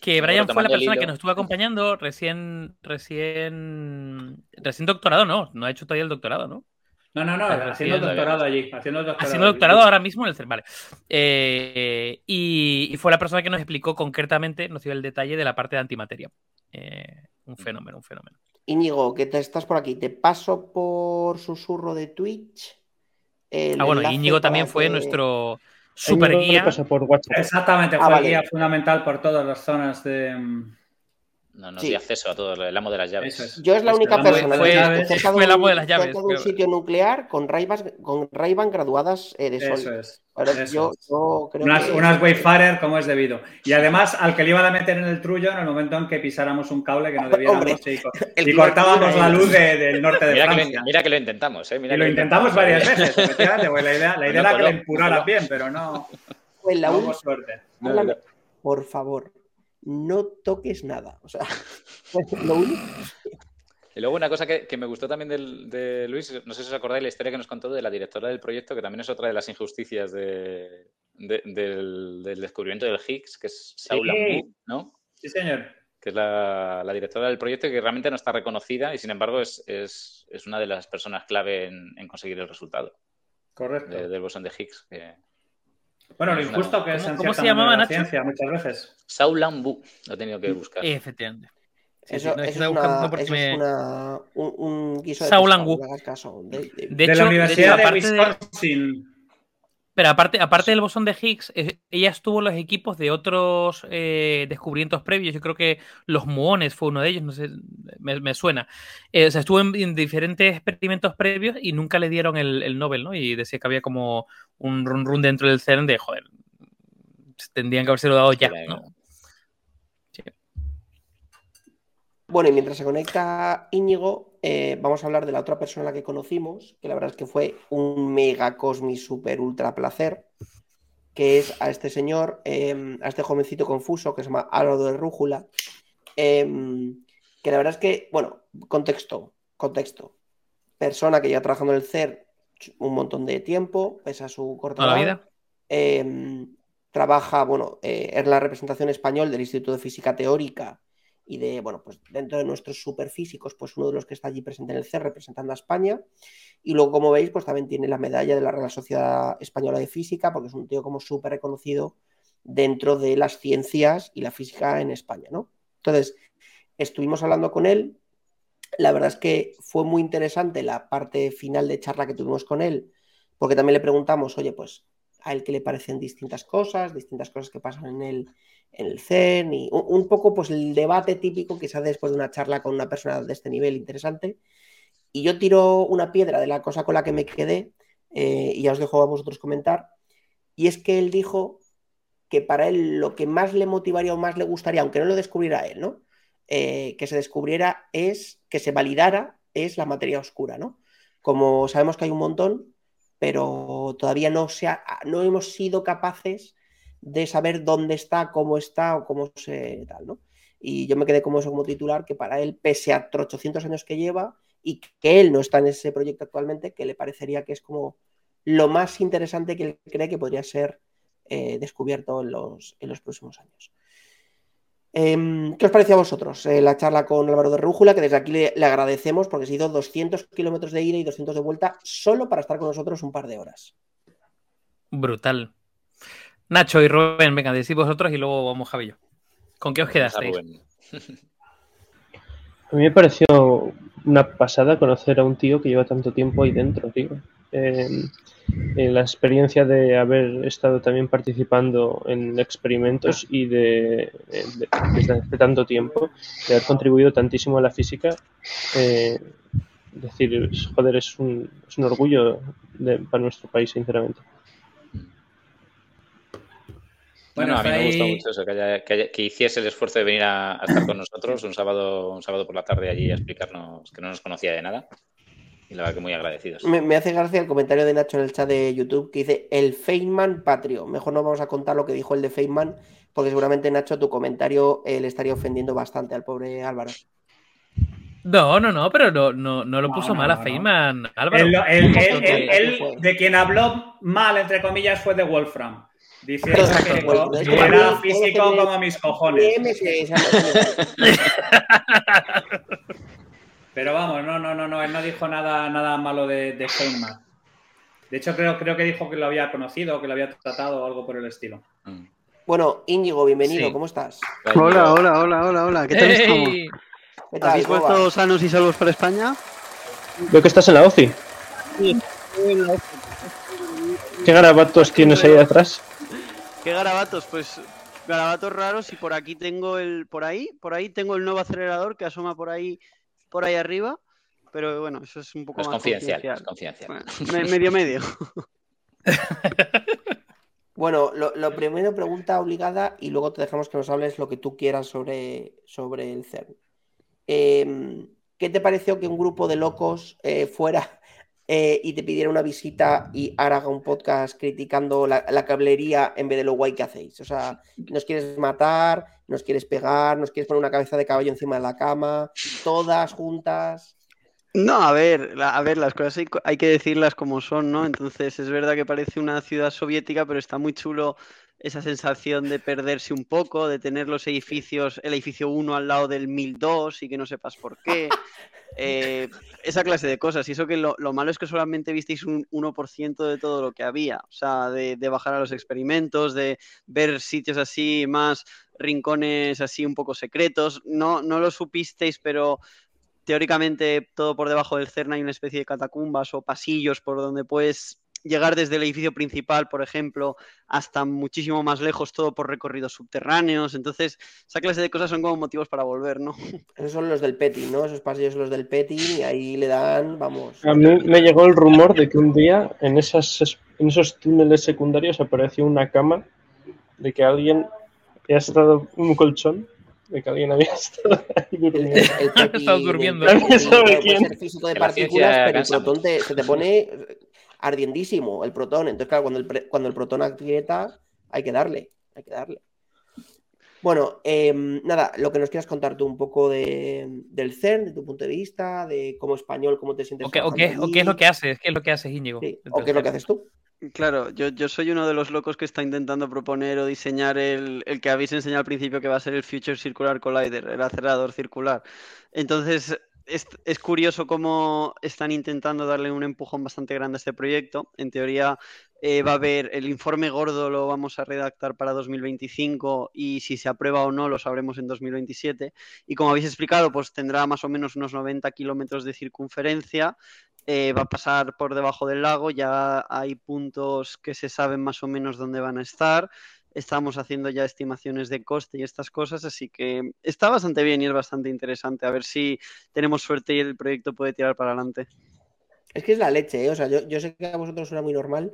Que Brian fue la persona que nos estuvo acompañando recién, recién, recién doctorado, no, no ha hecho todavía el doctorado, ¿no? No, no, no, haciendo doctorado allí. Haciendo el doctorado. Haciendo allí. doctorado ahora mismo en el CERN, vale. Eh, y, y fue la persona que nos explicó concretamente, nos dio el detalle de la parte de antimateria. Eh, un fenómeno, un fenómeno. Íñigo, que te estás por aquí, te paso por susurro de Twitch. Ah, bueno, Íñigo también fue que- nuestro super guía. pasa por WhatsApp. Exactamente, Ah, fue vale. el guía fundamental por todas las zonas de. No, nos Sí. dio acceso a todo, el amo de las llaves. Es. Yo es la única persona fue- que de fue el amo un- de las llaves, de un sitio nuclear con Ray-Bans con Ray-Ban graduadas eh, de sol. Eso es. Ahora, eso yo, es. yo creo Unas, que- unas Wayfarer como es debido. Y además, al que le iban a meter en el trullo en el momento en que pisáramos un cable que no debiéramos y, y cortábamos la luz de- del norte de Mira que, Francia. lo, mira que lo intentamos, ¿eh? Mira y que lo intentamos varias veces, efectivamente, la idea, la idea no era que coló, le empuraras no bien, pero no, Pues la no suerte. No, no. por favor, no toques nada. O sea, lo único. Y luego una cosa que, que me gustó también del- de Luis, no sé si os acordáis la historia que nos contó de la directora del proyecto, que también es otra de las injusticias de- de- del, del descubrimiento del Higgs, que es Saula Sí. ¿no? Sí, señor. que es la, la directora del proyecto y que realmente no está reconocida y sin embargo es, es- es una de las personas clave en, en conseguir el resultado Correcto. de- del bosón de Higgs. que- bueno, lo injusto que es ¿Cómo- en cómo se llamaba, la ciencia muchas veces. Saulan Bu, lo he tenido que buscar. Efectivamente. Sí, Eso, sí, no, eso es, buscando una, porque eso me- es una- un, un guiso de pescado, hecho, la de Universidad hecho, de, aparte de- Wisconsin. Pero aparte, aparte del bosón de Higgs, eh, ella estuvo en los equipos de otros eh, descubrimientos previos. Yo creo que los muones fue uno de ellos, no sé, me, me suena. Eh, o sea, estuvo en, en diferentes experimentos previos y nunca le dieron el, el Nobel, ¿no? Y decía que había como un run run dentro del CERN de, joder, tendrían que haberse dado ya, ¿no? Bueno, y mientras se conecta Íñigo, eh, vamos a hablar de la otra persona a la que conocimos, que la verdad es que fue un mega cosmi super ultra placer, que es a este señor, eh, a este jovencito confuso que se llama Álvaro de Rújula, eh, que la verdad es que, bueno, contexto, contexto. Persona que ya trabajando en el CER un montón de tiempo, pese a su corta la vida. Eh, trabaja, bueno, eh, es la representación español del Instituto de Física Teórica y de, bueno, pues dentro de nuestros superfísicos, pues uno de los que está allí presente en el CER representando a España. Y luego, como veis, pues también tiene la medalla de la Real Sociedad Española de Física, porque es un tío como súper reconocido dentro de las ciencias y la física en España, ¿no? Entonces, estuvimos hablando con él. La verdad es que fue muy interesante la parte final de charla que tuvimos con él, porque también le preguntamos, oye, pues a él qué le parecen distintas cosas, distintas cosas que pasan en el, en el CERN y un, un poco pues el debate típico que se hace después de una charla con una persona de este nivel interesante. Y yo tiro una piedra de la cosa con la que me quedé eh, y ya os dejo a vosotros comentar. Y es que él dijo que para él lo que más le motivaría o más le gustaría, aunque no lo descubriera él, ¿no? Eh, que se descubriera es, que se validara, es la materia oscura, ¿no? Como sabemos que hay un montón, pero todavía no, se ha- no hemos sido capaces de saber dónde está, cómo está o cómo se tal, ¿no? Y yo me quedé como eso como titular, que para él, pese a 800 años que lleva y que él no está en ese proyecto actualmente, que le parecería que es como lo más interesante que él cree que podría ser eh, descubierto en los, en los próximos años. Em, ¿Qué os pareció a vosotros eh, la charla con Álvaro de Rújula? Que desde aquí le, le agradecemos porque se ha ido 200 kilómetros de ida y 200 de vuelta solo para estar con nosotros un par de horas. Brutal. Nacho y Rubén, venga, decid vosotros y luego vamos Javi y yo. ¿Con qué os quedasteis? A mí me pareció una pasada conocer a un tío que lleva tanto tiempo ahí dentro, tío. Eh, eh, la experiencia de haber estado también participando en experimentos y de, eh, de- desde hace tanto tiempo, de haber contribuido tantísimo a la física, eh, decir, es- joder, es un, es un orgullo de- para nuestro país, sinceramente. Bueno, Bueno, a mí me gusta mucho eso, que, haya- que haya- que hiciese el esfuerzo de venir a, a estar con nosotros un sábado, un sábado por la tarde allí a explicarnos que no nos conocía de nada. Y la verdad que muy agradecidos. Me, me hace gracia el comentario de Nacho en el chat de YouTube que dice el Feynman patrio. Mejor no vamos a contar lo que dijo el de Feynman, porque seguramente Nacho tu comentario eh, le estaría ofendiendo bastante al pobre Álvaro. No, no, no, pero no, no, no lo puso no, mal a. Feynman, Álvaro. Fue. de quien habló mal, entre comillas, fue de Wolfram. Diciendo que, que era físico como mis cojones. Pero vamos, no, no, no, no, él no dijo nada, nada malo de, de Steinmark. De hecho, creo, creo que dijo que lo había conocido, que lo había tratado o algo por el estilo. Mm. Bueno, Íñigo, bienvenido, Sí. ¿cómo estás? Hola, hola, hola, hola, hola. ¿Qué tal estamos? ¡Ey! ¿Qué tal? ¿Habéis ¿Cómo vuelto vas? sanos y salvos para España? Veo que estás en la OCI. ¿Qué garabatos tienes ahí atrás? ¿Qué garabatos? Pues garabatos raros y por aquí tengo el, por ahí, por ahí tengo el nuevo acelerador que asoma por ahí, por ahí arriba. Pero bueno, eso es un poco Es más confidencial, es confidencial. Bueno, me- medio medio. Bueno, lo, lo primero, pregunta obligada y luego te dejamos que nos hables lo que tú quieras sobre, sobre el CERN. Eh, ¿Qué te pareció que un grupo de locos eh, fuera eh, y te pidiera una visita y ahora haga un podcast criticando la, la cablería en vez de lo guay que hacéis? O sea, nos quieres matar, nos quieres pegar, nos quieres poner una cabeza de caballo encima de la cama, todas juntas. No, a ver, a ver, las cosas hay, hay que decirlas como son, ¿no? Entonces es verdad que parece una ciudad soviética, pero está muy chulo esa sensación de perderse un poco, de tener los edificios, el edificio 1 al lado del 1002 y que no sepas por qué. Eh, esa clase de cosas. Y eso que lo, lo malo es que solamente visteis un 1% de todo lo que había. O sea, de, de bajar a los experimentos, de ver sitios así, más rincones así un poco secretos. No, no lo supisteis, pero teóricamente todo por debajo del CERN hay una especie de catacumbas o pasillos por donde puedes llegar desde el edificio principal, por ejemplo, hasta muchísimo más lejos, todo por recorridos subterráneos. Entonces, esa clase de cosas son como motivos para volver, ¿no? Esos son los del Petting, ¿no? Esos pasillos son los del Petting y ahí le dan, vamos. A mí me llegó el rumor de que un día en, esas, es- en esos túneles secundarios apareció una cama de que alguien había estado un colchón, de que alguien había estado ahí El, durmiendo. el, el el durmiendo. Sabe quién. ser físico de partículas, pero el protón te- se te pone ardiendísimo, el protón. Entonces, claro, cuando el, cuando el protón aprieta, hay que darle, hay que darle. Bueno, em, nada, lo que nos quieras contar tú un poco de, del CERN, de tu punto de vista, de como español, cómo te sientes. ¿O qué, o qué- o qué es lo que haces? ¿Qué es lo que haces, Íñigo? Sí, ¿O qué es lo que haces tú? Claro, yo, yo soy uno de los locos que está intentando proponer o diseñar el, el que habéis enseñado al principio, que va a ser el Future Circular Collider, el acelerador circular. Entonces, es, curioso cómo están intentando darle un empujón bastante grande a este proyecto. En teoría, eh, va a haber el informe gordo, lo vamos a redactar para 2025 y si se aprueba o no lo sabremos en 2027. Y como habéis explicado, pues tendrá más o menos unos 90 kilómetros de circunferencia eh, va a pasar por debajo del lago, ya hay puntos que se saben más o menos dónde van a estar. Estamos haciendo ya estimaciones de coste y estas cosas, así que está bastante bien y es bastante interesante. A ver si tenemos suerte y el proyecto puede tirar para adelante. Es que es la leche, ¿eh? O sea, yo, yo sé que a vosotros suena muy normal,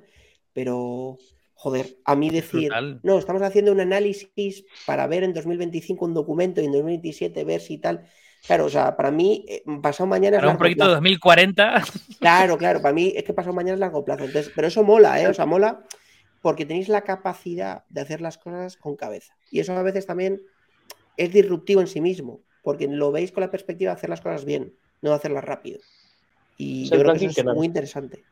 pero joder, a mí decir, brutal. no, estamos haciendo un análisis para ver en 2025 un documento y en 2027 ver si tal. Claro, o sea, para mí, eh, pasado mañana es Para un largo proyecto de plazo. 2040. Claro, claro, para mí es que pasado mañana es largo plazo. Entonces, pero eso mola, ¿eh? O sea, mola porque tenéis la capacidad de hacer las cosas con cabeza. Y eso a veces también es disruptivo en sí mismo, porque lo veis con la perspectiva de hacer las cosas bien, no de hacerlas rápido. Y yo creo que eso es muy interesante.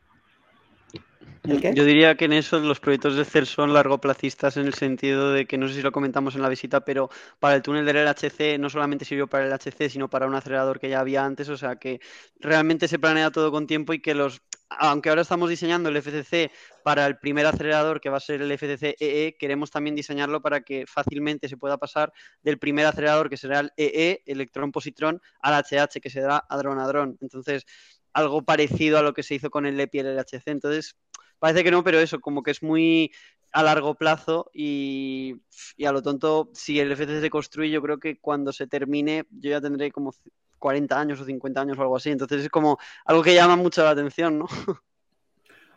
Yo diría que en eso los proyectos de CER son largoplacistas en el sentido de que no sé si lo comentamos en la visita, pero para el túnel del LHC no solamente sirvió para el LHC, sino para un acelerador que ya había antes, o sea que realmente se planea todo con tiempo y que los, aunque ahora estamos diseñando el FCC para el primer acelerador que va a ser el FCC EE, queremos también diseñarlo para que fácilmente se pueda pasar del primer acelerador que será el EE, electrón-positrón, al HH que será hadrón-hadrón. Entonces, algo parecido a lo que se hizo con el LEPI y el LHC. Entonces, Parece que no, pero eso, como que es muy a largo plazo y, y, a lo tonto, si el FCC se construye, yo creo que cuando se termine, yo ya tendré como 40 años o 50 años o algo así. Entonces es como algo que llama mucho la atención, ¿no?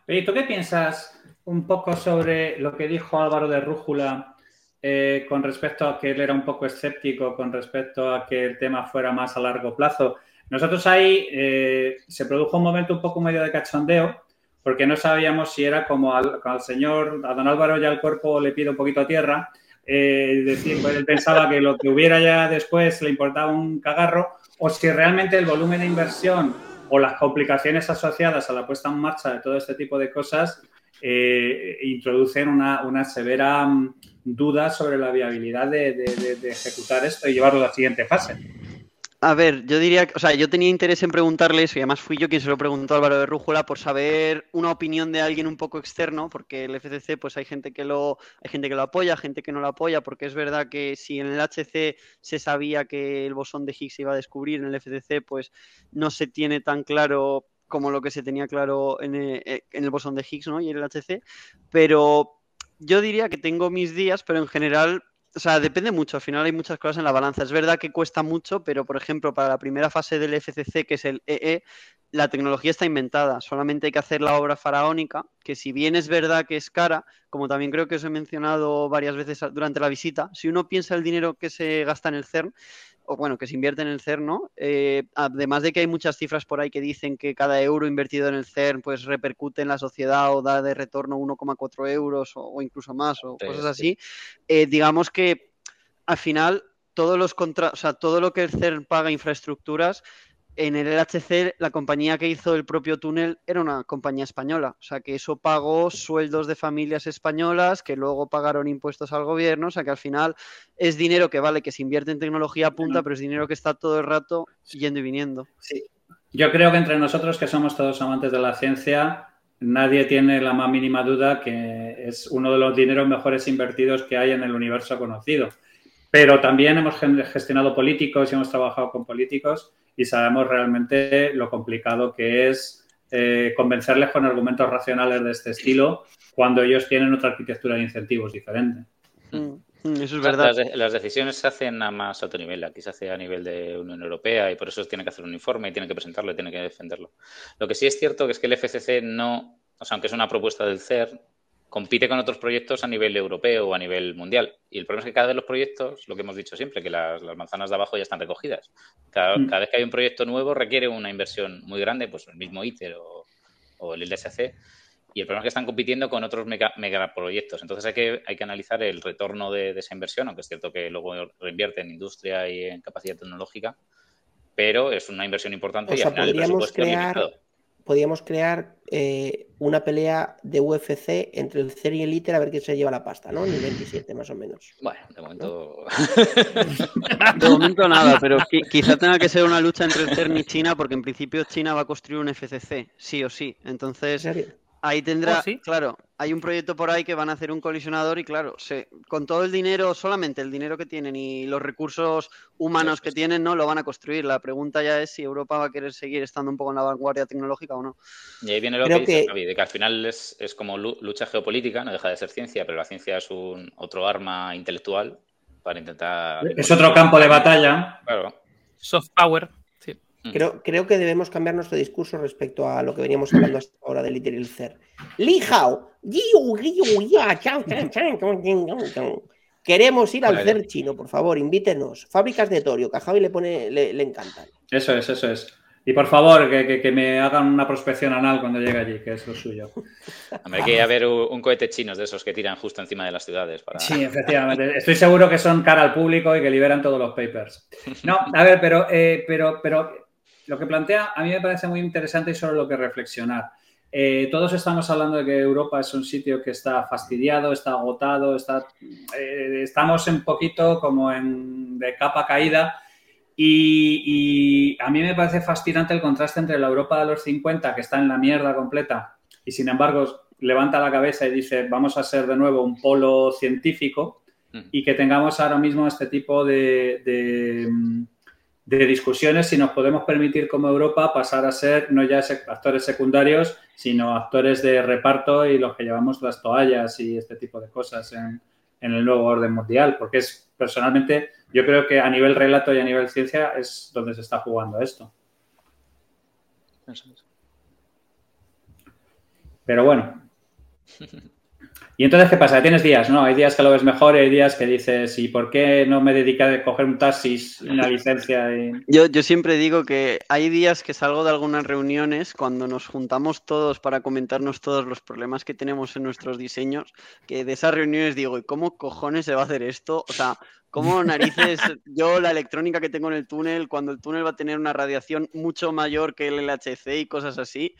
Oye, ¿tú qué piensas un poco sobre lo que dijo Álvaro de Rújula eh, con respecto a que él era un poco escéptico con respecto a que el tema fuera más a largo plazo? Nosotros ahí eh, se produjo un momento un poco medio de cachondeo porque no sabíamos si era como al, señor, a don Álvaro ya el cuerpo le pide un poquito a tierra, eh, decir, pues él pensaba que lo que hubiera ya después le importaba un cagarro, o si realmente el volumen de inversión o las complicaciones asociadas a la puesta en marcha de todo este tipo de cosas eh, introducen una, severa mm, duda sobre la viabilidad de ejecutar esto y llevarlo a la siguiente fase. A ver, yo diría, o sea, yo tenía interés en preguntarle eso y además fui yo quien se lo preguntó a Álvaro de Rújula por saber una opinión de alguien un poco externo, porque el FCC, pues hay gente que lo, hay gente que lo apoya, gente que no lo apoya, porque es verdad que si en el HC se sabía que el bosón de Higgs se iba a descubrir en el FCC, pues no se tiene tan claro como lo que se tenía claro en el, eh, en el bosón de Higgs, ¿no? Y en el HC, pero yo diría que tengo mis días, pero en general o sea, depende mucho. Al final hay muchas cosas en la balanza. Es verdad que cuesta mucho, pero por ejemplo, para la primera fase del FCC, que es el EE, e, la tecnología está inventada. Solamente hay que hacer la obra faraónica, que si bien es verdad que es cara, como también creo que os he mencionado varias veces durante la visita, si uno piensa el dinero que se gasta en el CERN, o bueno, que se invierte en el CERN, ¿no? Eh, además de que hay muchas cifras por ahí que dicen que cada euro invertido en el CERN pues repercute en la sociedad o da de retorno 1,4 euros o, incluso más o cosas así, eh, digamos que al final todos los contra o sea, todo lo que el CERN paga infraestructuras en el LHC la compañía que hizo el propio túnel era una compañía española, o sea que eso pagó sueldos de familias españolas que luego pagaron impuestos al gobierno, o sea que al final es dinero que vale, que se invierte en tecnología punta, pero es dinero que está todo el rato yendo y viniendo. Sí. Yo creo que entre nosotros que somos todos amantes de la ciencia, nadie tiene la más mínima duda que es uno de los dineros mejores invertidos que hay en el universo conocido. Pero también hemos gestionado políticos y hemos trabajado con políticos y sabemos realmente lo complicado que es eh, convencerles con argumentos racionales de este estilo cuando ellos tienen otra arquitectura de incentivos diferente. Mm, mm, eso es verdad. Las, decisiones se hacen a más alto nivel. Aquí se hace a nivel de Unión Europea y por eso tiene que hacer un informe y tiene que presentarlo y tiene que defenderlo. Lo que sí es cierto que es que el FCC no, o sea, aunque es una propuesta del CER, compite con otros proyectos a nivel europeo o a nivel mundial. Y el problema es que cada vez los proyectos, lo que hemos dicho siempre, que las, manzanas de abajo ya están recogidas. Mm. Cada, vez que hay un proyecto nuevo requiere una inversión muy grande, pues el mismo ITER o, el LSC. Y el problema es que están compitiendo con otros megaproyectos. Entonces hay que, hay que analizar el retorno de, esa inversión, aunque es cierto que luego reinvierte en industria y en capacidad tecnológica, pero es una inversión importante y al final el presupuesto limitado podríamos crear eh, una pelea de UFC entre el CER y el ITER a ver quién se lleva la pasta, ¿no? Nivel 27 más o menos. Bueno, de momento... de momento nada, pero quizá tenga que ser una lucha entre el CERN y China porque en principio China va a construir un FCC, sí o sí. Entonces, Ahí tendrá, oh, claro, hay un proyecto por ahí que van a hacer un colisionador y claro, se, con todo el dinero, solamente el dinero que tienen y los recursos humanos que tienen, no lo van a construir. La pregunta ya es si Europa va a querer seguir estando un poco en la vanguardia tecnológica o no. Y ahí viene lo que, dice Javi, de que al final es, es, como lucha geopolítica, no deja de ser ciencia, pero la ciencia es un otro arma intelectual para intentar... Es otro campo de batalla. Claro. Soft power. Creo, creo que debemos cambiar nuestro discurso respecto a lo que veníamos hablando hasta ahora del Little Cer. Hao, Queremos ir al CER chino, por favor, invítenos. Fábricas de torio, que a Javi le, pone, le, le encantan. Eso es, eso es. Y por favor, que, que, me hagan una prospección anal cuando llegue allí, que es lo suyo. hay que haber un cohete chinos de esos que tiran justo encima de las ciudades. Para... Sí, efectivamente. Estoy seguro que son cara al público y que liberan todos los papers. No, a ver, pero, eh, pero, pero lo que plantea a mí me parece muy interesante y sobre lo que reflexionar. Eh, todos estamos hablando de que Europa es un sitio que está fastidiado, está agotado, está, eh, estamos un poquito como en, de capa caída y, a mí me parece fascinante el contraste entre la Europa de los 50 que está en la mierda completa y sin embargo levanta la cabeza y dice vamos a ser de nuevo un polo científico y que tengamos ahora mismo este tipo de de discusiones si nos podemos permitir como Europa pasar a ser no ya actores secundarios, sino actores de reparto y los que llevamos las toallas y este tipo de cosas en, el nuevo orden mundial, porque es personalmente, yo creo que a nivel relato y a nivel ciencia es donde se está jugando esto. Pero bueno. Y entonces, ¿qué pasa? ¿Tienes días? No, hay días que lo ves mejor y hay días que dices, ¿y por qué no me dedica a coger un taxis, una licencia? Yo, yo siempre digo que hay días que salgo de algunas reuniones cuando nos juntamos todos para comentarnos todos los problemas que tenemos en nuestros diseños, que de esas reuniones digo, ¿y cómo cojones se va a hacer esto? O sea, ¿cómo narices yo la electrónica que tengo en el túnel, cuando el túnel va a tener una radiación mucho mayor que el LHC y cosas así?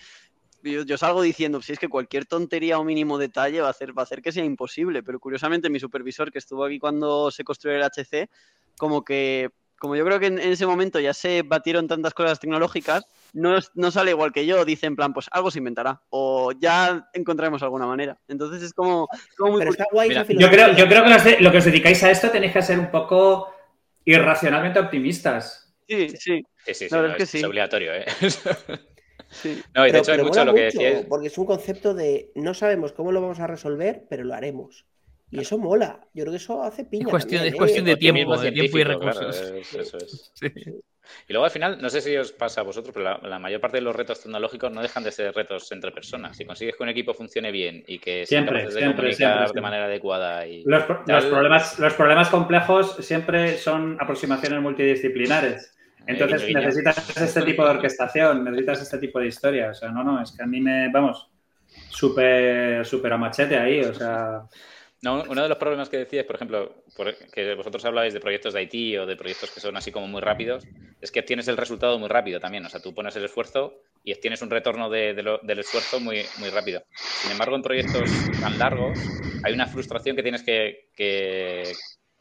Yo, yo salgo diciendo, si es que cualquier tontería o mínimo detalle va a, hacer, va a hacer que sea imposible, pero curiosamente mi supervisor que estuvo aquí cuando se construyó el HC, como que, como yo creo que en, en ese momento ya se batieron tantas cosas tecnológicas, no, no sale igual que yo, dice en plan, pues algo se inventará, o ya encontraremos alguna manera. Entonces es como, como muy Pero está guay Mira, Yo creo, yo creo que los de- lo que os dedicáis a esto tenéis que ser un poco irracionalmente optimistas. Sí, sí, Sí, sí, sí, La verdad no, es que es, sí. es obligatorio, ¿eh? sí. no, y de Pero- hecho hay mucho lo que mucho, decíais. Porque es un concepto de no sabemos cómo lo vamos a resolver, pero lo haremos. Y eso mola. Yo creo que eso hace piña. Es cuestión, también, es cuestión de ¿eh? Tiempo, de tiempo y claro, recursos. es- eso es. Sí. Y luego al final, no sé si os pasa a vosotros, pero la, la mayor parte de los retos tecnológicos no dejan de ser retos entre personas. Si consigues que un equipo funcione bien y que Siempre, de siempre, comunicar siempre, de siempre. manera adecuada y los problemas, los problemas complejos siempre son aproximaciones multidisciplinares. Entonces guiño, guiño. necesitas este tipo de orquestación, necesitas este tipo de historia. O sea, no, no, es que a mí me, vamos, súper, súper a machete ahí. O sea, No, uno de los problemas que decías, por ejemplo, que vosotros hablabais de proyectos de IT o de proyectos que son así como muy rápidos, es que obtienes el resultado muy rápido también. O sea, tú pones el esfuerzo y obtienes un retorno de- de lo- del esfuerzo muy, muy rápido. Sin embargo, en proyectos tan largos hay una frustración que tienes que, que-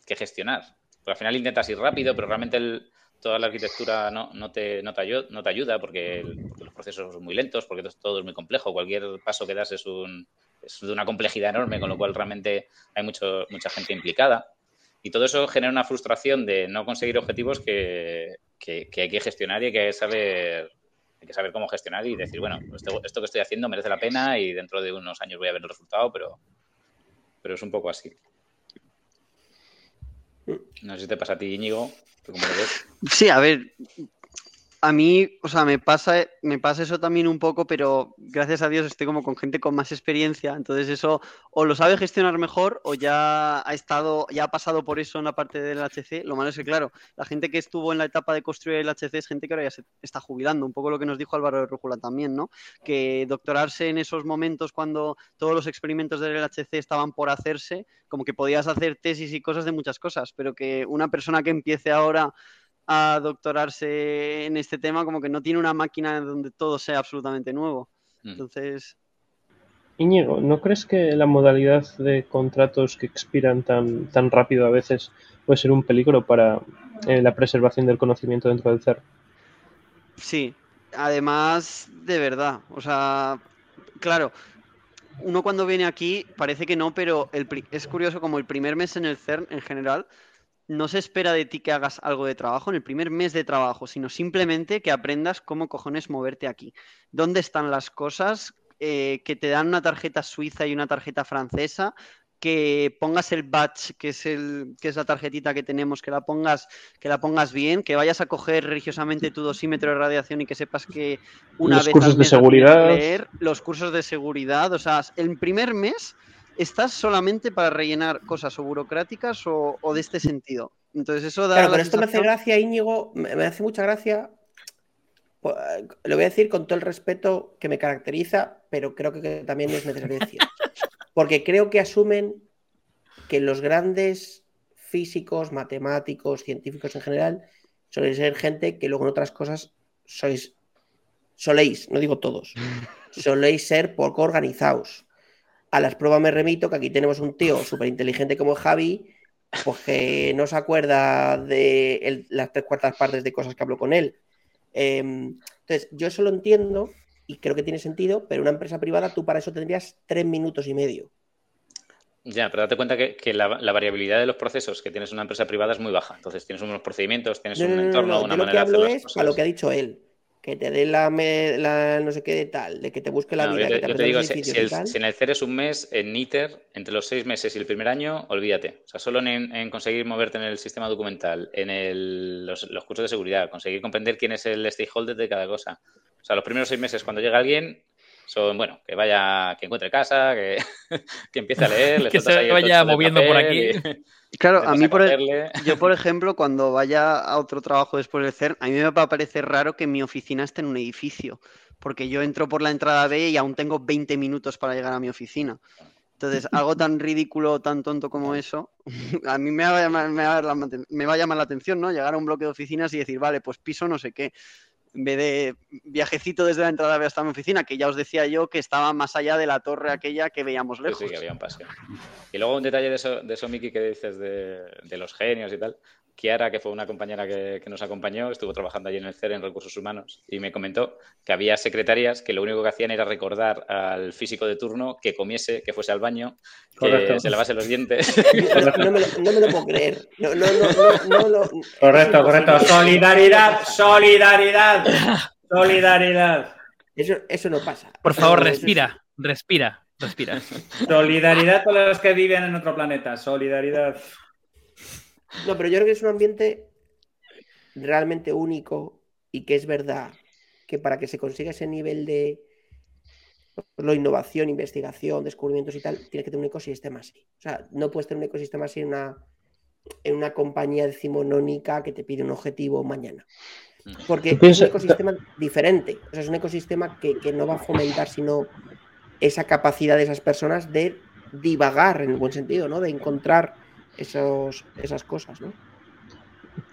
que gestionar. Porque al final intentas ir rápido, pero realmente el- toda la arquitectura no, te, ayuda porque, los procesos son muy lentos, porque todo- es muy complejo. Cualquier paso que das es un, es de una complejidad enorme, con lo cual realmente hay mucho, mucha gente implicada. Y todo eso genera una frustración de no conseguir objetivos que, hay que gestionar y hay que saber hay que saber cómo gestionar y decir, bueno, esto, esto que estoy haciendo merece la pena y dentro de unos años voy a ver el resultado, pero, pero es un poco así. No sé si te pasa a ti, Íñigo. Sí, a ver, a mí, o sea, me pasa, me pasa eso también un poco, pero gracias a Dios estoy como con gente con más experiencia, entonces eso o lo sabe gestionar mejor o ya ha estado, ya ha pasado por eso en la parte del HC. Lo malo es que, claro, la gente que estuvo en la etapa de construir el HC es gente que ahora ya se está jubilando, un poco lo que nos dijo Álvaro de Rújula también, ¿no? Que doctorarse en esos momentos cuando todos los experimentos del LHC estaban por hacerse, como que podías hacer tesis y cosas de muchas cosas, pero que una persona que empiece ahora a doctorarse en este tema, como que no tiene una máquina donde todo sea absolutamente nuevo. Mm. Entonces, Íñigo, ¿no crees que la modalidad de contratos que expiran tan, tan rápido a veces puede ser un peligro para eh, la preservación del conocimiento dentro del CERN? sí, además, de verdad, o sea, claro, uno cuando viene aquí parece que no, pero el pri- es curioso como el primer mes en el CERN en general no se espera de ti que hagas algo de trabajo en el primer mes de trabajo, sino simplemente que aprendas cómo cojones moverte aquí. ¿Dónde están las cosas? Eh, que te dan una tarjeta suiza y una tarjeta francesa, que pongas el badge, que es el, que es la tarjetita que tenemos, que la pongas, que la pongas bien, que vayas a coger religiosamente tu dosímetro de radiación y que sepas que una Los vez cursos de seguridad. leer, los cursos de seguridad, o sea, el primer mes estás solamente para rellenar cosas o burocráticas o, o de este sentido. Entonces eso da Claro, la pero esto me hace gracia, Íñigo, me me hace mucha gracia. Pues, Lo voy a decir con todo el respeto que me caracteriza, pero creo que también es necesario decir. Porque creo que asumen que los grandes físicos, matemáticos, científicos en general, suelen ser gente que luego en otras cosas sois, soléis, no digo todos, soléis ser poco organizados. A las pruebas me remito que aquí tenemos un tío súper inteligente como Javi, pues que no se acuerda de el- las tres cuartas partes de cosas que habló con él. Em, entonces, yo eso lo entiendo y creo que tiene sentido, pero una empresa privada tú para eso tendrías tres minutos y medio. Ya, pero date cuenta que, que la, la variabilidad de los procesos que tienes en una empresa privada es muy baja. Entonces tienes unos procedimientos, tienes No, un no, no, entorno, no, una Yo lo que manera de hacer hablo las es cosas. a lo que ha dicho él. Que te dé la, me- la no sé qué de tal, de que te busque la No, vida, yo que te, yo digo, si, el, en el CER es un mes, en ITER, entre los seis meses y el primer año, olvídate. O sea, solo en, en conseguir moverte en el sistema documental, en el- los, los cursos de seguridad, conseguir comprender quién es el stakeholder de cada cosa. O sea, los primeros seis meses, cuando llega alguien, son, bueno, que vaya, que encuentre casa, que, que empiece a leer, le Que se el vaya moviendo por y- Claro, a mí por, e- acogerle. yo por ejemplo, cuando vaya a otro trabajo después del CERN, a mí me va a parecer raro que mi oficina esté en un edificio, porque yo entro por la entrada B y aún tengo 20 minutos para llegar a mi oficina. Entonces, algo tan ridículo, tan tonto como eso, a mí me va a llamar, me va a llamar la- me va a llamar la atención, ¿no? Llegar a un bloque de oficinas y decir, vale, pues piso no sé qué. En vez de viajecito desde la entrada hasta mi oficina, que ya os decía yo que estaba más allá de la torre aquella que veíamos lejos. Sí, sí, que había un paseo. Y luego un detalle de eso, de eso Miki, que dices de, de los genios y tal. Kiara, que fue una compañera que, que, nos acompañó, estuvo trabajando allí en el CER en Recursos Humanos y me comentó que había secretarias que lo único que hacían era recordar al físico de turno que comiese, que fuese al baño, Correcto. que se lavase los dientes. No me, lo, no me lo puedo creer. No, no, no, no, correcto, correcto. Solidaridad, solidaridad, solidaridad. Eso, eso no pasa. Por favor, respira, respira, respira. Solidaridad con los que viven en otro planeta. Solidaridad. No, pero yo creo que es un ambiente realmente único y que es verdad que para que se consiga ese nivel de lo innovación, investigación, descubrimientos y tal, tiene que tener un ecosistema así. O sea, no puedes tener un ecosistema así en una, en una compañía decimonónica que te pide un objetivo mañana. Porque es un ecosistema diferente. O sea, es un ecosistema que, que no va a fomentar sino esa capacidad de esas personas de divagar en el buen sentido, ¿no? De encontrar esos, esas cosas, ¿no?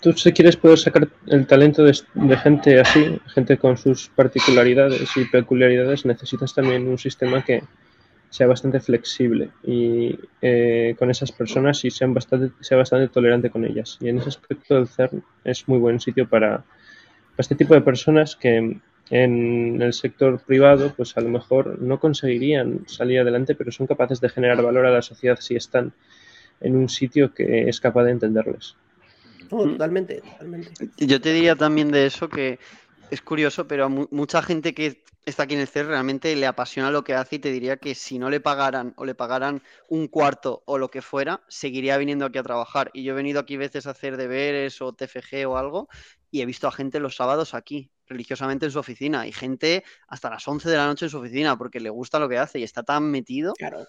Tú si quieres poder sacar el talento de, gente así, gente con sus particularidades y peculiaridades, necesitas también un sistema que sea bastante flexible y eh, con esas personas y sean bastante, sea bastante tolerante con ellas. Y en ese aspecto el CERN es muy buen sitio para, para este tipo de personas que en el sector privado pues a lo mejor no conseguirían salir adelante, pero son capaces de generar valor a la sociedad si están en un sitio que es capaz de entenderles. No, totalmente, totalmente. Yo te diría también de eso que es curioso, pero a mucha gente que está aquí en el CER realmente le apasiona lo que hace y te diría que si no le pagaran o le pagaran un cuarto o lo que fuera, seguiría viniendo aquí a trabajar. Y yo he venido aquí veces a hacer deberes o TFG o algo y he visto a gente los sábados aquí, religiosamente en su oficina, y gente hasta las 11 de la noche en su oficina porque le gusta lo que hace y está tan metido. Claro.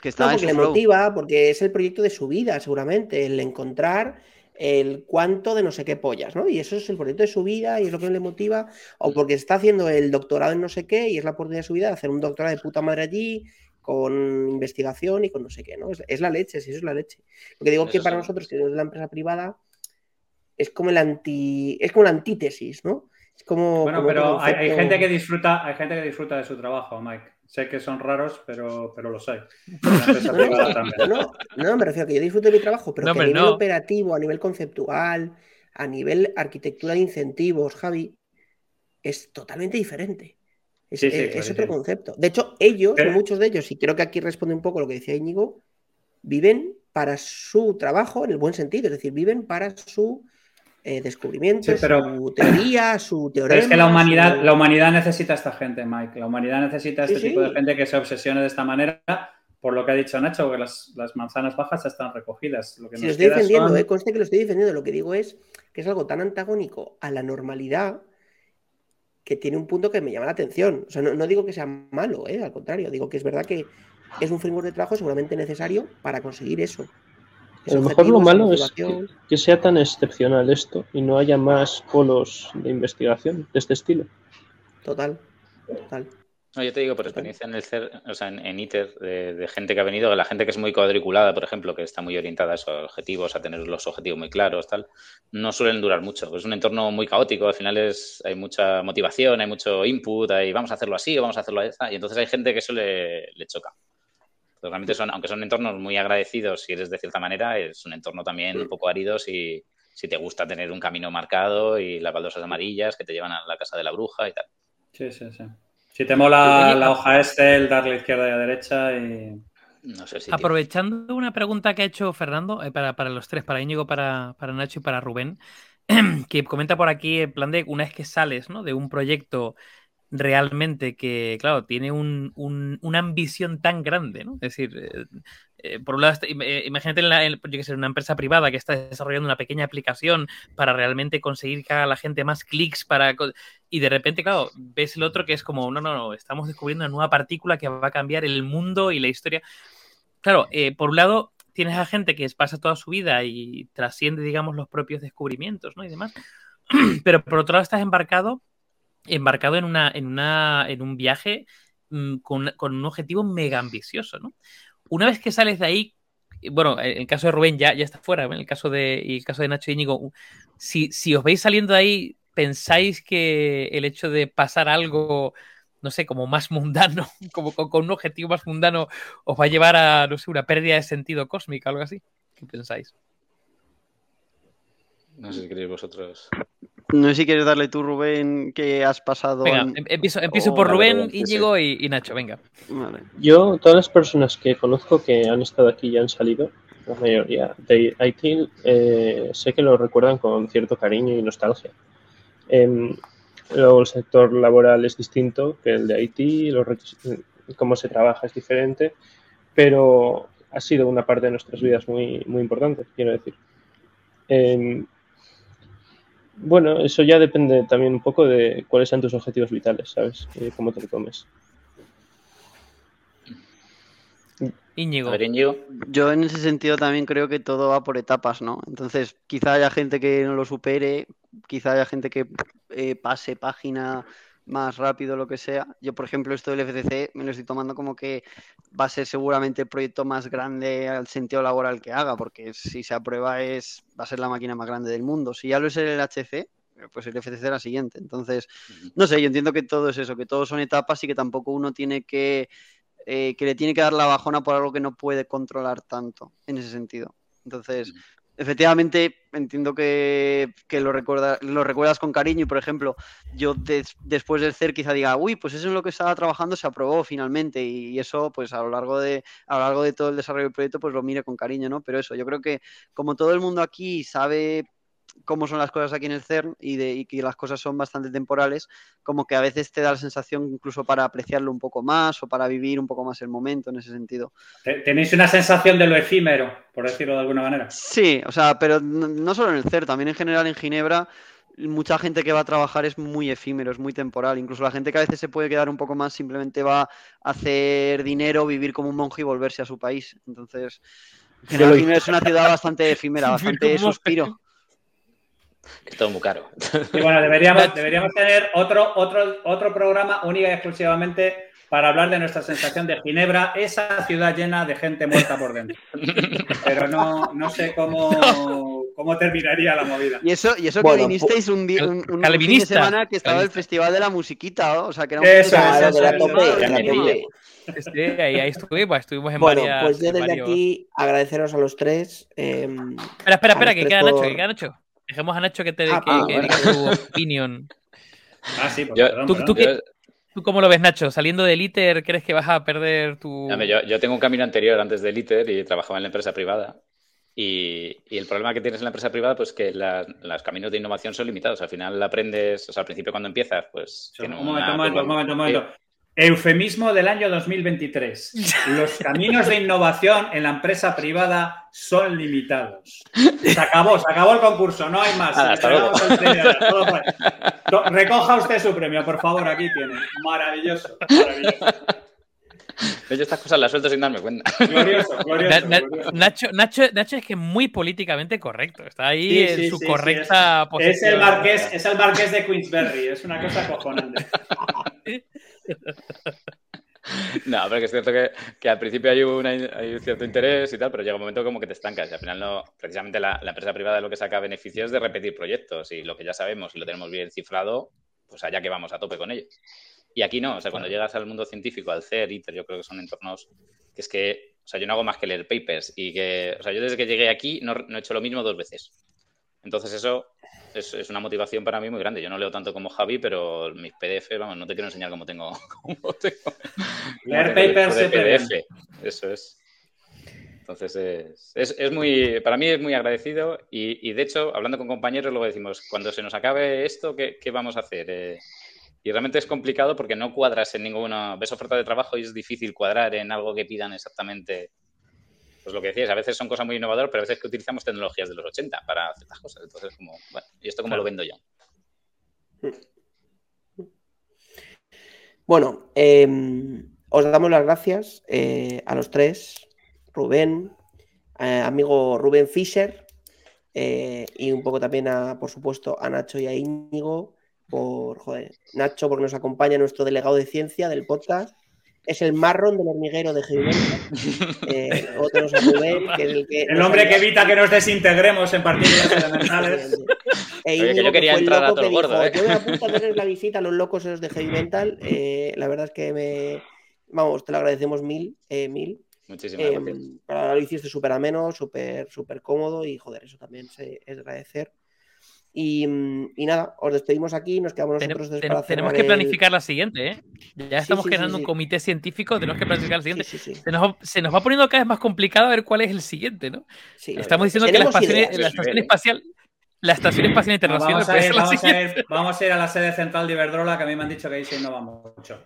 Que está no, porque le flow. motiva, porque es el proyecto de su vida, seguramente, el encontrar el cuánto de no sé qué pollas, ¿no? Y eso es el proyecto de su vida y es lo que le motiva, o porque está haciendo el doctorado en no sé qué y es la oportunidad de su vida de hacer un doctorado de puta madre allí con investigación y con no sé qué, ¿no? Es, es la leche, sí, eso es la leche. Lo que digo eso que para sí. nosotros, que es la empresa privada, es como el anti, es como la antítesis, ¿no? Es como, bueno, como pero hay, hay, gente que disfruta, hay gente que disfruta de su trabajo, Mike. Sé que son raros, pero, pero lo sé. No, no, no, me refiero a que yo disfruto de mi trabajo, pero no, que a nivel no. operativo, a nivel conceptual, a nivel arquitectura de incentivos, Javi, es totalmente diferente. Es, Sí, sí, es- claro, es otro sí. concepto. De hecho, ellos, muchos de ellos, y creo que aquí responde un poco lo que decía Íñigo, viven para su trabajo en el buen sentido, es decir, viven para su eh, descubrimiento, Sí, pero- su teoría, su teoría. Pero es que la humanidad, la humanidad necesita a esta gente, Mike. La humanidad necesita a Sí, este tipo sí. de gente que se obsesione de esta manera, por lo que ha dicho Nacho, que las, las manzanas bajas ya están recogidas. Lo que Si nos lo estoy defendiendo, son- eh, conste que lo estoy defendiendo. Lo que digo es que es algo tan antagónico a la normalidad que tiene un punto que me llama la atención. O sea, no, no digo que sea malo, eh, al contrario, digo que es verdad que es un framework de trabajo seguramente necesario para conseguir eso. A lo mejor lo malo es que, sea tan excepcional esto y no haya más polos de investigación de este estilo. Total, total. No, yo te digo por experiencia en el CER, o sea, en, en ITER, de, de gente que ha venido, la gente que es muy cuadriculada, por ejemplo, que está muy orientada a esos objetivos, a tener los objetivos muy claros, tal, no suelen durar mucho. Es un entorno muy caótico, al final es, hay mucha motivación, hay mucho input, hay vamos a hacerlo así o vamos a hacerlo así, y entonces hay gente que eso le, le choca. Pero realmente son, aunque son entornos muy agradecidos, si eres de cierta manera, es un entorno también un poco árido si, si te gusta tener un camino marcado y las baldosas amarillas que te llevan a la casa de la bruja y tal. Sí, sí, sí. Si te mola la hoja Excel, darle izquierda y a derecha y... No sé si... Aprovechando una pregunta que ha hecho Fernando eh, para, para, los tres, para Íñigo, para, para, Nacho y para Rubén, que comenta por aquí en plan de una vez que sales ¿no? de un proyecto realmente que, claro, tiene un, un, una ambición tan grande, ¿no? Es decir, eh, eh, por un lado, eh, imagínate en, la, en, yo que sé, una empresa privada que está desarrollando una pequeña aplicación para realmente conseguir que haga la gente más clics para... Y de repente, claro, ves el otro que es como, no, no, no, estamos descubriendo una nueva partícula que va a cambiar el mundo y la historia. Claro, eh, por un lado, tienes a gente que pasa toda su vida y trasciende, digamos, los propios descubrimientos, ¿no? Y demás. Pero por otro lado, estás embarcado embarcado en, una, en, una, en un viaje mmm, con, con, un objetivo mega ambicioso, ¿no? Una vez que sales de ahí, bueno, en el caso de Rubén ya, ya está fuera, en el caso de, y el caso de Nacho Íñigo, si, si os veis saliendo de ahí, ¿pensáis que el hecho de pasar algo, no sé, como más mundano, como con, con un objetivo más mundano, os va a llevar a, no sé, una pérdida de sentido cósmica, algo así? ¿Qué pensáis? No sé si queréis vosotros. No sé si quieres darle tú, Rubén, que has pasado. Venga, en- em- empiezo, empiezo Oh, por Rubén, Rubén, sí, Íñigo y, y Nacho, venga. Vale. Yo, todas las personas que conozco que han estado aquí y han salido, la mayoría de IT, eh, sé que lo recuerdan con cierto cariño y nostalgia. Em, luego el sector laboral es distinto que el de IT, los requis- cómo se trabaja es diferente, pero ha sido una parte de nuestras vidas muy, muy importante, quiero decir. Em, bueno, eso ya depende también un poco de cuáles sean tus objetivos vitales, ¿sabes? Y cómo te lo tomes. Íñigo. A ver, Íñigo. Yo en ese sentido también creo que todo va por etapas, ¿no? Entonces, quizá haya gente que no lo supere, quizá haya gente que eh, pase página más rápido, lo que sea. Yo, por ejemplo, esto del FCC me lo estoy tomando como que va a ser seguramente el proyecto más grande al sentido laboral que haga, porque si se aprueba es va a ser la máquina más grande del mundo. Si ya lo es el HC, pues el FCC era la siguiente. Entonces, no sé, yo entiendo que todo es eso, que todos son etapas y que tampoco uno tiene que eh, que le tiene que dar la bajona por algo que no puede controlar tanto en ese sentido. Entonces. Efectivamente, entiendo que, que lo, lo recuerdas con cariño y, por ejemplo, yo des- después del CER quizá diga, uy, pues eso es lo que estaba trabajando se aprobó finalmente y, eso, pues a lo largo de a lo largo de todo el desarrollo del proyecto, pues lo mire con cariño, ¿no? Pero eso, yo creo que como todo el mundo aquí sabe cómo son las cosas aquí en el CERN y, de, y que las cosas son bastante temporales, como que a veces te da la sensación incluso para apreciarlo un poco más o para vivir un poco más el momento en ese sentido. Te- Tenéis una sensación de lo efímero, por decirlo de alguna manera. Sí, o sea, pero no, solo en el CER, también en general en Ginebra, mucha gente que va a trabajar es muy efímero, es muy temporal. Incluso la gente que a veces se puede quedar un poco más simplemente va a hacer dinero, vivir como un monje y volverse a su país. Entonces, Ginebra es una ciudad bastante efímera, bastante suspiro. Es todo muy caro. Y bueno, deberíamos, deberíamos tener otro, otro, otro programa única y exclusivamente para hablar de nuestra sensación de Ginebra, esa ciudad llena de gente muerta por dentro. Pero no, no sé cómo, cómo terminaría la movida. Y eso, y eso Bueno, que vinisteis un, día, un, un- un fin de semana que estaba el. Festival de la Musiquita, ¿no? o sea, que era un Eso eso de la tope, eso de es. la tope. Sí, ahí, ahí estuvimos, estuvimos en Bueno, varias. pues yo desde varios- aquí agradeceros a los tres. eh, Espera, espera, espera, que queda Nacho, que queda Nacho. Dejemos a Nacho que te Ah, que, ah, que bueno. diga su opinión. Ah, sí, pues Yo- perdón, tú- perdón. tú qué- Yo, ¿Tú cómo lo ves, Nacho? Saliendo del ITER, ¿crees que vas a perder tu. Dame, yo, yo tengo un camino anterior antes del ITER y trabajaba en la empresa privada. Y, y el problema que tienes en la empresa privada, pues que la- los caminos de innovación son limitados. Al final aprendes, o sea, al principio cuando empiezas, pues... Un momento, una- momento, un momento, momento. Eufemismo del año 2023. Los caminos de innovación en la empresa privada son limitados. Se acabó, se acabó el concurso, no hay más. Hasta premio. To- Recoja usted su premio, por favor, aquí tiene. Maravilloso, maravilloso. Yo estas cosas las suelto sin darme cuenta. Glorioso, glorioso. Na- glorioso. Nacho, Nacho, Nacho es que es muy políticamente correcto. Está ahí Sí, en sí, su sí, correcta Es posición. el, marqués, es el marqués de Queensberry, es una cosa acojonante. No, pero que es cierto que, que al principio hay, una- hay un cierto interés y tal, pero llega un momento como que te estancas y al final no, precisamente la, la empresa privada lo que saca beneficios es de repetir proyectos y lo que ya sabemos y lo tenemos bien cifrado, pues allá que vamos a tope con ello. Y aquí no, o sea, cuando llegas al mundo científico, al CER, ITER, yo creo que son entornos que es que, o sea, yo no hago más que leer papers y que, o sea, yo desde que llegué aquí no, no he hecho lo mismo dos veces. Entonces eso es, es una motivación para mí muy grande. Yo no leo tanto como Javi, pero mis PDF, vamos, no te quiero enseñar cómo tengo. Cómo tengo Leer cómo papers de bien. PDF. Eso es. Entonces es, es, es muy, para mí es muy agradecido y, y, de hecho, hablando con compañeros, luego decimos, cuando se nos acabe esto, ¿qué, qué vamos a hacer? Eh, y realmente es complicado porque no cuadras en ninguna, ves oferta de trabajo y es difícil cuadrar en algo que pidan exactamente pues lo que decías, a veces son cosas muy innovadoras, pero a veces que utilizamos tecnologías de los 80 para ciertas cosas. Entonces, como, bueno, ¿y esto cómo Claro. lo vendo yo? Bueno, eh, os damos las gracias eh, a los tres, Rubén, eh, amigo Rubén Fischer, eh, y un poco también a, por supuesto, a Nacho y a Íñigo, por, joder, Nacho porque nos acompaña nuestro delegado de ciencia del podcast, es el marrón del hormiguero de Ginebra, eh, tenemos a Rubén, que es el que... El nos hombre que evita que nos desintegremos en partículas elementales. E Oye, que yo quería entrar a todo que gordo, dijo, ¿eh? Yo me apunto a hacer la visita a los locos esos de Heavy Mental. eh, la verdad es que me. Vamos, te lo agradecemos mil, eh, mil. Muchísimas Eh, gracias. para lo hiciste súper ameno, súper súper cómodo y joder, eso también se, es de agradecer. Y, mm, y nada, os despedimos aquí, nos quedamos nosotros ten- para tenemos que el- planificar la siguiente, ¿eh? Ya estamos sí, sí. un comité científico, tenemos que planificar la siguiente. sí, sí, Se, nos, va- se nos va poniendo cada vez más complicado ver cuál es el siguiente, ¿no? sí. Estamos diciendo que la, estación, ideas. la estación espacial, la estación espacial No, internacional vamos, a ir, vamos, a ir, vamos a ir a la sede central de Iberdrola, que a mí me han dicho que ahí sí no vamos mucho.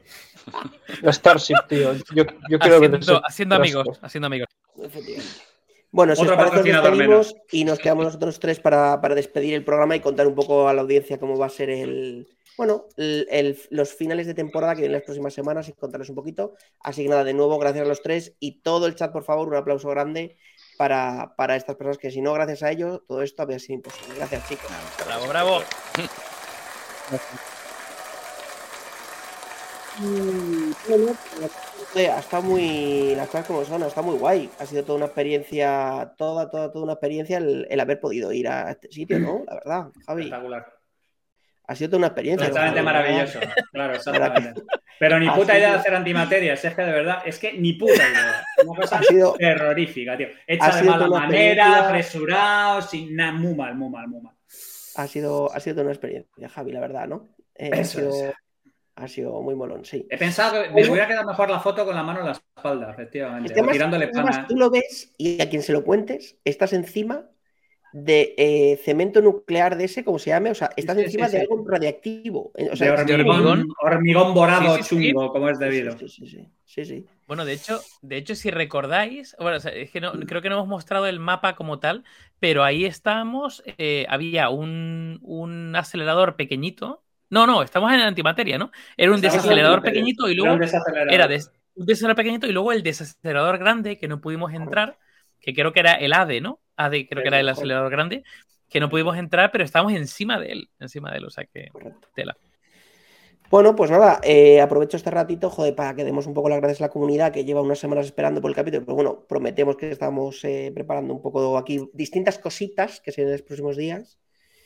La Starship, tío. Yo, yo quiero ver Haciendo, haciendo amigos, haciendo amigos. Efectivamente. Bueno, si os parece, nos despedimos y nos quedamos nosotros tres para, para despedir el programa y contar un poco a la audiencia cómo va a ser el. Bueno, el- el- los finales de temporada que vienen las próximas semanas y contarles un poquito. Así que nada, de nuevo, gracias a los tres y todo el chat, por favor, un aplauso grande para, para estas personas que si no, gracias a ellos, todo esto habría sido imposible. Gracias, chicos. Bravo, bravo. Mm, ha estado muy. Las cosas como son, ha estado muy guay. Ha sido toda una experiencia, toda, toda, toda una experiencia el, el haber podido ir a este sitio, ¿no? La verdad, Javi. Espectacular. Ha sido toda una experiencia. ¿no? maravilloso. Claro, exactamente. Pero ni puta idea de hacer antimaterias, es que de verdad, es que ni puta idea. Una cosa Ha sido, terrorífica, tío. Ha Hecha de sido mala manera, apresurado, sin nada, muy mal, muy mal, muy mal. ha sido, ha sido toda una experiencia, Javi, la verdad, ¿no? Eh, ha, Eso sido, es. Ha sido muy molón, sí. He pensado que me hubiera quedado mejor la foto con la mano en la espalda, efectivamente. O tirándole pana. tú lo ves y a quien se lo cuentes, estás encima de eh, cemento nuclear de ese, como se llame, o sea, estás Sí, encima sí, de algo radiactivo. eh, O De sea, de hormigón, hormigón. borado Sí, sí, sí. chungo, como es debido. Sí, sí, sí, sí, sí. Bueno, de hecho, de hecho, si recordáis, bueno, o sea, es que no, creo que no hemos mostrado el mapa como tal, pero ahí estábamos, eh, había un, un acelerador pequeñito. No, no, estamos en antimateria, ¿no? Era un desacelerador pequeñito y Era luego un desacelerador. era des- un desacelerador pequeñito y luego el desacelerador grande que no pudimos entrar, que creo que era el ADE, ¿no? ADE creo que era el acelerador grande, que no pudimos entrar, pero estábamos encima de él, encima de él, o sea que tela. Bueno, pues nada, eh, aprovecho este ratito, joder, para que demos un poco las gracias a la comunidad que lleva unas semanas esperando por el capítulo. Pero bueno, prometemos que estamos eh, preparando un poco aquí distintas cositas que serán en los próximos días.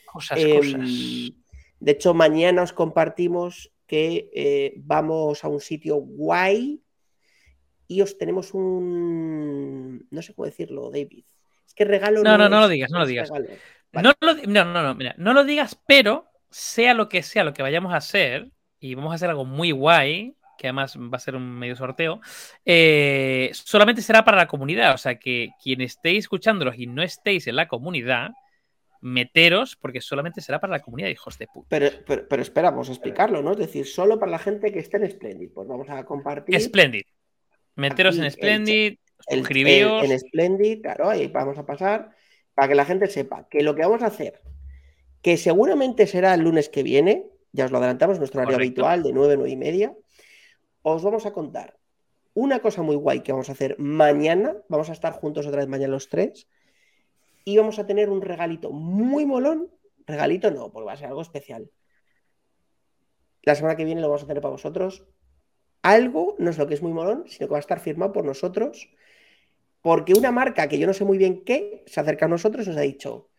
Cosas, Em, cosas. De hecho, mañana os compartimos que eh, vamos a un sitio guay y os tenemos un. No sé cómo decirlo, David. Es que regalo. No, no, no es- lo digas, no lo digas. Vale. No, lo, no, no, no, mira, no lo digas, pero sea lo que sea lo que vayamos a hacer, y vamos a hacer algo muy guay, que además va a ser un medio sorteo, eh, solamente será para la comunidad. O sea que quien estéis escuchándolos y no estéis en la comunidad, meteros, porque solamente será para la comunidad, hijos de puta. Pero, pero, pero espera, vamos a explicarlo, ¿no? Es decir, solo para la gente que esté en Splendid. Pues vamos a compartir. Splendid. Meteros Aquí en Splendid, el- suscribíos. el- en Splendid, claro, ahí vamos a pasar para que la gente sepa que lo que vamos a hacer, que seguramente será el lunes que viene, ya os lo adelantamos, nuestro horario habitual de 9, 9 y media, os vamos a contar una cosa muy guay que vamos a hacer mañana, vamos a estar juntos otra vez mañana los tres, y vamos a tener un regalito muy molón, regalito no, porque va a ser algo especial. La semana que viene lo vamos a tener para vosotros. Algo, no es lo que es muy molón, sino que va a estar firmado por nosotros porque una marca que yo no sé muy bien qué se acerca a nosotros y nos ha dicho,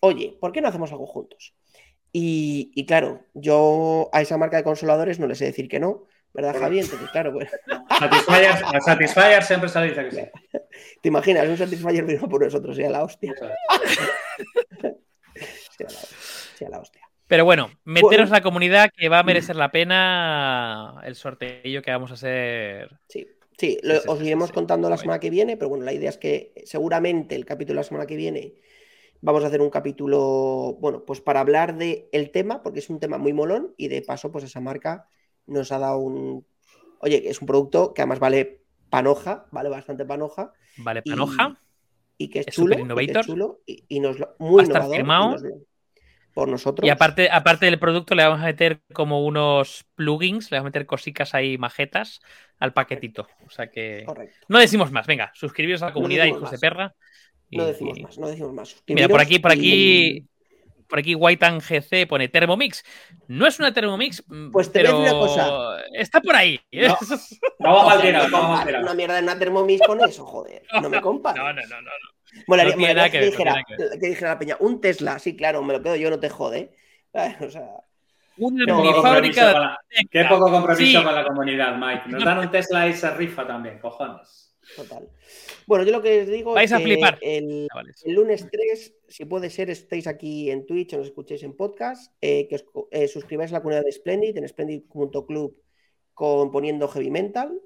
oye, ¿por qué no hacemos algo juntos? Y, claro, yo a esa marca de consoladores no les sé decir que no, ¿verdad, Javi? Entonces, claro, pues, Satisfyer, a Satisfyer siempre se le dice que sí. te imaginas, un Satisfyer firmado por nosotros, sería la hostia. Sería la, hostia. Pero bueno, meteros Bueno. la comunidad que va a merecer la pena el sorteo que vamos a hacer. Sí, sí, lo- Sí, sí, os sí, iremos sí. contando la semana que viene, pero bueno, la idea es que seguramente el capítulo de la semana que viene vamos a hacer un capítulo, bueno, pues para hablar del el tema, porque es un tema muy molón y de paso, pues esa marca nos ha dado un... Oye, es un producto que además vale panoja, vale bastante panoja Vale, Y- panoja. y que es, Es chulo, y que es chulo y, y nos lo, Va muy a estar innovador, y firmado. por nosotros. Y aparte, aparte del producto, le vamos a meter como unos plugins, le vamos a meter cositas ahí majetas al paquetito. O sea que. Correcto. No decimos más, venga, suscribiros a la comunidad, decimos hijos de perra. y- No decimos y- más, no decimos más. Mira, por aquí, por y- aquí, por aquí Whitean GC pone Thermomix. No es una Thermomix, mm, Pues te voy a pero decir una cosa. está por ahí. No. Vamos mal Joder, tirado, no vamos compares tirado. Una mierda de una Thermomix con eso, joder. No me compares. No, no, no, no. no. Molaría, No molaría nada que, que ver, no dijera, que dijera la peña, un Tesla, sí, claro, me lo quedo yo, no te jode. O sea, Una No, fábrica con la- Qué poco compromiso Sí. con la comunidad, Mike. Nos dan un Tesla y se rifa también, cojones. Total. Bueno, yo lo que os digo Vais es a que flipar. el, lunes 3, si puede ser, estéis aquí en Twitch o nos escuchéis en podcast, eh, que os eh, suscribáis a la comunidad de Splendid en splendid.club con poniendo heavy mental,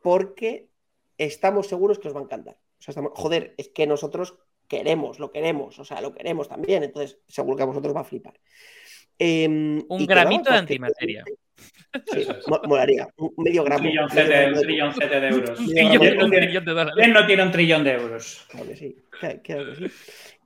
porque estamos seguros que os va a encantar. O sea, estamos- joder, es que nosotros queremos, lo queremos, o sea, lo queremos también, entonces seguro que a vosotros va a flipar. Em, Un gramito de antimateria. Sí, mo- molaría, un medio Un gramo. medio gramo un de- trilloncete de euros. Un trillón, yo- ¿Quién no un trillón de dólares. quién no tiene un trillón de euros? Claro que sí, claro, claro que sí.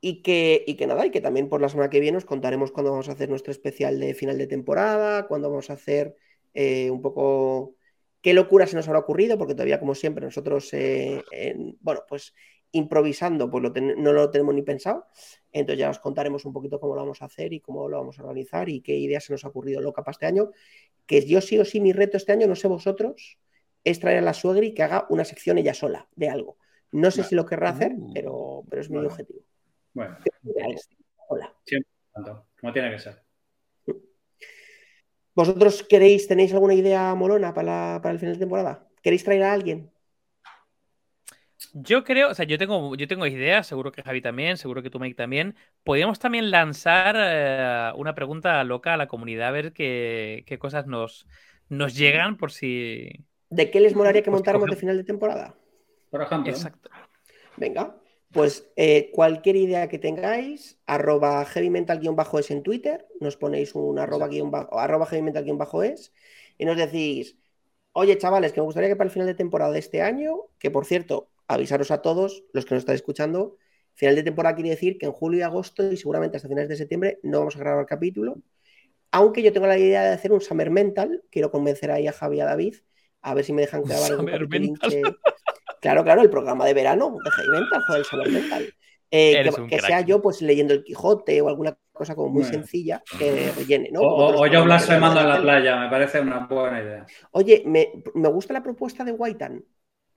Y que, y que nada, y que también por la semana que viene os contaremos cuándo vamos a hacer nuestro especial de final de temporada, cuándo vamos a hacer eh, un poco qué locura se nos habrá ocurrido, porque todavía, como siempre, nosotros, eh, en- bueno, pues improvisando, pues lo ten- no lo tenemos ni pensado. Entonces ya os contaremos un poquito cómo lo vamos a hacer y cómo lo vamos a organizar y qué ideas se nos ha ocurrido loca para este año. Que yo sí o sí mi reto este año, no sé vosotros, es traer a la suegri que haga una sección ella sola de algo. No sé Vale. si lo querrá hacer, Uh. pero, pero es mi Vale. objetivo. Bueno. Hola. tanto, como tiene que ser. ¿Vosotros queréis, tenéis alguna idea molona para, la- para el final de temporada? ¿Queréis traer a alguien? Yo creo, o sea, yo tengo, yo tengo ideas, seguro que Javi también, seguro que tú, Mike, también. Podríamos también lanzar eh, una pregunta loca a la comunidad, a ver qué, qué cosas nos, nos llegan por si. ¿De qué les molaría que Pues montáramos de final de temporada? Por ejemplo, Exacto. Venga, pues eh, cualquier idea que tengáis, arroba heavy mental-es en Twitter, nos ponéis un arroba, guion bajo- arroba heavy mental-es y nos decís, oye chavales, que me gustaría que para el final de temporada de este año, que por cierto, avisaros a todos los que nos estáis escuchando, final de temporada quiere decir que en julio y agosto y seguramente hasta finales de septiembre no vamos a grabar capítulo, aunque yo tengo la idea de hacer un Summer Mental, quiero convencer ahí a Javi y a David, a ver si me dejan grabar Mental. que- Claro, claro, el programa de verano de Heavy Mental, joder, el Summer Mental. Eh, que sea yo pues leyendo el Quijote o alguna cosa como muy Bueno. sencilla que rellene, ¿no? o, o- o yo blasfemando en la playa, me parece una buena idea. Oye, me, me gusta la propuesta de Guaitán.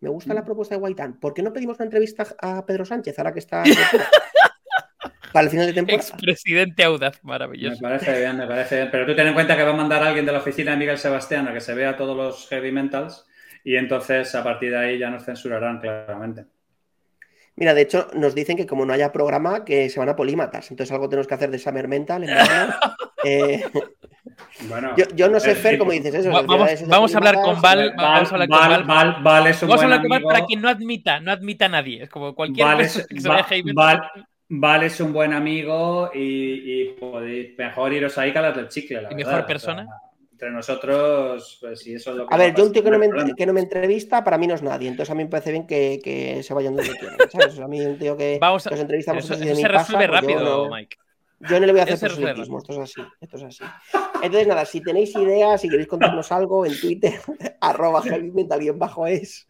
Me gusta Mm. la propuesta de Guaitán. ¿Por qué no pedimos una entrevista a Pedro Sánchez ahora que está para el final de temporada? Expresidente audaz, Me maravilloso. parece bien, me parece bien. Pero tú ten en cuenta que va a mandar a alguien de la oficina de Miguel Sebastián a que se vea todos los heavy mentals y entonces a partir de ahí ya nos censurarán claramente. Mira, de hecho, nos dicen que como no haya programa, que se van a polímatas. Entonces algo tenemos que hacer de Summer Mental en. Eh, Bueno, yo, yo no sé, eh, Fer, cómo dices eso. Vamos- es de vamos a hablar con Val, vamos a hablar con Val, Val. Val, Val es un Vamos a hablar con Val para que no admita, no admita a nadie. Es como cualquier Val persona es, que se Val- metal. Val es un buen amigo y, y podéis mejor iros ahí que a las del chicle, la Y verdad. mejor O persona. sea, entre nosotros, pues si eso es lo que A ver, yo un tío que no, me, que no me entrevista, para mí no es nadie. Entonces a mí me parece bien que, que se vayan donde quieran. ¿sabes? O sea, a mí un tío que, Vamos a- que os entrevistamos Eso, eso se resuelve casa, pues yo rápido, no- Mike. Yo no le voy a hacer proselitismo, esto es así, esto es así. Entonces, nada, si tenéis ideas, si queréis contarnos algo en Twitter, arroba heavymental-es.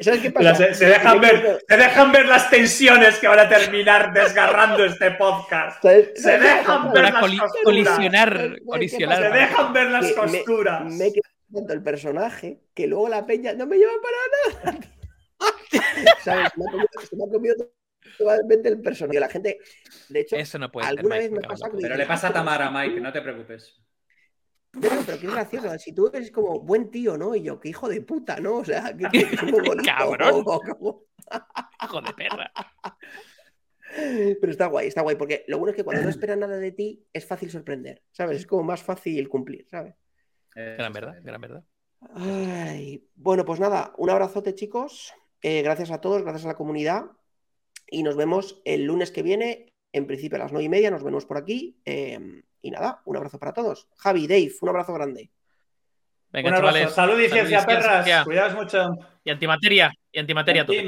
¿Sabes qué pasa? Mira, se, se dejan ver, se dejan ver las tensiones que van a terminar desgarrando este podcast. ¿Sabes? Se dejan ver las coli- costuras. colisionar, ¿Sabes qué colisionar. Se dejan ver las Que me- costuras. Me he quedado tanto el personaje que luego la peña no me lleva para nada. ¿Sabes? Me ha comido, se me ha comido totalmente el personaje. La gente, de hecho, Eso no puede ser, alguna Mike, vez me pasa Pero le pasa a "Ah, pero Tamara, Mike, no te preocupes. Pero, pero qué gracioso, si tú eres como buen tío, ¿no? Y yo, qué hijo de puta, ¿no? O sea, muy bonito. Cabrón. como- Hijo de perra. Pero está guay, está guay, porque lo bueno es que cuando no esperan nada de ti, es fácil sorprender, ¿sabes? Es como más fácil cumplir, ¿sabes? Eh, Gran verdad, gran verdad. Ay, bueno, pues nada, un abrazote, chicos. Eh, gracias a todos, gracias a la comunidad. Y nos vemos el lunes que viene, en principio a las nueve y media, nos vemos por aquí. eh, y nada, un abrazo para todos. Javi, Dave, un abrazo grande. Venga, Un abrazo. chavales. Salud y Salud y ciencia, perras. ciencia. Cuidaos mucho. Y antimateria. Y antimateria. a tope.